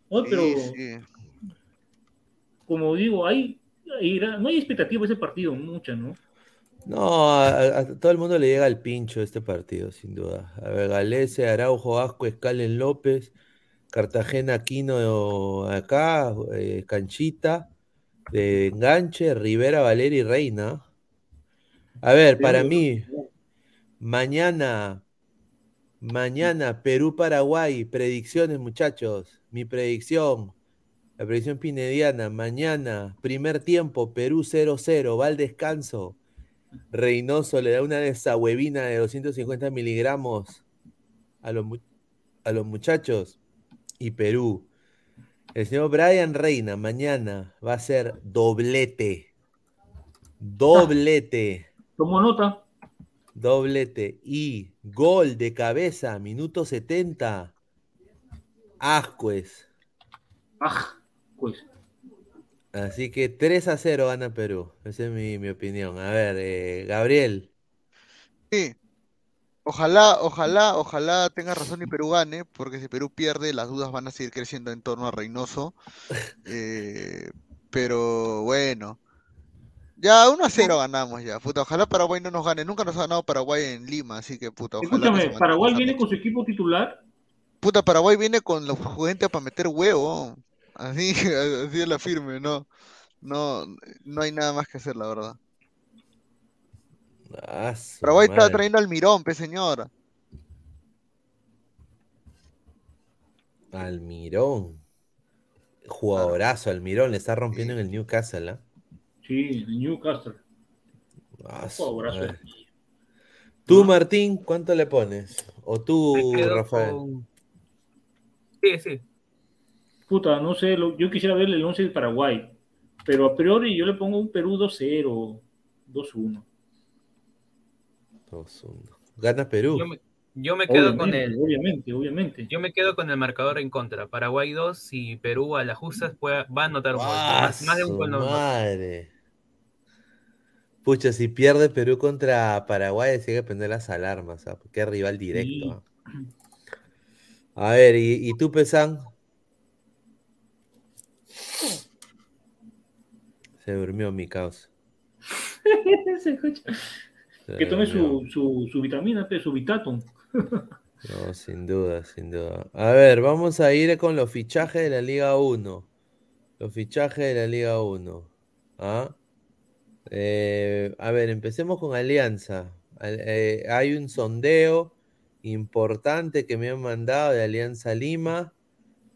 Oh, pero, Sí, sí. Como digo, hay, hay- no hay expectativa de ese partido, mucha, ¿no? No, a, todo el mundo le llega al pincho este partido, sin duda. A ver, Galese, Araujo, Asco, Escalen López, Cartagena, Aquino acá, eh, Canchita, de enganche, Rivera, Valeri y Reina. A ver, para mí, mañana, mañana, Perú-Paraguay, predicciones, muchachos. Mi predicción, la predicción pinediana, mañana, primer tiempo, Perú 0-0, va al descanso. Reynoso le da una desahuevina de 250 miligramos a los, a los muchachos. Y Perú. El señor Brian Reina mañana va a ser doblete. Doblete. (laughs) Tomo nota. Doblete. Y gol de cabeza, minuto 70. Ascuez. Ah, pues. Así que 3 a 0 gana Perú. Esa es mi, mi opinión. A ver, eh, Gabriel. Sí. Ojalá, ojalá, ojalá tenga razón y Perú gane, porque si Perú pierde, las dudas van a seguir creciendo en torno a Reynoso. (laughs) Eh, pero bueno. Ya 1 a 0 ganamos ya. Puta, ojalá Paraguay no nos gane. Nunca nos ha ganado Paraguay en Lima, así que puta, ojalá Escúchame, Paraguay viene con su equipo titular. Puta, Paraguay viene con los juguetes para meter huevo. Así, (laughs) así es la firme, no. No, no hay nada más que hacer, la verdad. Ah, Paraguay está trayendo al Mirón, pe señor. Almirón. Jugadorazo, Almirón. Le está rompiendo en el Newcastle, ¿ah? Sí, el Newcastle. Ah, Jugadorazo. Tú, Martín, ¿cuánto le pones? O tú, Rafael. con- Sí, sí. Puta, no sé, lo- yo quisiera ver el 11 de Paraguay. Pero a priori yo le pongo un Perú 2-0, 2-1. 2-1. Gana Perú. Yo me, yo me quedo con Obviamente, el, obviamente, obviamente. yo me quedo con el marcador en contra. Paraguay 2 y Perú a las justas pueda- va a anotar un gol. Ah, Más, más de un gol no- madre. Pucha, si pierde Perú contra Paraguay, sí hay que prender las alarmas, ¿ah? Qué rival directo. ¿ah? A ver, ¿y, y tú, Pesan? Se durmió mi caos. (laughs) Se escucha. Se que tome su, su, su vitamina, su Vitatum. (laughs) No, sin duda, sin duda. A ver, vamos a ir con los fichajes de la Liga 1. Los fichajes de la Liga 1. ¿Ah? Eh, a ver, empecemos con Alianza. Al- eh, hay un sondeo importante que me han mandado de Alianza Lima,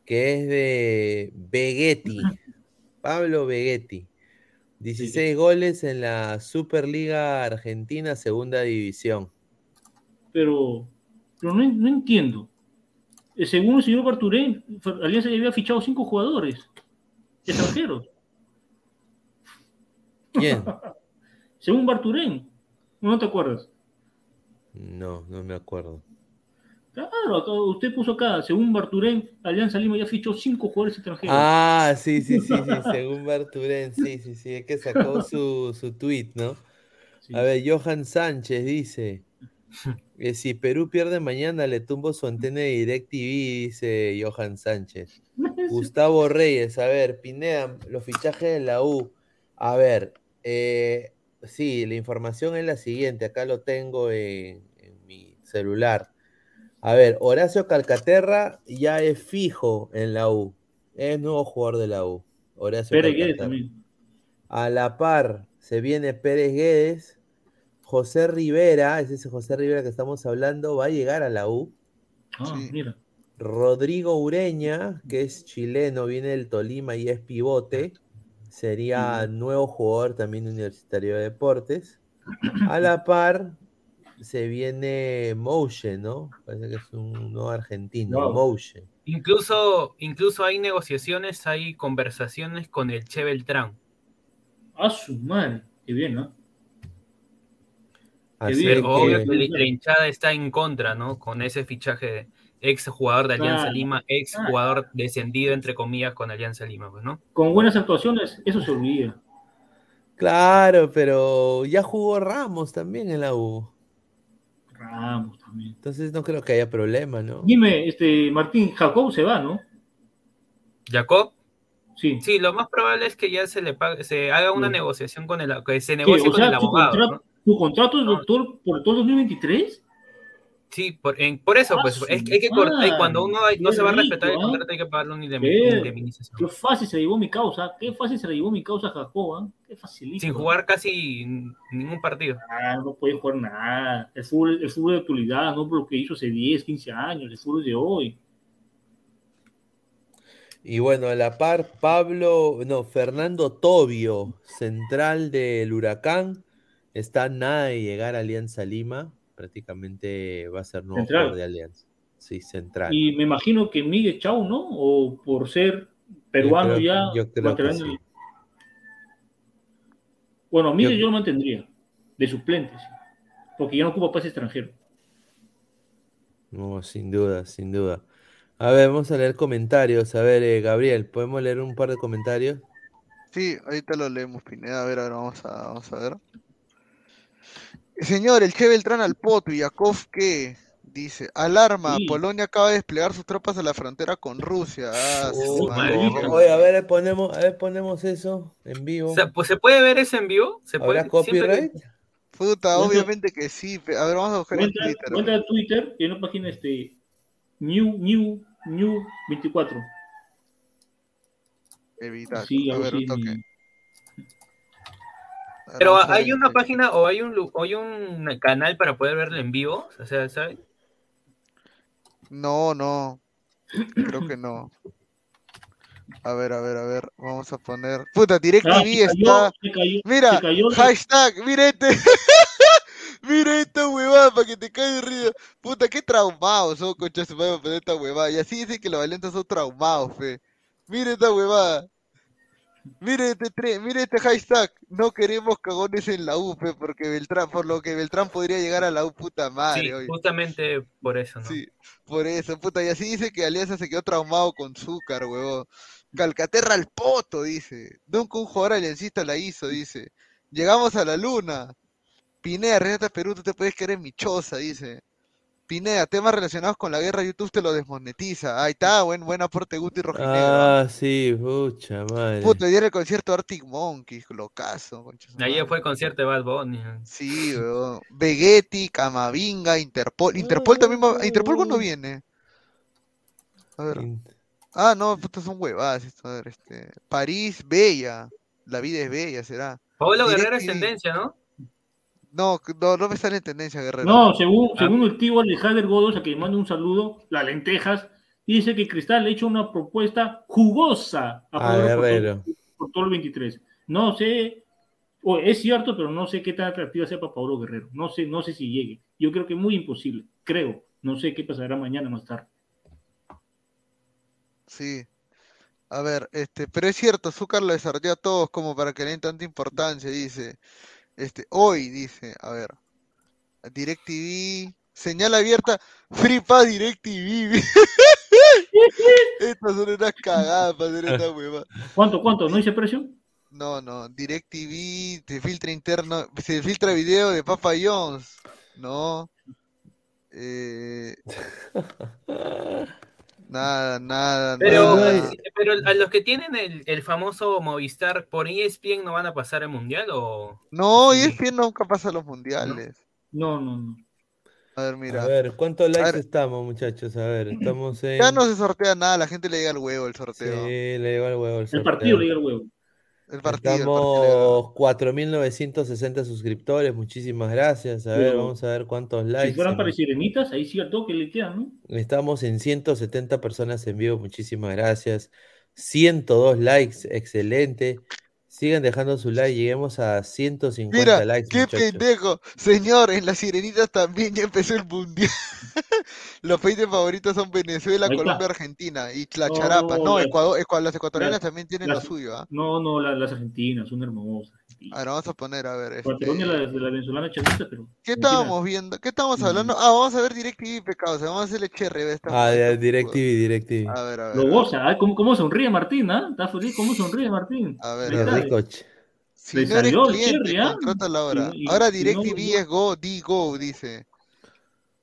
que es de Vegetti, Pablo Vegetti. 16 goles en la Superliga Argentina, Segunda División. Pero, pero no, no entiendo. Eh, Según el señor Barturén, Alianza ya había fichado cinco jugadores extranjeros. ¿Quién? (laughs) Según Barturén. ¿No te acuerdas? No, no me acuerdo. Claro, usted puso acá, según Barturén, Alianza Lima ya fichó cinco jugadores extranjeros. Ah, sí, sí, (laughs) sí, sí, según Barturén, sí, sí, sí, es que sacó su, su tweet, ¿no? Sí. A ver, Johan Sánchez dice, que si Perú pierde mañana le tumbo su antena de DirecTV, dice Johan Sánchez. (laughs) Gustavo Reyes, a ver, Pineda, los fichajes de la U. A ver, eh, sí, la información es la siguiente, acá lo tengo en, en mi celular. A ver, Horacio Calcaterra ya es fijo en la U. Es nuevo jugador de la U. Horacio Pérez Guedes también. A la par se viene Pérez Guedes José Rivera, es ese José Rivera que estamos hablando, va a llegar a la U. Ah, Sí. mira. Rodrigo Ureña, que es chileno, viene del Tolima y es pivote, sería nuevo jugador también universitario de deportes. A la par se viene Mouche, ¿no? Parece que es un nuevo argentino, Wow. Mouche. Incluso, incluso hay negociaciones, hay conversaciones con el Che Beltrán. A su madre. Qué bien, ¿no? Así bien, Pero obvio que, la, hinchada está en contra, ¿no? Con ese fichaje de ex jugador de Alianza Claro. Lima, ex Claro. jugador descendido entre comillas con Alianza Lima, pues, ¿no? Con buenas actuaciones, eso se olvida. claro, pero ya jugó Ramos también en la U. Ramos también. Entonces no creo que haya problema, ¿no? Dime, este, Martín, Jacob se va, ¿no? Jacob, Sí. sí, lo más probable es que ya se le pague- se haga una Sí. negociación con el que se negocie O con sea, el abogado, contrato, ¿no? su contrato es doctor por todo el 2023. Sí, por, en- por eso, Ah, pues, es que hay que cortar, y cuando uno hay- no se va a respetar el ¿ah? contrato, hay que pagarle una indemnización. Qué fácil se llevó mi causa. Qué fácil se le llevó mi causa a Jacob. ¿ah? Qué facilito. Sin jugar casi ningún partido. Ah, no puede jugar nada. El fútbol, el fútbol de actualidad, no por lo que hizo hace 10, 15 años. El fútbol de hoy. Y bueno, a la par, Pablo, no, Fernando Tobio, central del Huracán, está nada de llegar a Alianza Lima. Prácticamente va a ser nuevo Central. jugador de Alianza. Sí, central. Y me imagino que Miguel Chau, ¿no? O por ser peruano creo- ya. yo creo que sí. Bueno, Miguel Yo- yo, lo mantendría. De suplentes. Porque ya no ocupa pase extranjero. No, sin duda, sin duda. A ver, vamos a leer comentarios. A ver, eh, Gabriel, ¿podemos leer un par de comentarios? Sí, ahorita lo leemos, Pineda. A ver, ahora vamos a, vamos a ver. Señor, el Che Beltrán al poto y Yakov, ¿qué? Dice, alarma, Sí. Polonia acaba de desplegar sus tropas a la frontera con Rusia. Ah, Oh. Oye, a ver, ponemos, a ver, ponemos eso en vivo. O sea, pues, ¿se puede ver eso en vivo? ¿Se puede? ¿Habrá copyright? Puta, obviamente que sí. A ver, vamos a buscar en Cuenta, Twitter. cuenta de Twitter y en una página este. New, New, New 24. Evitar. Sí, a ver, un toque. A ver, Pero hay una página o hay un, o hay un canal para poder verlo en vivo. O sea, ¿sabes? No, no. Creo que no. A ver, a ver, a ver. Vamos a poner. Puta, Ah, DirecTV cayó, está. se cayó, Mira, se cayó. hashtag, mira este. (laughs) mira esta huevada para que te caiga de risa. Puta, qué traumados son, madre, para poner esta huevada. Y así dicen que los valientes son traumados, fe. Mira esta huevada. Mire este, mire este hashtag. No queremos cagones en la U, fe, porque Beltrán, por lo que Beltrán podría llegar a la U, puta madre. Sí, oye. justamente por eso, ¿no? Sí, por eso, puta. Y así dice que Alianza se quedó traumado con Zúcar, huevón. Calcaterra al poto, dice. Nunca un jugador aliancista la hizo, dice. Llegamos a la luna. Pineda, Renata Perú, tú te puedes quedar en mi choza, dice. Pineda, temas relacionados con la guerra, YouTube te lo desmonetiza. Ahí está, buen, buen aporte Guti Rojinegro. Ah, sí, pucha madre. Puta, ayer el concierto de Arctic Monkeys, locazo, concha su Ayer fue el concierto de Bad Bunny. Sí, weón. Vegetti, Camavinga, Interpol. Interpol también va... ¿Interpol cuándo viene? A ver. Ah, no, puta, son huevadas esto. A ver, este. París, bella. La vida es bella, será. Pablo Guerrero es tendencia, ¿no? No, no, no me sale en tendencia, Guerrero. No, según, Ah. según el tío Alejandro Godos, a quien le mando un saludo, las lentejas, dice que Cristal le ha hecho una propuesta jugosa a A Pablo por todo- Guerrero. por todo el 23. No sé, o es cierto, pero no sé qué tan atractiva sea para Pablo Guerrero. No sé, no sé si llegue. Yo creo que es muy imposible, creo. No sé qué pasará mañana más tarde. Sí. A ver, este, pero es cierto, Zúcar lo desarrolló a todos como para que le den tanta importancia, dice. Este, hoy, dice, a ver. DirecTV, señal abierta, Free Pass DirecTV. (laughs) Estas son unas cagadas para hacer esta hueva. ¿Cuánto, cuánto? ¿No dice precio? No, no, DirecTV, se filtra interno, se filtra video de Papa Jones. No. Eh, (laughs) nada, nada, Pero, nada. pero a los que tienen el, el famoso Movistar por ESPN no van a pasar el mundial o No, y es que nunca pasa a los mundiales. No, no, no. A ver, mira. A ver, ¿cuántos likes ver. estamos, muchachos? A ver, estamos en. Ya no se sortea nada, la gente le llega al huevo el Sí, sorteo. le llegó al huevo el El partido sorteo. le llega el huevo. El partido. Estamos 4.960 suscriptores, muchísimas gracias. A ver, Pero, vamos a ver cuántos Si likes. fueran En- para sirenitas, ahí sí al toque le quedan, ¿no? Estamos en 170 personas en vivo, muchísimas gracias. 102 likes, excelente. Sigan dejando su like, lleguemos a 150 Mira, likes, qué muchachos. pendejo. Señor, en las sirenitas también ya empezó el mundial. (laughs) Los países favoritos son Venezuela. Colombia, Argentina y la No, charapa. No, las- Ecuador, Ecua- las ecuatorianas también tienen las- lo suyo. ¿ah? No, no, la- las argentinas son hermosas. A ver, vamos a poner, a ver. Patagonia, este, la, de la venezolana chavista, pero. ¿Qué estábamos viendo? ¿Qué estábamos hablando? Ah, vamos a ver DirecTV pecados. Vamos a hacerle cherry esta. Ah, ya. DirecTV, DirecTV. A ver, a ver. Lo goza. ¿Cómo, cómo sonríe Martín? ¿ah? ¿Está feliz? ¿Cómo sonríe Martín? A ver, a ver. Si Le no eres cliente, cherry, ¿ah? contrátala ahora. Y- y- Ahora y no- DirecTV no- es Go, D Go, dice.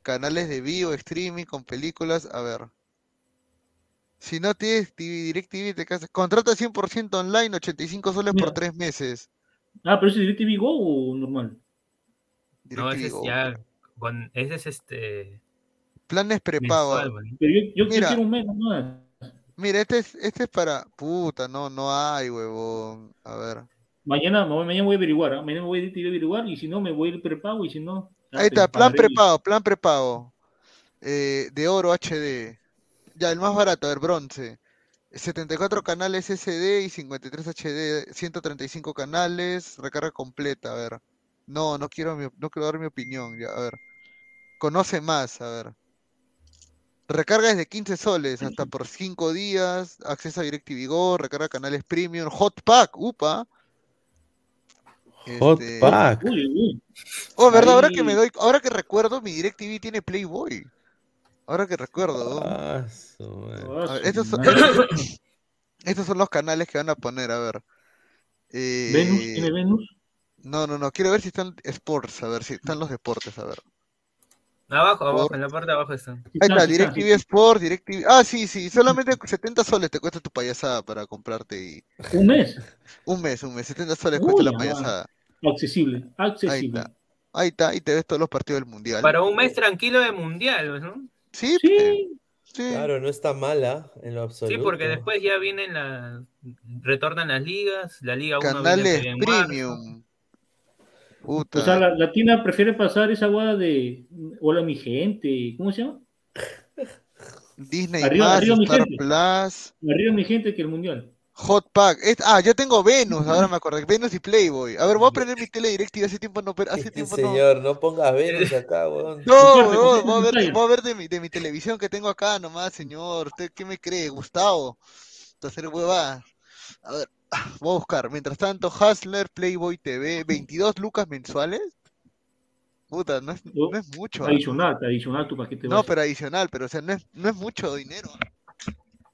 Canales de vivo, streaming, con películas. A ver. Si no tienes TV, DirecTV, te casas. Contrata 100% online, 85 soles por Mira. 3 meses. Ah, pero ese es DirecTV Go o normal. No, ese es ya. Con, ese es este. Planes prepago. Pero yo, yo, yo Mira. quiero un mes nomás. Mira, este es, este es para. Puta, no, no hay, huevón. A ver. Mañana, ma- mañana voy a averiguar, ¿ah? Mañana voy a DirecTV a averiguar y si no, me voy a ir prepago y si no. Ahí está, plan prepago, plan prepago. Eh, de oro HD. Ya, el más barato, a ver, bronce. 74 canales SD y 53 HD, 135 canales, recarga completa, a ver. No, no quiero, mi- no quiero dar mi opinión, ya, a ver. Conoce más, a ver. Recarga desde 15 soles hasta por 5 días, acceso a DirecTV Go, recarga canales premium, hot pack, upa. Hot Este, pack. Oh, verdad, ahora que me doy, ahora que recuerdo, mi DirecTV tiene Playboy. Ahora que recuerdo. ¿no? Ah, su. Ah, A ver, su estos son, madre. (coughs) estos son los canales que van a poner, a ver. Eh, Venus, ¿tiene Venus? no, no, no, quiero ver si están Sports, a ver si están los deportes, a ver. Abajo, abajo, Por- en la parte de abajo están. Ahí está, DirecTV. Sport, DirecTV. Ah, sí, sí, solamente 70 soles te cuesta tu payasada para comprarte y Un mes. un mes, un mes, 70 soles cuesta la payasada. Accesible, Ahí accesible. está. Ahí está, y te ves todos los partidos del mundial. Para un mes tranquilo de mundial, ¿no? Sí, Sí, sí. Claro, no está mala en lo absoluto. Sí, porque después ya vienen las. Retornan las ligas. La Liga 1 viene Canales en marzo. premium. o Puta. sea, la, la Tina prefiere pasar esa guada de Hola mi gente, ¿cómo se llama? Disney Arriba- más, arriba, mi Star gente. Plus. Arriba mi gente que el mundial. Hot Pack. Es- ah, yo tengo Venus, ahora me acordé. Venus y Playboy. A ver, voy a prender mi tele DirecTV. Hace tiempo no. Hace Este tiempo no. señor, no pongas Venus acá, weón. No, comparte voy a ver, voy a ver de mi, de mi televisión que tengo acá nomás, señor. ¿Usted qué me cree, Gustavo? Entonces, hueva. A ver, voy a buscar. Mientras tanto, Hustler, Playboy TV, 22 lucas mensuales. Puta, no es, No, no es mucho. Adicional, adicional tu paquete No, pero adicional, pero o sea, no es, no es mucho dinero.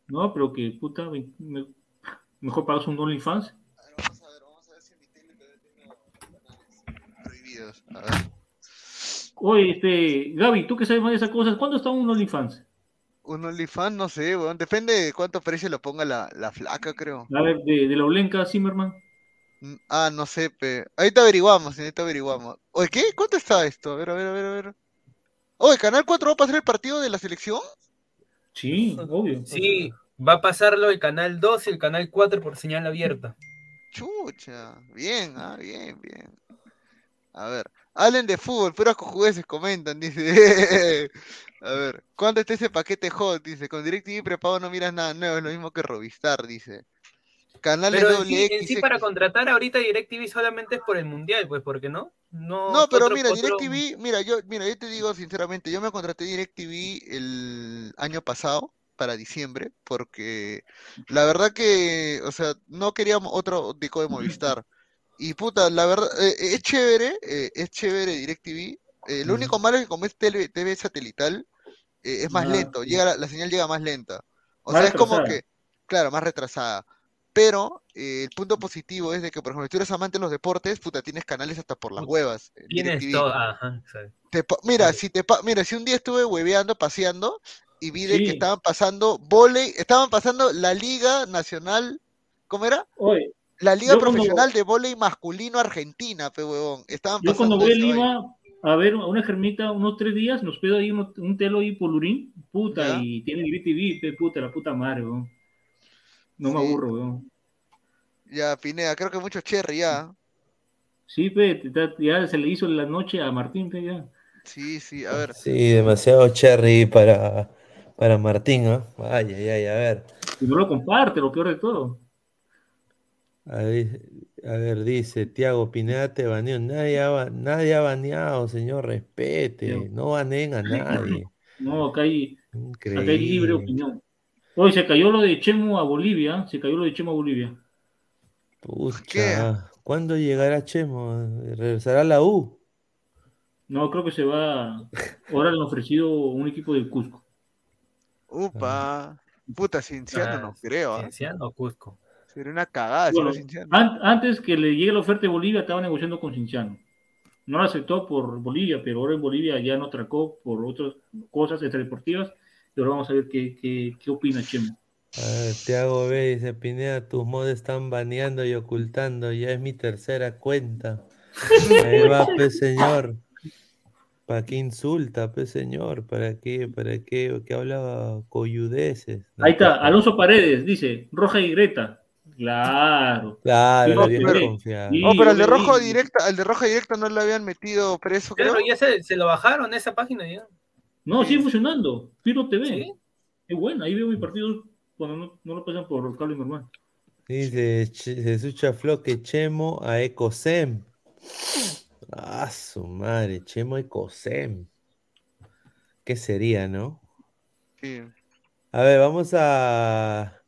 No, pero que puta, me- me- mejor pagas un OnlyFans. A ver, vamos a ver, vamos a ver si en mi tele canales prohibidos. A ver. Oye, este, Gaby, tú que sabes más de esas cosas, ¿cuándo está un OnlyFans? Un OnlyFans, no sé, weón. Depende de cuánto precio lo ponga la, la flaca, creo. A ver, de, de la Olenka Zimmerman. Mm, Ah, no sé, pe. Ahorita averiguamos, ahorita averiguamos. Oye, ¿qué? ¿Cuánto está esto? A ver, a ver, a ver, a ver. Oye, ¿Canal 4 va a pasar el partido de la selección? Sí, obvio. Sí, va a pasarlo el canal 2 y el canal 4 por señal abierta. Chucha. Bien, ah, bien, bien. A ver. Hablen de fútbol, puros cojudeces comentan, dice. (laughs) A ver, ¿cuánto está ese paquete hot? Dice, con DirecTV prepago no miras nada nuevo, es lo mismo que Rovistar, dice. Canales Pero en sí, en sí para contratar ahorita DirecTV solamente es por el mundial, pues, ¿por qué no? No, No, pero otro- mira, otro- DirecTV, mira, yo, mira, yo te digo sinceramente, yo me contraté DirecTV el año pasado, para diciembre, porque la verdad que, o sea, no queríamos otro disco de Movistar. Y puta, la verdad, eh, eh, es chévere, eh, es chévere DirecTV. Eh, lo único malo es que como es tele- TV satelital, eh, es más Ah, lento, llega la, la señal llega más lenta. O Más sea, es como que, claro, más retrasada. Pero eh, el punto positivo es de que, por ejemplo, si tú eres amante de los deportes, puta, tienes canales hasta por las huevas. en Tienes todo, ajá. Te mira, Sí. si te mira, si un día estuve hueveando, paseando, y vi de que estaban pasando volei, estaban pasando la Liga Nacional, ¿cómo era? Oye, La Liga cuando- Profesional de Volei Masculino Argentina, pe huevón. Estaban yo cuando voy a. Lima a ver a una germita unos tres días, nos pedo ahí uno- un telo ahí por Lurín, puta, Ya. y tiene DirecTV, pe, puta, la puta madre, weón. No me aburro, weón. Ya, Pineda, creo que mucho cherry ya. Sí, pe, ya se le hizo la noche a Martín, pe, ya. Sí, sí, a ver. Sí, demasiado cherry para, para Martín, ¿ah? Ay, ay, ay, a ver. Y no lo comparte, lo peor de todo. A ver, a ver, dice Tiago Pineda te baneó. Nadie ha, nadie ha baneado, señor, respete. No baneen a nadie. (laughs) No, acá hay, acá hay libre Increíble. opinión. Hoy se cayó lo de Chemo a Bolivia, se cayó lo de Chemo a Bolivia. Pucha, ¿cuándo llegará Chemo? ¿Regresará a la U? No, creo que se va. Ahora le han ofrecido un equipo de Cusco. Upa. Puta, Cinciano Ah, no creo. ¿ah? Cinciano o Cusco. Sería una cagada si Bueno, no Cinciano. an- antes que le llegue la oferta de Bolivia, estaba negociando con Cinciano. No la aceptó por Bolivia, pero ahora en Bolivia ya no atracó por otras cosas extradeportivas. Y ahora vamos a ver qué, qué, qué opina Chemo. Tiago B dice, Pineda, tus mods están baneando y ocultando, ya es mi tercera cuenta. (laughs) Ahí va, pe señor. ¿Para qué insulta, pe señor? ¿Para qué? ¿Para qué? ¿Qué hablaba coyudeces? No, Ahí está, pues, Alonso Paredes dice, Roja y Greta. Claro. Claro, No, pero al de rojo directa, al de roja directa no le habían metido preso, creo. Claro, ya se, se lo bajaron esa página ya. No, sigue funcionando. Piro TV. ¿Sí? Es bueno, ahí veo mi partido cuando no, no lo pasan por cable normal. Dice Jesús Chafló que Chemo a Ecosem. Ah, su madre, Chemo a Ecosem. ¿Qué sería, no? Sí. A ver, vamos a.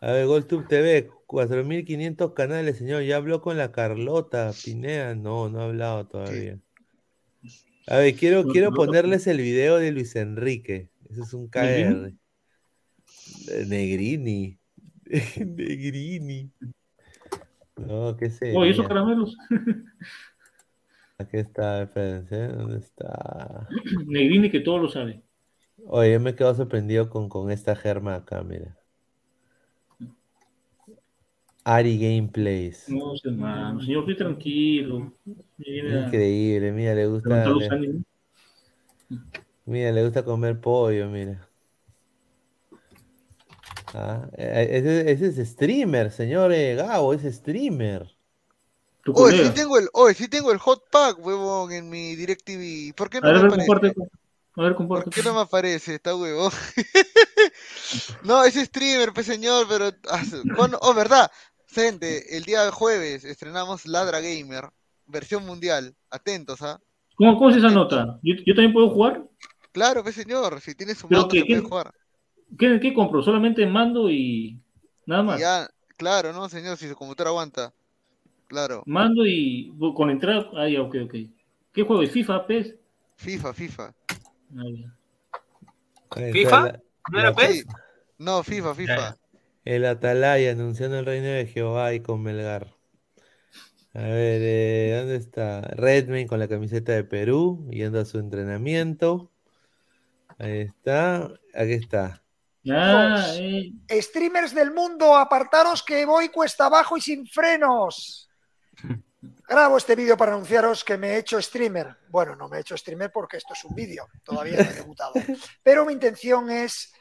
A ver, GolTube TV, 4500 canales, señor. ¿Ya habló con la Carlota Pineda? No, no ha hablado todavía. A ver, quiero, quiero ponerles el video de Luis Enrique. Eso es un KR. ¿Negrini? Eh, Negrini. (laughs) Negrini. No, qué sé. Oh, ¿y esos caramelos? (laughs) Aquí está, espérense, ¿dónde está? (clears throat) Negrini que todo lo sabe. Oye, yo me quedo sorprendido con, con esta germa acá, mira. Ari Gameplays. No, hermano. Señor, estoy tranquilo. Increíble, mira, le gusta, mira, le gusta comer pollo, mira. Ah, eh, ese, ese es streamer, señor eh, Gabo, es streamer. Tu sí tengo el, oye, sí tengo el hot pack, huevón, en mi DirecTV. ¿Por qué A no ver, a me ver, aparece? comparte. A ver, ¿Por comparte. qué no me aparece? Está huevón. (laughs) no, es streamer, pues señor, pero. ah. Oh, verdad. Gente, el día jueves estrenamos Ladra Gamer, versión mundial. Atentos, ¿ah? ¿Cómo, cómo es esa nota? ¿Yo, yo también puedo jugar? Claro, pues señor, si tienes su Pero moto que- se puede que- jugar. ¿Qué, qué compro? ¿Solamente mando y nada Y más? ya, claro, ¿no, señor? Si su computadora aguanta. Claro. Mando y con entrada. Ah, ya, ok, ok. ¿Qué juego es? ¿FIFA, PES? FIFA, FIFA. Ah, ya. ¿FIFA? ¿No era PES? No, FIFA, FIFA. El Atalaya anunciando el reino de Jehová y con Melgar. A ver, eh, ¿dónde está? Redmayne con la camiseta de Perú, yendo a su entrenamiento. Ahí está. Aquí está. Ah, eh, Streamers del mundo, apartaros que voy cuesta abajo y sin frenos. Grabo este vídeo para anunciaros que me he hecho streamer. Bueno, no me he hecho streamer porque esto es un vídeo, todavía no he debutado. Pero mi intención es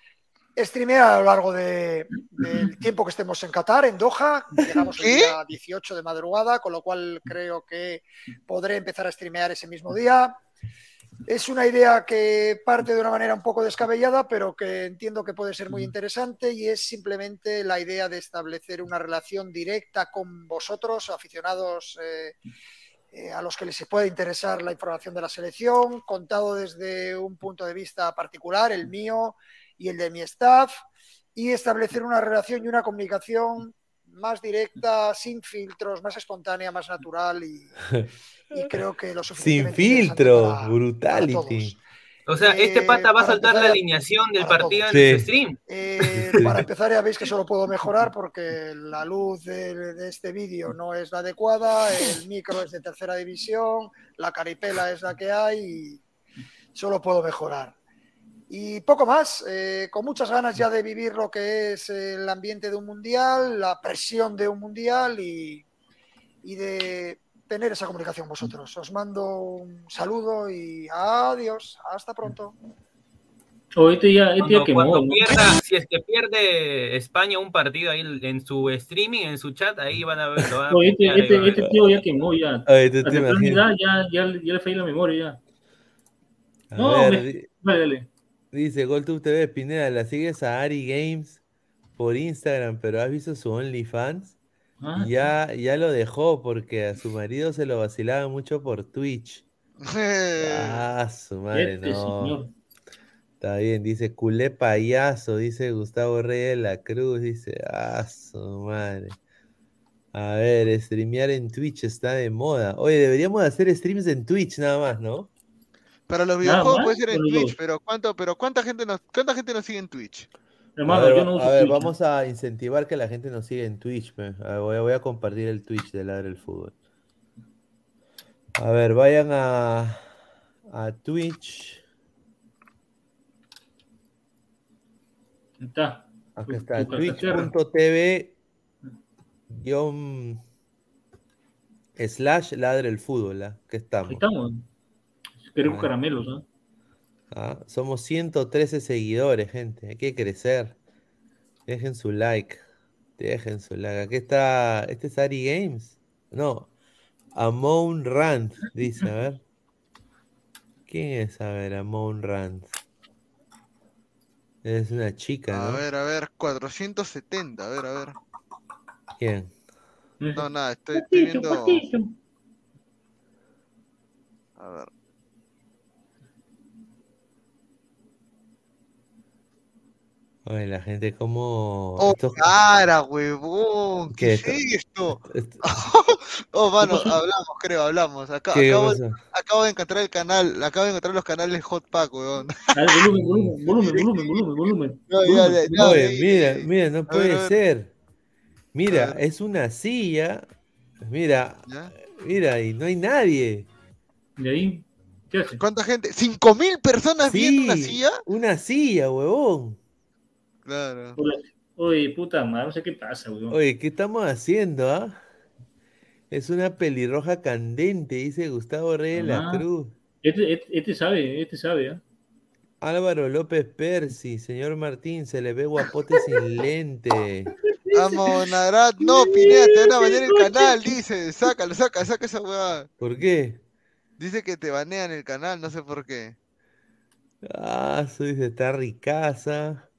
streamear a lo largo de- del tiempo que estemos en Qatar, en Doha. Llegamos el día 18 de madrugada, con lo cual creo que podré empezar a streamear ese mismo día. Es una idea que parte de una manera un poco descabellada, pero que entiendo que puede ser muy interesante y es simplemente la idea de establecer una relación directa con vosotros, aficionados eh, eh, a los que les puede interesar la información de la selección, contado desde un punto de vista particular, el mío y el de mi staff, y establecer una relación y una comunicación más directa, sin filtros, más espontánea, más natural y, (laughs) y creo que lo Sin filtro, para- brutality. O sea, este Eh, pata va a para saltar la alineación del para partido en todos. su Sí. stream. Eh. Para empezar, ya veis que solo puedo mejorar (laughs) porque la luz de, de este vídeo no es la adecuada, el micro es de tercera división, la caripela es la que hay y solo puedo mejorar. Y poco más, eh, con muchas ganas ya de vivir lo que es el ambiente de un mundial, la presión de un mundial y, y de tener esa comunicación vosotros. Os mando un saludo y adiós, hasta pronto. O este ya, este ya Cuando, quemó. cuando ¿no? pierda, si es que pierde España un partido ahí en su streaming, en su chat, ahí van a ver. Van a este, este, este ver. tío ya quemó, ya. Oye, tú A te ya, ya, ya le falló la memoria, ya. A No, ver, me- Dale, dale. dice GolTube TV, Pineda, la sigues a Ari Games por Instagram, pero ¿has visto su OnlyFans? Ah, Ya, ya lo dejó porque a su marido se lo vacilaba mucho por Twitch. (laughs) Ah, su madre, Este no. señor. Está bien, dice culé payaso, dice Gustavo Reyes de la Cruz, dice, ah, su madre. A ver, streamear en Twitch está de moda. Oye, deberíamos hacer streams en Twitch nada más, ¿no? Para los videojuegos puede ser en Twitch, pero ¿cuánto, pero cuánta gente nos, cuánta gente nos sigue en Twitch? A Hermano, ver, yo no va- uso a ver, Twitch, ¿no? vamos a incentivar que la gente nos siga en Twitch. pe. A ver, voy, a, voy a compartir el Twitch de Ladre el Fútbol. A ver, vayan a, a Twitch. Está. Acá está, twitch.tv guion slash ladre el fútbol. ¿ah? Que Ahí estamos. estamos. Queremos Ah. caramelos, ¿no? Ah, somos 113 seguidores, gente. Hay que crecer. Dejen su like. Dejen su like. Aquí está. ¿Este es Ari Games? No. Amon Rand, dice. A ver. ¿Quién es? A ver, Amon Rand. Es una chica, A ver, a ver, 470, a ver, a ver. ¿Quién? No, nada, estoy, estoy viendo. A ver. Oye, la gente como... Oh, estos- cara, huevón. ¿Qué, ¿Qué? es esto? est- (laughs) Oh, mano, hablamos, creo, hablamos. Acá, ¿Qué acabo, de encontrar el canal, acabo de encontrar los canales Hot Pack, huevón. Volumen, volumen, volumen, volumen, volumen, volumen. (laughs) No, ya, Volumen, ya, ya, Oye, ahí, mira, mira, no puede ser. Mira, es una silla. Mira, ¿Ya? mira, y no hay nadie. De ahí, ¿qué hace? ¿Cuánta gente? ¿Cinco mil personas viendo una silla? una silla, huevón. Claro. Oye, puta madre, no sé qué pasa, weón. Oye, ¿qué estamos haciendo, ah? Es una pelirroja candente, dice Gustavo Reyes de la. Cruz. Este, este, este sabe, este sabe, ¿ah? Álvaro López Percy, señor Martín, se le ve guapote sin (laughs) lente. Vamos, Narat. No, Pineda, te van a banear el canal, dice. Sácalo, saca, saca esa huevada. ¿Por qué? Dice que te banean el canal, no sé por qué. Ah, su dice, está ricaza.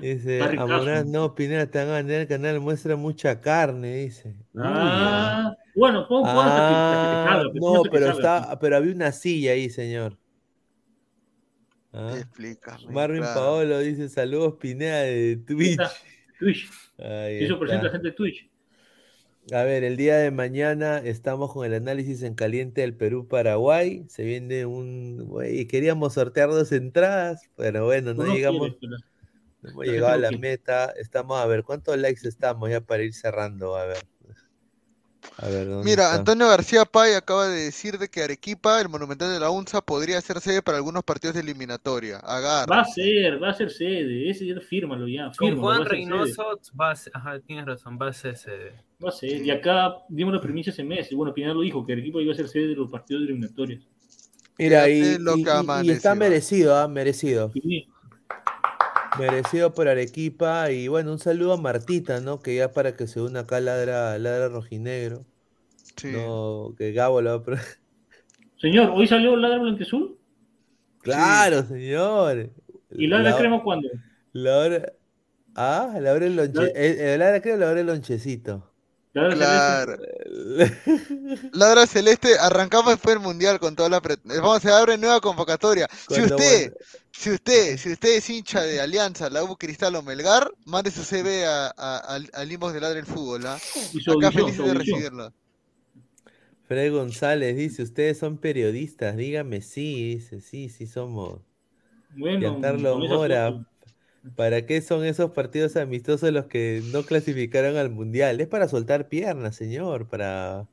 Dice. Amorán, no, Pineda, te van a ganar el canal, muestra mucha carne, dice. Uy, Ah, bueno, te Ah, no, pero está, pero había una silla ahí, señor. Ah, Explícame. Marvin claro. Paolo dice, saludos Pineda de. Twitch. Twitch. Ahí Eso presenta está. gente de Twitch. A ver, el día de mañana estamos con el análisis en caliente del Perú-Paraguay. Se viene un... güey, queríamos sortear dos entradas, pero bueno, no llegamos, pero- hemos llegado a la meta. Estamos, a ver, ¿cuántos likes estamos ya para ir cerrando? A ver. A ver, ¿dónde Mira, está? Antonio García Pay acaba de decir de que Arequipa, el Monumental de la UNSA, podría ser sede para algunos partidos de eliminatoria. Va a Agarra. ser, va a ser sede. Ese ya fírmalo ya. Con Fírmalo, Juan va. Reynoso, va a ser- ajá, tienes razón, va a ser sede. Va a ser. Y acá dimos la primicia ese mes. Y bueno, Pineda lo dijo, que el equipo iba a ser sede de los partidos eliminatorios. Mira, y, y- que y- está merecido, ¿ah? Merecido. Sí. Merecido por Arequipa. Y bueno, un saludo a Martita, ¿no? Que ya para que se una acá ladra, ladra rojinegro. Sí. No, que Gabo lo va a Señor, ¿hoy salió Ladra Blanquezul? Claro, señor. ¿Y Ladra La- Crema cuándo? La hora. Ah, la hora del lonche. La- El, el ladra la hora del lonchecito. Ladra Claro. Celeste. (laughs) Ladra Celeste, arrancamos después del Mundial con toda la... pre- Vamos, se abre nueva convocatoria. Si usted, si usted, si usted es hincha de Alianza, la U Cristal o Melgar, mande su CV a, a, al- al inbox de Ladra el Fútbol, ¿ah? Acá felices de recibirlo. Fred González dice, ustedes son periodistas, dígame sí, dice, sí, sí somos. Bueno, Giancarlo Mora. ¿para qué son esos partidos amistosos los que no clasificaron al Mundial? Es para soltar piernas, señor, para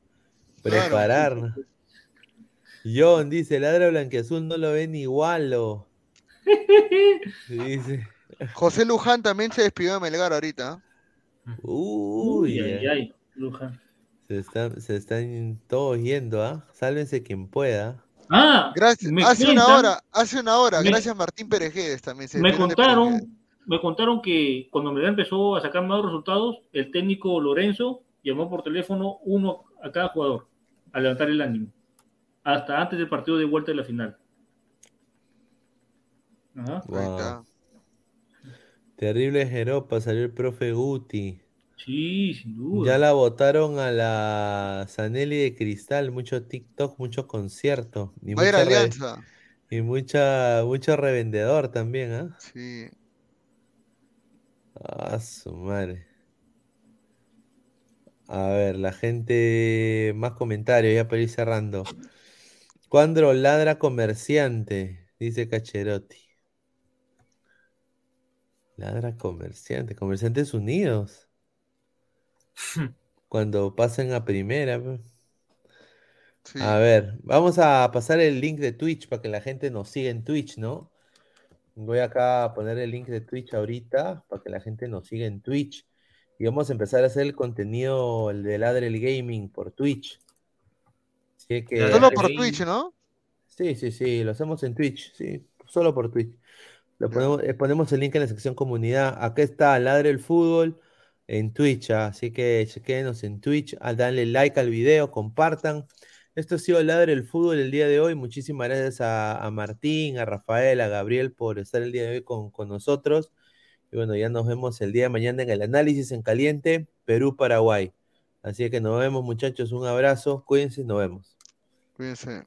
Claro. prepararnos. John dice, ladra blanqueazul no lo ven igual, (laughs) José Luján también se despidió de Melgar ahorita. ¿ah? uy, Uy, ay, eh, ay, Luján. se están, se están todos yendo, ¿ah? Sálvense quien pueda. Ah, Gracias. me Hace una hora, hace una hora, me- gracias Martín Perejedes también. se Me contaron, me contaron que cuando Melgar empezó a sacar malos resultados, el técnico Lorenzo llamó por teléfono uno a cada jugador a levantar el ánimo, hasta antes del partido de vuelta de la final. Ajá. Wow. Terrible Jeropa, salió el profe Guti. Sí, sin duda. Ya la votaron a la Sanelli de Cristal, mucho TikTok, mucho concierto. Y Va a ir a mucha re- Alianza. y mucha, mucho revendedor también, ¿ah? Sí. Ah, su madre. A ver, la gente, más comentarios ya para ir cerrando. Cuando ladra comerciante, dice Cacherotti. Ladra comerciante, comerciantes unidos. (laughs) Cuando pasen a primera. pues. sí. A ver, vamos a pasar el link de Twitch para que la gente nos siga en Twitch, ¿no? Voy acá a poner el link de Twitch ahorita para que la gente nos siga en Twitch. Y vamos a empezar a hacer el contenido, el de Ladre el Gaming por Twitch. Así que, Solo por. Twitch, ¿no? sí, sí, sí, lo hacemos en Twitch, sí, solo por Twitch. Lo Ya. ponemos, eh, ponemos el link en la sección comunidad. Acá está Ladre el Fútbol en Twitch, ¿ah? así que chequenos en Twitch, a darle like al video, compartan. Esto ha sido Ladre el Fútbol el día de hoy. Muchísimas gracias a, a Martín, a Rafael, a Gabriel por estar el día de hoy con, con nosotros. Y bueno, ya nos vemos el día de mañana en el análisis en caliente, Perú-Paraguay. Así que nos vemos muchachos, un abrazo, cuídense, nos vemos. Cuídense.